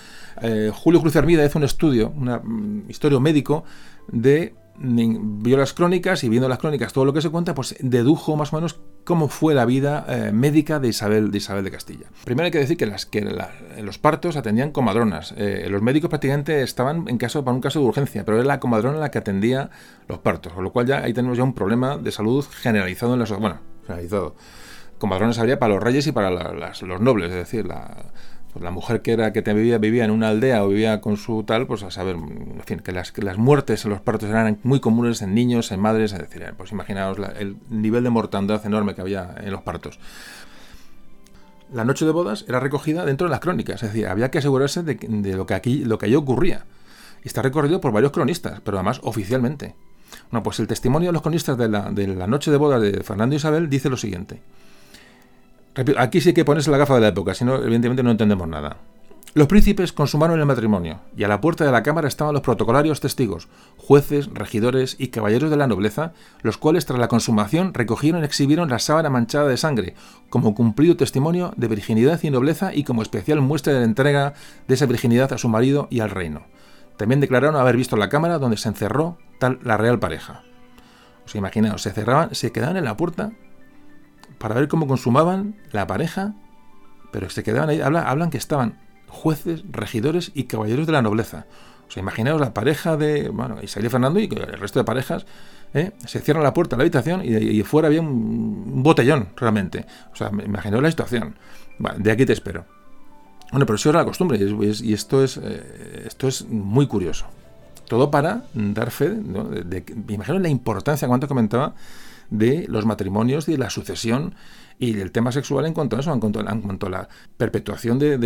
Eh, Julio Cruz Hermida hizo un estudio, un mm, historia médico de vio las crónicas y viendo las crónicas todo lo que se cuenta, pues dedujo más o menos cómo fue la vida eh, médica de Isabel, de Isabel de Castilla. Primero hay que decir que, las, que los partos atendían comadronas. Eh, los médicos prácticamente estaban en caso para un caso de urgencia, pero era la comadrona la que atendía los partos, con lo cual ya ahí tenemos ya un problema de salud generalizado en la sociedad. Bueno, generalizado. Comadronas habría para los reyes y para los nobles, es decir, la, pues la mujer que era que te vivía, vivía en una aldea o vivía con su tal, pues a saber, en fin, que las, las muertes en los partos eran muy comunes en niños, en madres, es decir, pues imaginaos el nivel de mortandad enorme que había en los partos. La noche de bodas era recogida dentro de las crónicas, es decir, había que asegurarse de, lo que aquí lo que allí ocurría. Y está recorrido por varios cronistas, pero además oficialmente. Bueno, pues el testimonio de los cronistas de la, de la noche de bodas de Fernando y Isabel dice lo siguiente. Aquí sí que ponerse la gafa de la época, si no, evidentemente no entendemos nada. Los príncipes consumaron el matrimonio, y a la puerta de la cámara estaban los protocolarios testigos, jueces, regidores y caballeros de la nobleza, los cuales tras la consumación recogieron y exhibieron la sábana manchada de sangre, como cumplido testimonio de virginidad y nobleza y como especial muestra de la entrega de esa virginidad a su marido y al reino. También declararon haber visto la cámara donde se encerró tal la real pareja. Os imaginaos, se cerraban, se quedaban en la puerta para ver cómo consumaban la pareja, pero se quedaban ahí, hablan, que estaban jueces, regidores y caballeros de la nobleza. O sea, imaginaos la pareja de bueno, y Fernando y el resto de parejas ¿eh? se cierran la puerta de la habitación y, fuera había un, botellón, realmente. O sea, imaginaos la situación. de aquí te espero. Bueno, pero eso era la costumbre y, esto, es, eh, esto es muy curioso. Todo para dar fe, de, de, imaginaos la importancia, cuanto comentaba, de los matrimonios y de la sucesión y del tema sexual en cuanto a eso, en cuanto a, la perpetuación de,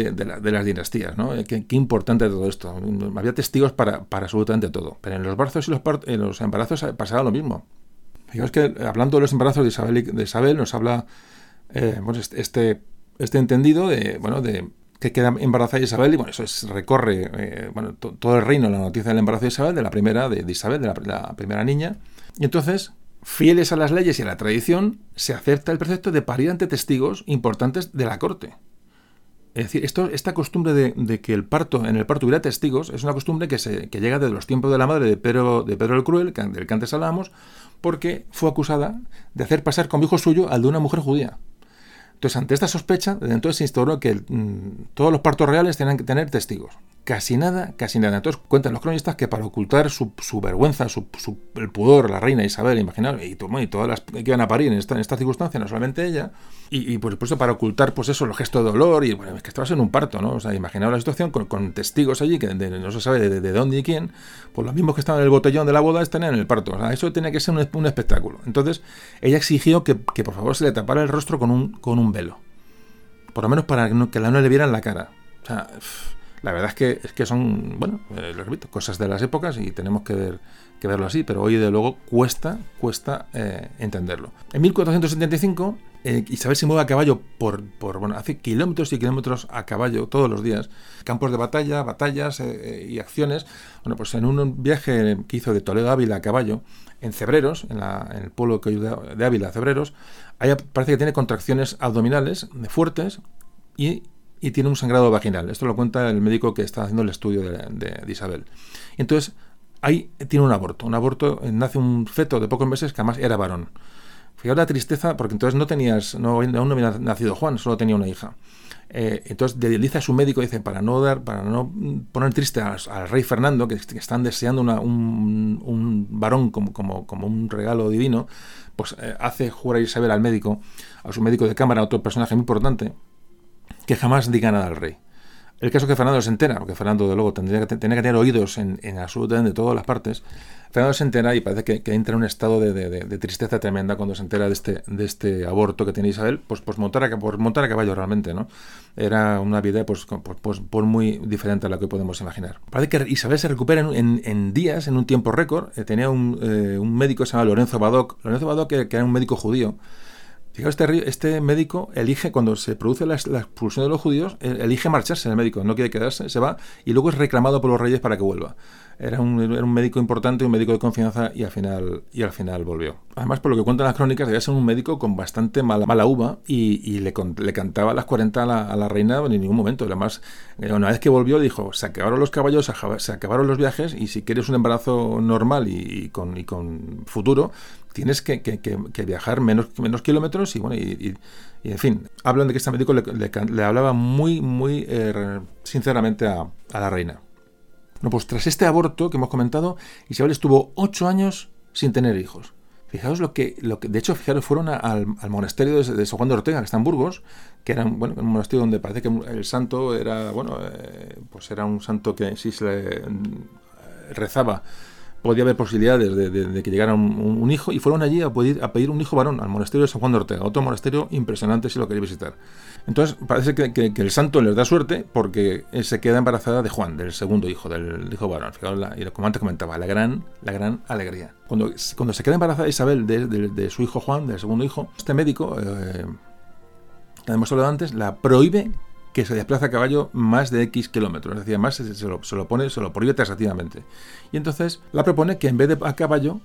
las dinastías. ¿no? Eh, qué, importante todo esto. Había testigos para, absolutamente todo. Pero en los embarazos y los, en los embarazos pasaba lo mismo. Fijaos que hablando de los embarazos de Isabel, de Isabel nos habla eh, este, este, este entendido de, bueno, de que queda embarazada Isabel y bueno, eso es, recorre eh, bueno, todo el reino, la noticia del embarazo de Isabel, de la primera, de, Isabel, de la, primera niña. Y entonces fieles a las leyes y a la tradición, se acepta el precepto de parir ante testigos importantes de la corte. Es decir, esta costumbre de, que el parto, en el parto hubiera testigos, es una costumbre que, se, que llega desde los tiempos de la madre de Pedro, de Pedro el Cruel, del que antes hablábamos, porque fue acusada de hacer pasar como hijo suyo al de una mujer judía. Entonces, ante esta sospecha, desde entonces se instauró que mm, todos los partos reales tenían que tener testigos. Casi nada, casi nada. Entonces cuentan los cronistas que para ocultar su, vergüenza, su, el pudor, la reina Isabel, imaginaos, y, y, todas las que iban a parir en esta, circunstancia, no solamente ella, y, por supuesto para ocultar pues eso, los gestos de dolor, y bueno, es que estabas en un parto, ¿no? O sea, imaginaos la situación con, testigos allí, que no se sabe de, dónde y quién, pues los mismos que estaban en el botellón de la boda están en el parto. O sea, eso tenía que ser un, espectáculo. Entonces, ella exigió que, que, por favor se le tapara el rostro con un, con un velo. Por lo menos para que, no, que no le vieran la cara. O sea, la verdad es que, es que son, bueno, eh, lo repito, cosas de las épocas y tenemos que, ver, que verlo así, pero hoy de luego cuesta, cuesta eh, entenderlo. En 1475, eh, Isabel se mueve a caballo por, por, bueno, hace kilómetros y kilómetros a caballo todos los días, campos de batalla, batallas y acciones. Bueno, pues en un viaje que hizo de Toledo a Ávila a caballo, en Cebreros, en, en el pueblo que de Ávila, Cebreros, ahí parece que tiene contracciones abdominales fuertes y y tiene un sangrado vaginal. Esto lo cuenta el médico que está haciendo el estudio de, Isabel. Entonces, ahí tiene un aborto. Un aborto, eh, nace un feto de pocos meses que además era varón. Fijaos la tristeza, porque entonces no tenías, no, aún no había nacido Juan, solo tenía una hija. Eh, entonces dice a su médico, dice, para no dar, para no poner triste al, rey Fernando, que, están deseando un, varón como, como, como, un regalo divino, pues eh, hace jurar Isabel al médico, a su médico de cámara, otro personaje muy importante, que jamás diga nada al rey. El caso que Fernando se entera, porque Fernando, de luego, tendría que, que tener oídos en, en absolutamente todas las partes. Fernando se entera y parece que, entra en un estado de, tristeza tremenda cuando se entera de este, este aborto que tiene Isabel, pues, pues montar a, por montar a caballo realmente, ¿no? Era una vida pues, pues, pues, muy diferente a la que podemos imaginar. Parece que Isabel se recupera en, días, en un tiempo récord. Eh, tenía un, eh, un, médico que se llama Lorenzo Badoc, Lorenzo Badoc que era un médico judío, Fijaos, este, este, médico elige, cuando se produce la, expulsión de los judíos, elige marcharse el médico, no quiere quedarse, se va y luego es reclamado por los reyes para que vuelva. Era un, era un médico importante, un médico de confianza y al final, y al final volvió. Además, por lo que cuentan las crónicas, debía ser un médico con bastante mala, mala uva y, le, le, cantaba las 40 a la, a la, reina en ningún momento. Además, eh, una vez que volvió, dijo, se acabaron los caballos, se acabaron los viajes y si quieres un embarazo normal y, con, y con futuro, tienes que, viajar menos, kilómetros y bueno, y, en fin, hablan de que este médico le, hablaba muy, muy eh, sinceramente a, la reina. Bueno, pues tras este aborto que hemos comentado, Isabel estuvo ocho años sin tener hijos. Fijaos lo que, lo que de hecho, fijaros, fueron al, monasterio de, San Juan de Ortega, que está en Burgos, que era bueno, un monasterio donde parece que el santo era, bueno, eh, pues era un santo que sí se le mm, rezaba podía haber posibilidades de, que llegara un, hijo y fueron allí a pedir, a pedir un hijo varón al monasterio de San Juan de Ortega, otro monasterio impresionante si lo queréis visitar. Entonces parece que, el santo les da suerte porque se queda embarazada de Juan, del segundo hijo, del hijo varón. Y como antes comentaba, la gran, la gran alegría. Cuando, cuando se queda embarazada Isabel de, su hijo Juan, del segundo hijo, este médico, eh, que hemos hablado antes, la prohíbe que se desplaza a caballo más de X kilómetros, es decir, más se, lo, pone, se lo prohíbe taxativamente. Y entonces la propone que en vez de a caballo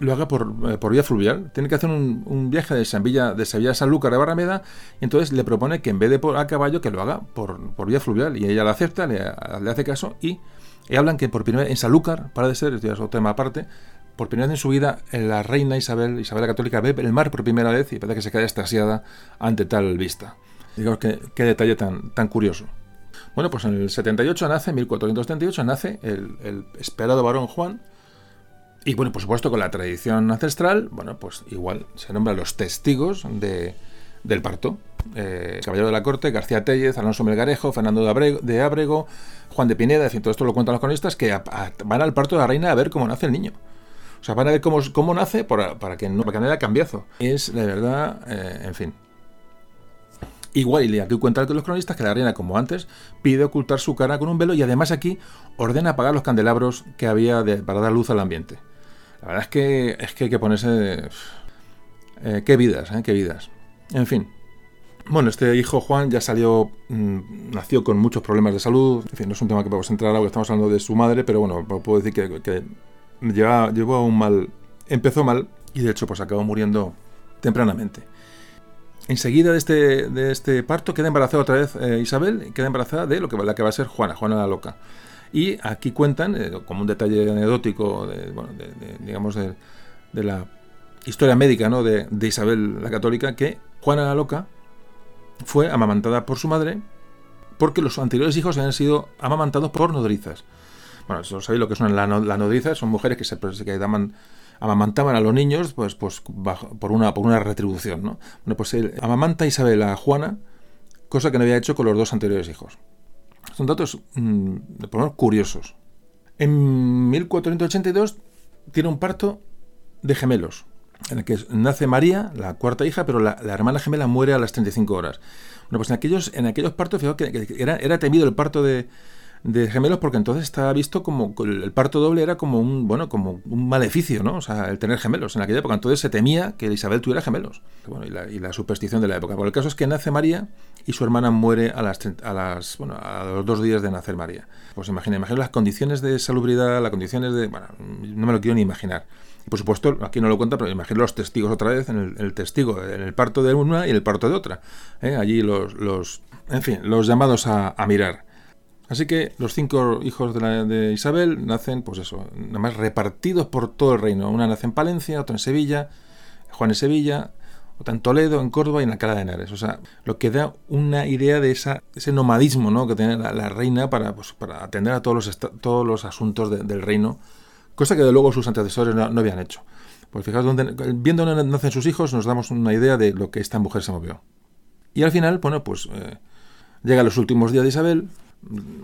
lo haga por, eh, por vía fluvial. Tiene que hacer un, viaje de Sevilla, de Sevilla a Sanlúcar de Barrameda y entonces le propone que en vez de a caballo que lo haga por, por vía fluvial. Y ella la acepta, le, hace caso y, hablan que por primera vez en Sanlúcar, para de ser, esto es otro tema aparte, por primera vez en su vida la reina Isabel, Isabel la Católica, ve el mar por primera vez y parece que se queda extasiada ante tal vista. Digamos qué detalle tan, tan curioso. Bueno, pues en el 78 nace, 1478 nace el, esperado varón Juan. Y bueno, por supuesto, con la tradición ancestral, bueno, pues igual se nombran los testigos de, del parto. Eh, Caballero de la Corte, García Tellez, Alonso Melgarejo, Fernando de Abrego, Juan de Pineda, en todo esto lo cuentan los cronistas, que van al parto de la reina a ver cómo nace el niño. O sea, van a ver cómo, cómo nace para, que no, para que no haya cambiazo. Es, de verdad, eh, en fin, Igual, y aquí cuenta los cronistas que la reina, como antes, pide ocultar su cara con un velo y además aquí ordena apagar los candelabros que había para dar luz al ambiente. La verdad es que, es que hay que ponerse... Eh, qué vidas, eh, qué vidas. En fin. Bueno, este hijo Juan ya salió, mm, nació con muchos problemas de salud. En fin, no es un tema que podemos entrar ahora, estamos hablando de su madre, pero bueno, puedo decir que, que llevó a un mal, empezó mal y de hecho pues acabó muriendo tempranamente. Enseguida de este, de este parto queda embarazada otra vez eh, Isabel, queda embarazada de lo que, la que va a ser Juana, Juana la Loca. Y aquí cuentan, eh, como un detalle anecdótico, de, digamos, de, la historia médica ¿no? de, Isabel la Católica, que Juana la Loca fue amamantada por su madre porque los anteriores hijos habían sido amamantados por nodrizas. Bueno, sabéis lo que son las nodrizas, son mujeres que se que daban amamantaban a los niños pues, pues por, una, por una retribución. ¿no? Bueno, pues amamanta a Isabel a Juana, cosa que no había hecho con los dos anteriores hijos. Son datos mmm, curiosos. En 1482 tiene un parto de gemelos, en el que nace María, la cuarta hija, pero la, hermana gemela muere a las 35 horas. Bueno, pues en aquellos, en aquellos partos, fíjate que, era, era temido el parto de, de gemelos porque entonces estaba visto como el parto doble era como un bueno como un maleficio no o sea el tener gemelos en aquella época. Entonces se temía que Isabel tuviera gemelos. Bueno y la, y la superstición de la época. Por el caso es que nace María y su hermana muere a las a las bueno a los dos días de nacer María. Pues imagina imagina las condiciones de salubridad las condiciones de bueno no me lo quiero ni imaginar. Y por supuesto aquí no lo cuenta pero imagino los testigos otra vez en el, testigo en el parto de una y el parto de otra ¿eh? allí los los en fin los llamados a mirar Así que los cinco hijos de, Isabel nacen, pues eso, nada más repartidos por todo el reino. Una nace en Palencia, otra en Sevilla, Juan en Sevilla, otra en Toledo, en Córdoba y en Alcalá de Henares. O sea, lo que da una idea de esa, ese nomadismo ¿no? que tiene la, reina para, pues, para, atender a todos los, todos los asuntos del reino, cosa que de luego sus antecesores no, habían hecho. Pues fijaos, viendo dónde nacen sus hijos, nos damos una idea de lo que esta mujer se movió. Y al final, bueno, pues eh, llega los últimos días de Isabel,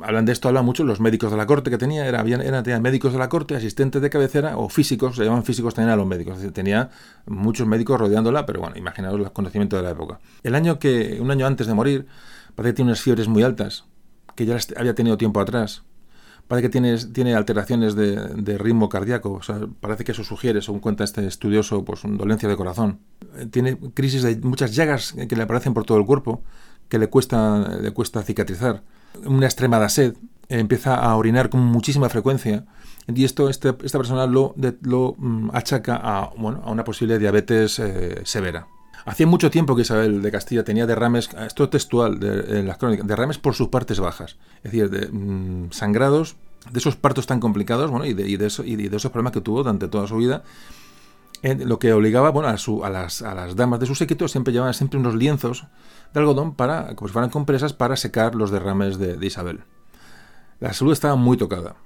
hablan de esto, hablan mucho los médicos de la corte que tenía, era, eran, médicos de la corte, asistentes de cabecera o físicos, se llaman físicos también a los médicos, tenía muchos médicos rodeándola, pero bueno, imaginaos los conocimientos de la época. El año que, un año antes de morir, parece que tiene unas fiebres muy altas, que ya había tenido tiempo atrás, parece que tiene, tiene alteraciones de, ritmo cardíaco, o sea, parece que eso sugiere, según cuenta este estudioso, pues una dolencia de corazón. Eh, tiene crisis de muchas llagas que le aparecen por todo el cuerpo, que le cuesta, le cuesta cicatrizar. Una extremada sed, empieza a orinar con muchísima frecuencia. Y esto este, esta persona lo, lo mm, achaca a, bueno, a una posible diabetes eh, severa. Hacía mucho tiempo que Isabel de Castilla tenía derrames, esto textual de, las crónicas, derrames por sus partes bajas, es decir, de, mm, sangrados de esos partos tan complicados bueno, y, de, y, de eso, y de esos problemas que tuvo durante toda su vida, lo que obligaba bueno, a, su, a, las, a, las, damas de su séquito siempre llevaban siempre unos lienzos de algodón para, como si fueran compresas para secar los derrames de, de Isabel. La salud estaba muy tocada.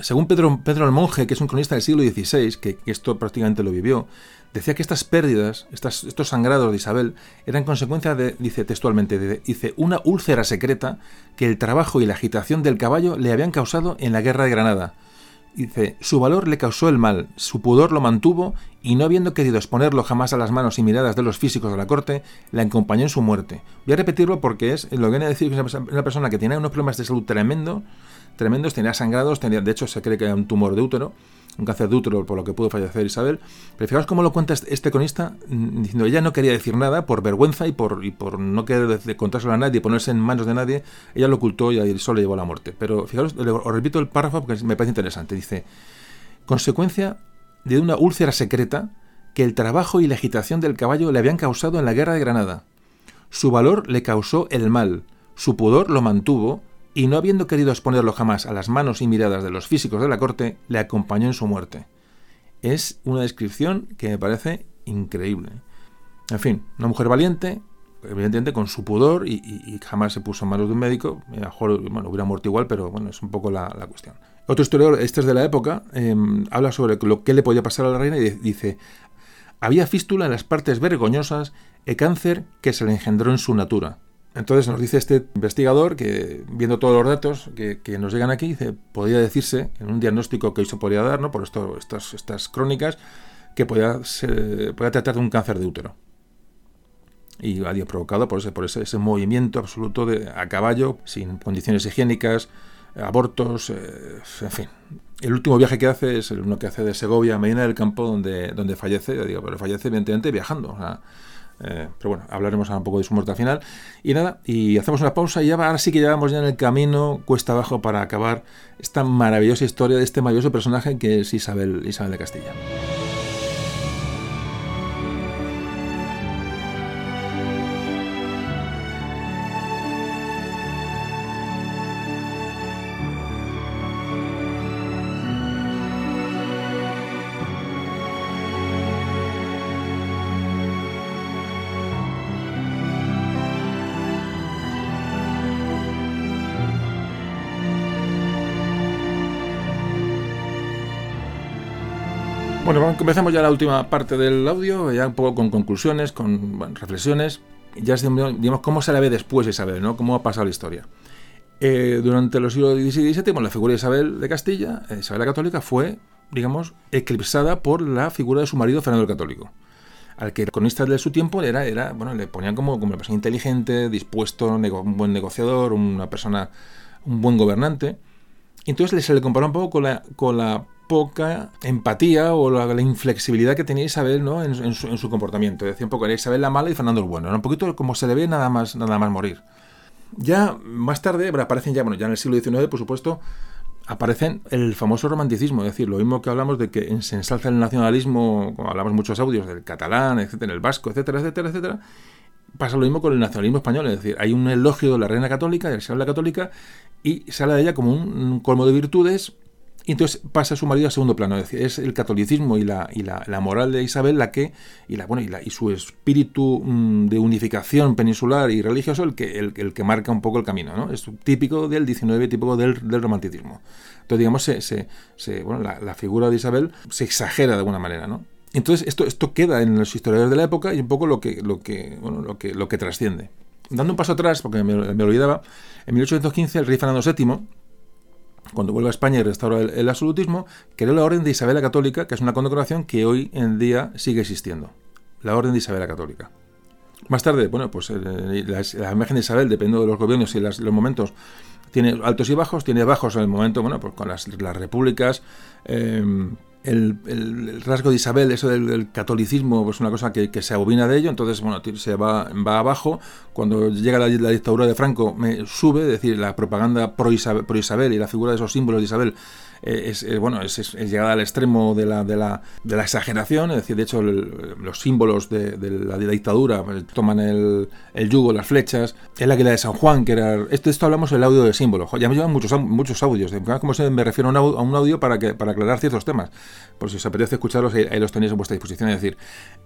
Según Pedro, Pedro el Monje, que es un cronista del siglo XVI, que, esto prácticamente lo vivió, decía que estas pérdidas, estos sangrados de Isabel, eran consecuencia de, dice textualmente, dice, una úlcera secreta que el trabajo y la agitación del caballo le habían causado en la guerra de Granada. Dice, su valor le causó el mal, su pudor lo mantuvo y no habiendo querido exponerlo jamás a las manos y miradas de los físicos de la corte, le acompañó en su muerte. Voy a repetirlo porque es lo que viene a decir que es una persona que tiene unos problemas de salud tremendo, tremendos, tenía sangrados, tenía, de hecho se cree que era un tumor de útero, un cáncer de útero por lo que pudo fallecer Isabel. Pero fijaos cómo lo cuenta este, este cronista, mm, diciendo ella no quería decir nada por vergüenza y por, y por no querer contárselo a nadie, ponerse en manos de nadie, ella lo ocultó y ahí solo llevó a la muerte. Pero fijaos, os repito el párrafo porque me parece interesante. Dice, consecuencia de una úlcera secreta que el trabajo y la agitación del caballo le habían causado en la guerra de Granada. Su valor le causó el mal, su pudor lo mantuvo, y no habiendo querido exponerlo jamás a las manos y miradas de los físicos de la corte, le acompañó en su muerte. Es una descripción que me parece increíble. En fin, una mujer valiente, evidentemente con su pudor y, jamás se puso en manos de un médico. A lo mejor bueno, hubiera muerto igual, pero bueno, es un poco la, cuestión. Otro historiador, este es de la época, em, habla sobre lo que le podía pasar a la reina y dice, había fístula en las partes vergoñosas e cáncer que se le engendró en su natura. Entonces nos dice este investigador que, viendo todos los datos que, nos llegan aquí, dice, podría decirse, en un diagnóstico que hoy se podría dar, ¿no? por esto, estas, crónicas, que podía, tratar de un cáncer de útero. Y había provocado por ese, por ese, movimiento absoluto de, a caballo, sin condiciones higiénicas, abortos, eh, en fin. El último viaje que hace es el uno que hace de Segovia a Medina del Campo, donde, donde fallece, digo, pero fallece evidentemente viajando. Eh, pero bueno, hablaremos ahora un poco de su muerte al final. Y nada, y hacemos una pausa y ya ahora sí que llevamos ya en el camino cuesta abajo para acabar esta maravillosa historia de este maravilloso personaje que es Isabel, Isabel de Castilla. Comenzamos ya la última parte del audio, ya un poco con conclusiones, con reflexiones. Ya digamos cómo se la ve después Isabel, ¿no? Cómo ha pasado la historia. Eh, durante los siglos XVI y XVII, la figura de Isabel de Castilla, eh, Isabel la Católica, fue, digamos, eclipsada por la figura de su marido Fernando el Católico. Al que cronistas de su tiempo era, era bueno, le ponían como, como una persona inteligente, dispuesto, un buen negociador, una persona, un buen gobernante. Entonces se le comparó un poco con la, con la poca empatía o la, inflexibilidad que tenía Isabel ¿no? en, su, comportamiento. Decía un poco, era Isabel la mala y Fernando el bueno. Era un poquito como se le ve nada más, nada más morir. Ya más tarde aparecen ya, bueno, ya en el siglo XIX, por supuesto, aparecen el famoso romanticismo, es decir, lo mismo que hablamos de que se ensalza el nacionalismo, como hablamos muchos audios del catalán, etcétera, el vasco, etcétera, etcétera, etcétera, pasa lo mismo con el nacionalismo español, es decir, hay un elogio de la reina católica, de la católica, y sale de ella como un colmo de virtudes y entonces pasa su marido a segundo plano. Es, decir, es el catolicismo y la, y la, moral de Isabel la que, y, la, bueno, y, la, su espíritu mm, de unificación peninsular y religioso el que, el, que marca un poco el camino. ¿no? Es típico del 19, típico del, del romanticismo. Entonces, digamos, se, se, bueno, la, figura de Isabel se exagera de alguna manera. ¿no? Entonces, esto, esto queda en los historiadores de la época y un poco lo que, lo que, bueno, lo que, lo que trasciende. Dando un paso atrás, porque me, olvidaba, en 1815 el rey Fernando VII, cuando vuelve a España y restaura el, absolutismo, creó la Orden de Isabel la Católica, que es una condecoración que hoy en día sigue existiendo. La Orden de Isabel la Católica. Más tarde, bueno, pues eh, la, imagen de Isabel, dependiendo de los gobiernos y los momentos, tiene altos y bajos, tiene bajos en el momento, bueno, pues con las, repúblicas, em, el, rasgo de Isabel, eso del, catolicismo, pues una cosa que, se abobina de ello, entonces, bueno, se va, va abajo. Cuando llega la, dictadura de Franco, me sube, es decir, la propaganda pro Isabel, pro Isabel y la figura de esos símbolos de Isabel es, bueno, es, llegada al extremo de la, exageración, es decir, de hecho los símbolos de, la, dictadura pues, toman el, el, yugo, las flechas, es la que la de San Juan, que era... Esto, esto hablamos del audio de símbolos, ya me llevan muchos, muchos audios, como se me refiero a un audio, para, que, para aclarar ciertos temas, por si os apetece escucharlos, ahí, los tenéis a vuestra disposición, es decir,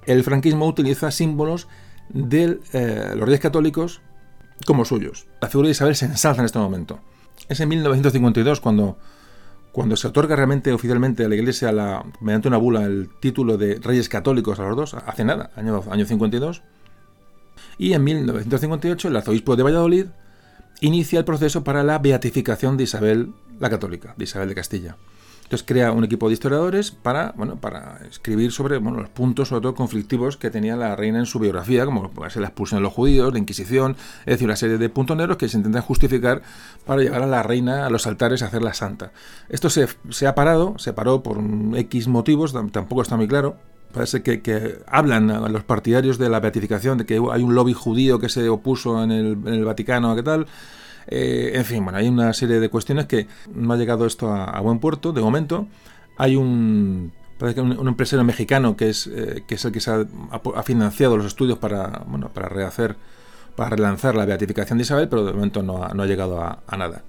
el franquismo utiliza símbolos de eh, los reyes católicos como suyos. La figura de Isabel se ensalza en este momento. Es en 1952 cuando cuando se otorga realmente oficialmente a la Iglesia, la, mediante una bula, el título de Reyes Católicos a los dos, hace nada, año, año 52, y en 1958 el arzobispo de Valladolid inicia el proceso para la beatificación de Isabel la Católica, de Isabel de Castilla. Entonces crea un equipo de historiadores para, bueno, para escribir sobre bueno, los puntos, sobre todo conflictivos, que tenía la reina en su biografía, como puede ser la expulsión de los judíos, la Inquisición, es decir, una serie de puntos negros que se intentan justificar para llevar a la reina a los altares a hacerla santa. Esto se, ha parado, se paró por X motivos, tampoco está muy claro, Parece que, que, hablan a los partidarios de la beatificación de que hay un lobby judío que se opuso en el, en el Vaticano, ¿qué tal? Eh, en fin, bueno, hay una serie de cuestiones que no ha llegado esto a, buen puerto de momento. Hay un, un, empresario mexicano que es, eh, que es el que se ha, financiado los estudios para, bueno, para rehacer, para relanzar la beatificación de Isabel, pero de momento no ha, no ha llegado a nada.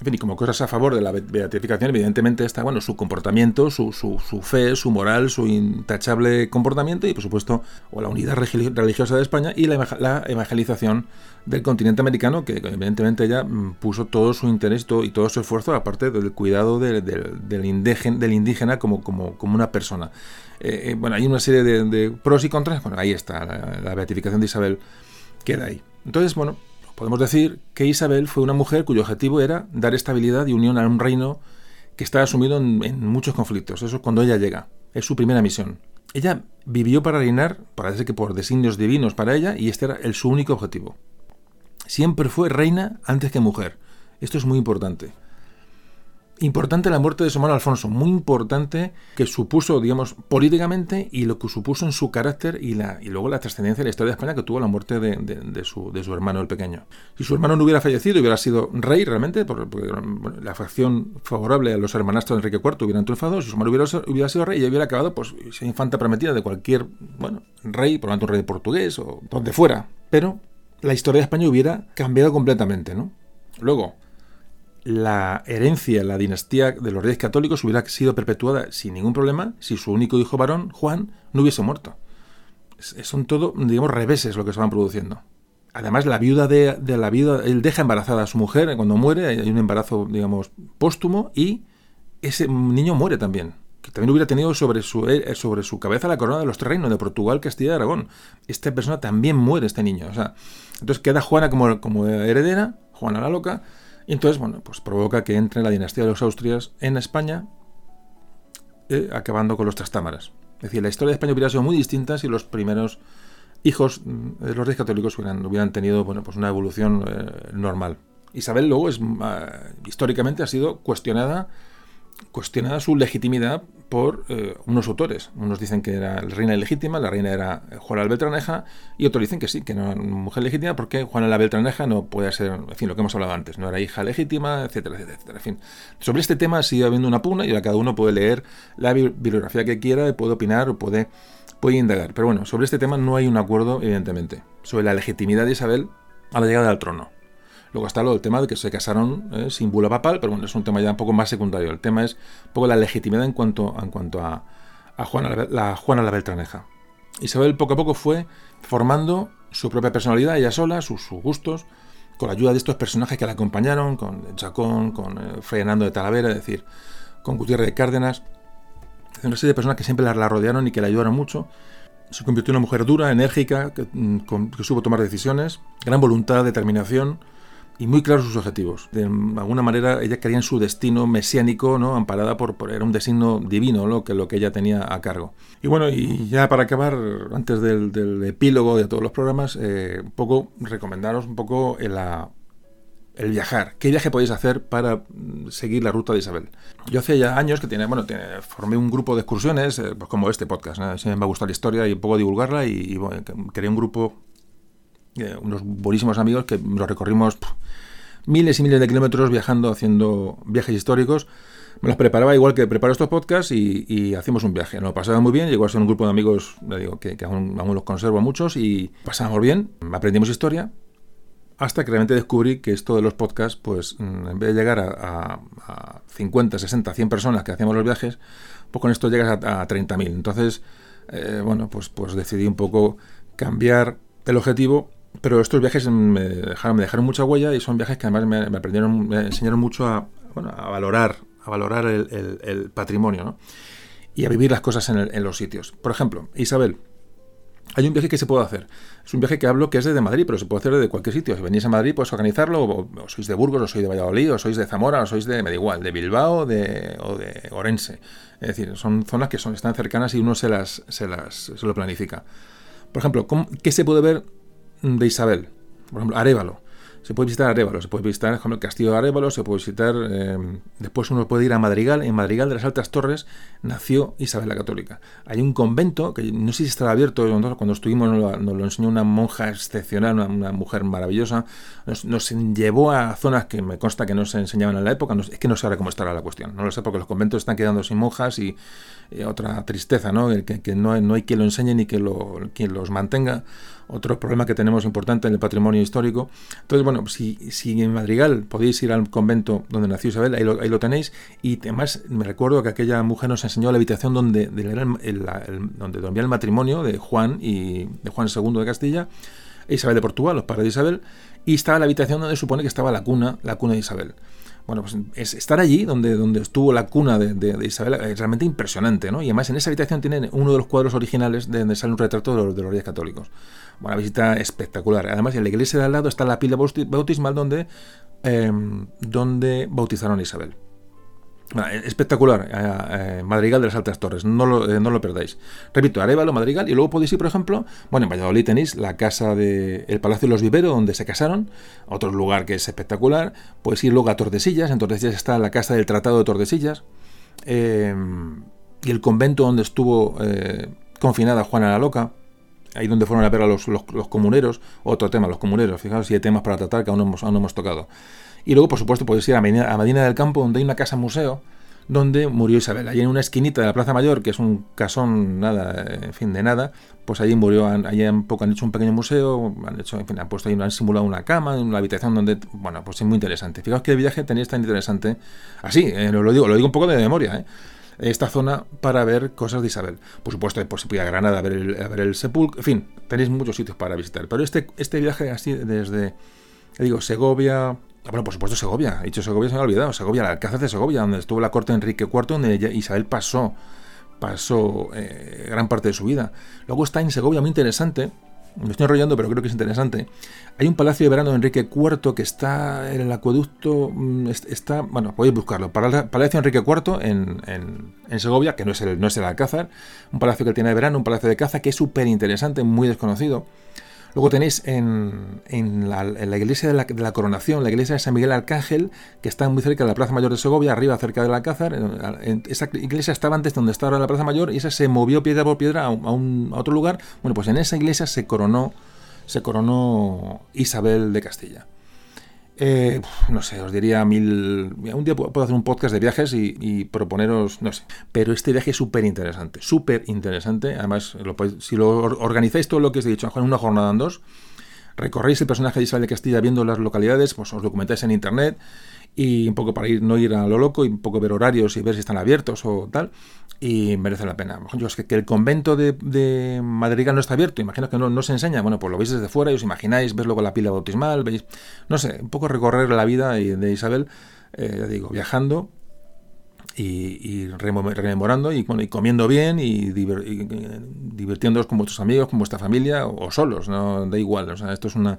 En fin, y como cosas a favor de la beatificación, evidentemente está bueno su comportamiento, su, su, su, fe, su moral, su intachable comportamiento y, por supuesto, o la unidad religiosa de España y la, evangelización del continente americano, que evidentemente ella mm, puso todo su interés y todo su esfuerzo, aparte del cuidado del, indígena, del indígena como, como, como una persona. Eh, eh, bueno, hay una serie de, pros y contras. Bueno, ahí está, la, la beatificación de Isabel queda ahí. Entonces, bueno, Podemos decir que Isabel fue una mujer cuyo objetivo era dar estabilidad y unión a un reino que estaba sumido en, muchos conflictos. Eso es cuando ella llega. Es su primera misión. Ella vivió para reinar, parece que por designios divinos para ella, y este era el, su único objetivo. Siempre fue reina antes que mujer. Esto es muy importante. Importante la muerte de su hermano Alfonso, muy importante que supuso, digamos, políticamente y lo que supuso en su carácter y, la, y luego la trascendencia de la historia de España que tuvo la muerte de, su, de su, hermano el pequeño. Si su hermano no hubiera fallecido, hubiera sido rey realmente, porque, la facción favorable a los hermanastros de Enrique IV hubieran triunfado, si su hermano hubiera, hubiera sido rey y hubiera acabado, pues, esa infanta prometida de cualquier, bueno, rey, por lo tanto un rey portugués o donde fuera. Pero la historia de España hubiera cambiado completamente, ¿no? Luego, la herencia, la dinastía de los reyes católicos hubiera sido perpetuada sin ningún problema si su único hijo varón, Juan, no hubiese muerto. son todo, digamos, reveses lo que se van produciendo. Además, la viuda de, la viuda, él deja embarazada a su mujer cuando muere, hay un embarazo, digamos, póstumo y ese niño muere también. Que también hubiera tenido sobre su, eh, sobre su cabeza la corona de los reinos de Portugal, Castilla y Aragón. Esta persona también muere, este niño. O sea, entonces queda Juana como, como heredera, Juana la loca, y entonces, bueno, pues provoca que entre la dinastía de los Austrias en España, eh, acabando con los Trastámaras. Es decir, la historia de España hubiera sido muy distinta si los primeros hijos mm, de los reyes católicos hubieran, tenido bueno, pues una evolución eh, normal. Isabel luego es, ah, históricamente ha sido cuestionada cuestionada su legitimidad por eh, unos autores. Unos dicen que era la reina ilegítima, la reina era Juana la Beltraneja, y otros dicen que sí, que no era mujer legítima porque Juana la Beltraneja no puede ser, en fin, lo que hemos hablado antes, no era hija legítima, etcétera, etcétera, etcétera. En fin, sobre este tema sigue habiendo una pugna y ahora cada uno puede leer la bibliografía que quiera, puede opinar o puede, puede indagar. Pero bueno, sobre este tema no hay un acuerdo, evidentemente, sobre la legitimidad de Isabel a la llegada al trono. Luego está lo del tema de que se casaron eh, sin bula papal, pero bueno, es un tema ya un poco más secundario. El tema es un poco la legitimidad en cuanto, en cuanto a, Juana, la, Juana la Beltraneja. Isabel poco a poco fue formando su propia personalidad, ella sola, sus, gustos, con la ayuda de estos personajes que la acompañaron, con Chacón, con eh, Fray de Talavera, es decir, con Gutiérrez de Cárdenas, una serie de personas que siempre la, la rodearon y que la ayudaron mucho Se convirtió en una mujer dura, enérgica, que, mm, con- que supo tomar decisiones, gran voluntad, determinación y muy claros sus objetivos. De alguna manera ella creía en su destino mesiánico, ¿no? amparada por, era un destino divino lo que, lo que ella tenía a cargo. Y bueno, y ya para acabar, antes del, del epílogo de todos los programas, eh, un poco recomendaros un poco el, la- el viajar. ¿Qué viaje podéis hacer para mm, seguir la ruta de Isabel? Yo hace ya años que tiene, bueno, tiene- formé un grupo de excursiones, eh, pues como este podcast. ¿no? Siempre me ha gustado la historia y un poco divulgarla y, y, bueno, creé un grupo eh, unos buenísimos amigos que lo recorrimos pf, miles y miles de kilómetros viajando, haciendo viajes históricos. Me los preparaba igual que preparo estos podcasts y, y hacíamos un viaje. Nos lo pasaba muy bien, llegó a ser un grupo de amigos le digo, que, que aún, aún los conservo a muchos y pasábamos bien, aprendimos historia, hasta que realmente descubrí que esto de los podcasts, pues mm, en vez de llegar a, a- a 50, 60, 100 personas que hacíamos los viajes, pues con esto llegas a, a 30.000. Entonces, eh, bueno, pues, pues decidí un poco cambiar el objetivo, pero estos viajes me dejaron, mucha huella y son viajes que además me, me aprendieron, me enseñaron mucho a, valorar, a valorar el, patrimonio, ¿no? Y a vivir las cosas en, los sitios. Por ejemplo, Isabel, hay un viaje que se puede hacer. Es un viaje que hablo que es desde Madrid, pero se puede hacer desde cualquier sitio. Si venís a Madrid, puedes organizarlo, o, sois de Burgos, o sois de Valladolid, o sois de Zamora, o sois de, me da igual, de Bilbao o de Orense. Es decir, son zonas que son, están cercanas y uno se las, se las se lo planifica. Por ejemplo, ¿cómo- ¿qué se puede ver de Isabel? Por ejemplo, Arévalo. Se puede visitar Arévalo, se puede visitar el castillo de Arévalo, se puede visitar. eh, después uno puede ir a Madrigal. En Madrigal de las Altas Torres nació Isabel la Católica. Hay un convento que no sé si estará abierto. Cuando estuvimos nos lo, enseñó una monja excepcional, una, mujer maravillosa. Nos, llevó a zonas que me consta que no se enseñaban en la época. es que no sé ahora cómo estará la cuestión. No lo sé porque los conventos están quedando sin monjas y, y otra tristeza, ¿no? Que, que no, hay- quien lo enseñe ni que lo, quien los mantenga. Otro problema que tenemos importante en el patrimonio histórico. Entonces, bueno, si, en Madrigal podéis ir al convento donde nació Isabel, ahí lo, tenéis. Y además me recuerdo que aquella mujer nos enseñó la habitación donde, donde dormía el matrimonio de Juan y de Juan II de Castilla Isabel de Portugal, los padres de Isabel, y estaba la habitación donde supone que estaba la cuna, la cuna de Isabel. Bueno, pues es estar allí donde, donde estuvo la cuna de, Isabel es realmente impresionante, ¿no? Y además en esa habitación tienen uno de los cuadros originales de donde sale un retrato de los, reyes católicos. Una visita espectacular. Además, en la iglesia de al lado está la pila bauti- bautismal donde, eh, donde bautizaron a Isabel. Bueno, eh, espectacular, eh, eh, Madrigal de las Altas Torres, no lo, no lo perdáis. Repito, Arevalo, Madrigal, y luego podéis ir, por ejemplo, bueno, en Valladolid tenéis la casa de el Palacio de los Viveros, donde se casaron, otro lugar que es espectacular. Podéis ir luego a Tordesillas, en Tordesillas está la casa del Tratado de Tordesillas, y el convento donde estuvo confinada Juana la Loca, ahí donde fueron a ver a los, los- los comuneros, otro tema, los comuneros, fijaos si hay temas para tratar que aún no hemos, aún no hemos tocado. Y luego, por supuesto, podéis ir a Medina, del Campo, donde hay una casa museo, donde murió Isabel. Allí en una esquinita de la Plaza Mayor, que es un casón, nada, en fin, de nada, pues allí murió, allí han, hecho un pequeño museo, han hecho, en fin, han puesto ahí, han simulado una cama, una habitación donde, bueno, pues es muy interesante. Fijaos que el viaje tenéis tan interesante, así, eh, lo, digo, lo digo un poco de memoria, ¿eh? esta zona para ver cosas de Isabel. Por supuesto, hay posibilidad a Granada a ver el, a sepulcro, en fin, tenéis muchos sitios para visitar. Pero este, este viaje así desde, digo, Segovia, bueno, por supuesto Segovia, he dicho Segovia, se me ha olvidado, Segovia, el Alcázar de Segovia, donde estuvo la corte de Enrique IV, donde Isabel pasó, pasó eh, gran parte de su vida. Luego está en Segovia, muy interesante, me estoy enrollando, pero creo que es interesante. Hay un palacio de verano de Enrique IV que está en el acueducto. mm, est- Está, bueno, podéis buscarlo. Pala- Palacio Enrique IV en Segovia, que no es, el, no es el Alcázar. Un palacio que tiene de verano, un palacio de caza que es súper interesante, muy desconocido. Luego tenéis en, en la, iglesia de la, Coronación, la iglesia de San Miguel Arcángel, que está muy cerca de la Plaza Mayor de Segovia, arriba cerca del Alcázar. En- esa iglesia estaba antes donde está ahora la Plaza Mayor y esa se movió piedra por piedra a un- a otro lugar. Bueno, pues en esa iglesia se coronó, se coronó Isabel de Castilla. Eh, no sé, os diría mil... Un día puedo hacer un podcast de viajes y, y proponeros, no sé. Pero este viaje es súper interesante, súper interesante. Además, lo podéis- si lo or- organizáis todo lo que os he dicho en una jornada en dos, recorréis el personaje de Isabel de Castilla viendo las localidades, pues os documentáis en internet y un poco para ir no ir a lo loco y un poco ver horarios y ver si están abiertos o tal y merece la pena. Yo es que, que el convento de, de Madrigal no está abierto, imagino que no, no se enseña, bueno, pues lo veis desde fuera y os imagináis, ves luego la pila bautismal, veis, no sé, un poco recorrer la vida de Isabel, eh, ya digo, viajando y, rememorando y, y, comiendo bien y, divirtiéndoos con vuestros amigos, con vuestra familia o, solos, no da igual. O sea, esto es una,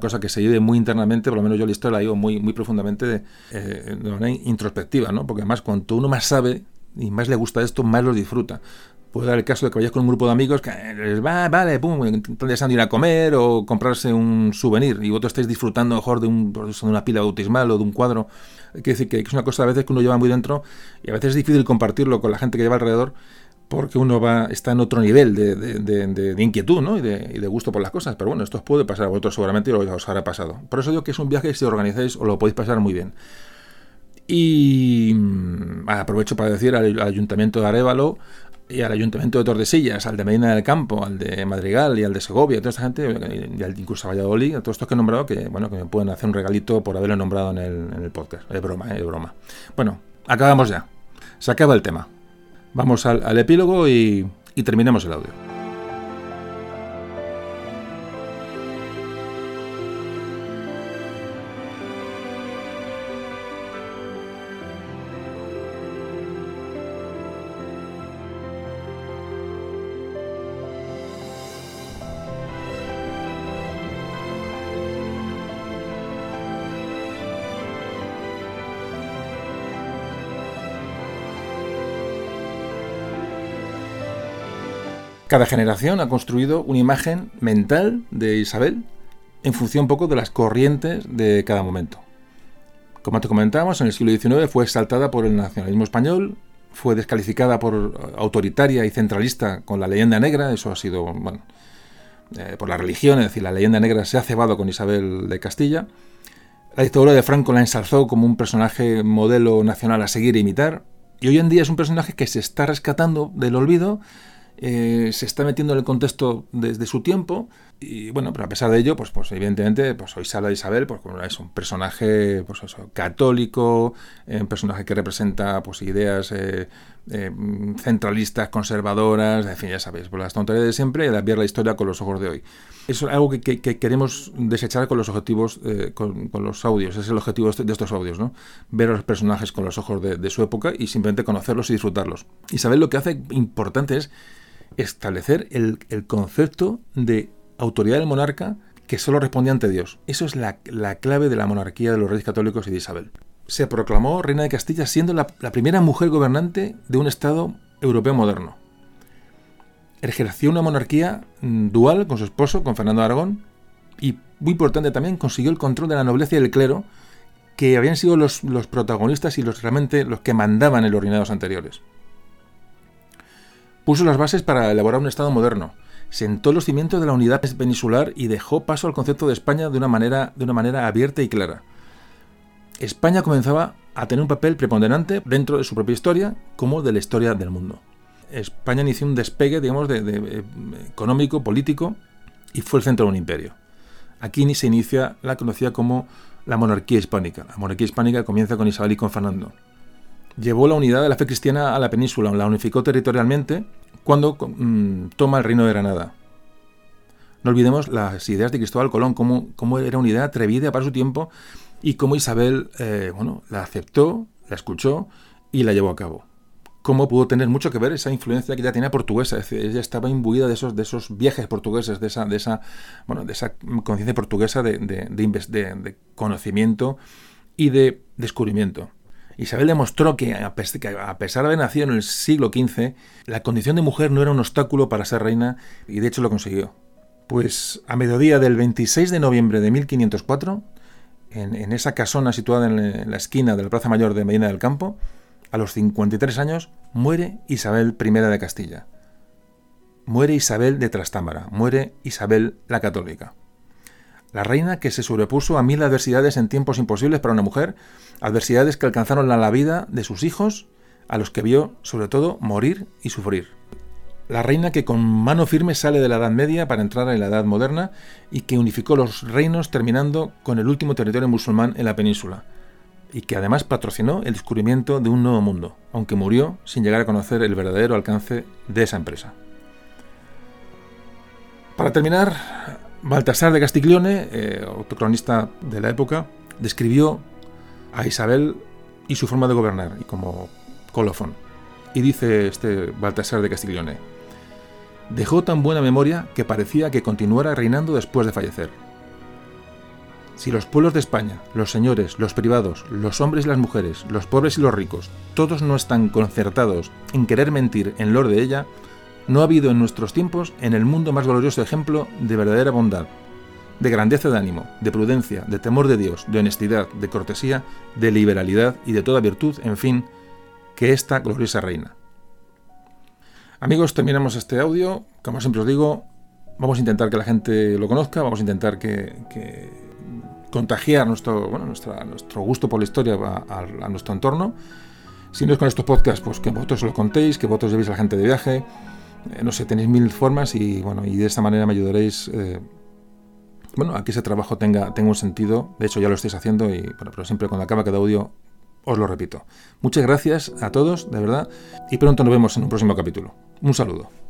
cosa que se vive muy internamente, por lo menos yo la historia la digo muy, muy profundamente de, eh, de manera introspectiva, ¿no? porque además cuanto uno más sabe y más le gusta esto, más lo disfruta. Puede dar el caso de que vayáis con un grupo de amigos que les va, vale, pum, están deseando ir a comer o comprarse un souvenir y vosotros estáis disfrutando mejor de, un, de una pila bautismal o de un cuadro. Que decir que es una cosa a veces que uno lleva muy dentro y a veces es difícil compartirlo con la gente que lleva alrededor porque uno va está en otro nivel de, de, inquietud ¿no? y, de, gusto por las cosas. Pero bueno, esto os puede pasar a vosotros seguramente y os habrá pasado. Por eso digo que es un viaje que si organizáis os lo podéis pasar muy bien. Y mm, aprovecho para decir al, Ayuntamiento de Arevalo y al Ayuntamiento de Tordesillas, al de Medina del Campo, al de Madrigal y al de Segovia, a toda esta gente, y al, incluso a Valladolid, a todos estos que he nombrado, que bueno, que me pueden hacer un regalito por haberlo nombrado en el, podcast. Es broma, es broma. Bueno, acabamos ya. Se acaba el tema. Vamos al, epílogo y, terminemos el audio. Cada generación ha construido una imagen mental de Isabel en función un poco de las corrientes de cada momento. Como te comentábamos, en el siglo XIX fue exaltada por el nacionalismo español, fue descalificada por autoritaria y centralista con la leyenda negra, eso ha sido, bueno, eh, por la religión, es decir, la leyenda negra se ha cebado con Isabel de Castilla. La dictadura de Franco la ensalzó como un personaje modelo nacional a seguir e imitar, y hoy en día es un personaje que se está rescatando del olvido eh, se está metiendo en el contexto desde su tiempo y bueno, pero a pesar de ello, pues, pues evidentemente, pues hoy Sala Isabel, pues es un personaje pues católico, eh, un personaje que representa pues ideas eh, centralistas, conservadoras, en fin, ya sabéis, pues las tonterías de siempre y de ver la historia con los ojos de hoy. Eso es algo que, queremos desechar con los objetivos, con, los audios, es el objetivo de estos audios, ¿no? Ver a los personajes con los ojos de su época y simplemente conocerlos y disfrutarlos. Isabel lo que hace importante es establecer el, concepto de autoridad del monarca que solo respondía ante Dios. Eso es la, clave de la monarquía de los reyes católicos y de Isabel. Se proclamó reina de Castilla siendo la, primera mujer gobernante de un Estado europeo moderno. Ejerció una monarquía mm, dual con su esposo, con Fernando de Aragón, y muy importante también consiguió el control de la nobleza y del clero, que habían sido los, los protagonistas y los realmente los que mandaban en los reinados anteriores puso las bases para elaborar un Estado moderno, sentó los cimientos de la unidad peninsular y dejó paso al concepto de España de una manera, de una manera abierta y clara. España comenzaba a tener un papel preponderante dentro de su propia historia como de la historia del mundo. España inició un despegue, digamos, de, eh, económico, político, y fue el centro de un imperio. Aquí se inicia la conocida como la monarquía hispánica. La monarquía hispánica comienza con Isabel y con Fernando. Llevó la unidad de la fe cristiana a la península, la unificó territorialmente cuando mm, toma el reino de Granada. No olvidemos las ideas de Cristóbal Colón, cómo, era una idea atrevida para su tiempo y cómo Isabel eh, bueno, la aceptó, la escuchó y la llevó a cabo. Cómo pudo tener mucho que ver esa influencia que ya tenía portuguesa, es decir, ella estaba imbuida de esos, de esos viajes portugueses, de esa, de esa, bueno, esa conciencia portuguesa de, de conocimiento y de descubrimiento. Isabel demostró que a pesar de haber nacido en el siglo XV, la condición de mujer no era un obstáculo para ser reina y de hecho lo consiguió. Pues a mediodía del 26 de noviembre de 1504, en, esa casona situada en la esquina de la Plaza Mayor de Medina del Campo, a los 53 años, muere Isabel I de Castilla. Muere Isabel de Trastámara, muere Isabel la Católica. La reina que se sobrepuso a mil adversidades en tiempos imposibles para una mujer, adversidades que alcanzaron la vida de sus hijos, a los que vio sobre todo morir y sufrir. La reina que con mano firme sale de la Edad Media para entrar en la Edad Moderna y que unificó los reinos terminando con el último territorio musulmán en la península, y que además patrocinó el descubrimiento de un nuevo mundo, aunque murió sin llegar a conocer el verdadero alcance de esa empresa. Para terminar, Baltasar de Castiglione, eh, otro cronista de la época, describió a Isabel y su forma de gobernar. Y como colofón. Y dice este Baltasar de Castiglione, dejó tan buena memoria que parecía que continuara reinando después de fallecer. Si los pueblos de España, los señores, los privados, los hombres y las mujeres, los pobres y los ricos, todos no están concertados en querer mentir en lor de ella, no ha habido en nuestros tiempos en el mundo más glorioso ejemplo de verdadera bondad, de grandeza de ánimo, de prudencia, de temor de Dios, de honestidad, de cortesía, de liberalidad y de toda virtud, en fin, que esta gloriosa reina. Amigos, terminamos este audio. Como siempre os digo, vamos a intentar que la gente lo conozca, vamos a intentar que, contagiar nuestro, bueno, nuestra, nuestro gusto por la historia a, nuestro entorno. Si no es con estos podcasts, pues que vosotros lo contéis, que vosotros llevéis a la gente de viaje. Eh, no sé, tenéis mil formas y bueno, y de esta manera me ayudaréis eh, bueno, a que ese trabajo tenga, tenga un sentido. De hecho, ya lo estáis haciendo y bueno, pero siempre cuando acaba cada audio os lo repito. Muchas gracias a todos, de verdad, y pronto nos vemos en un próximo capítulo. Un saludo.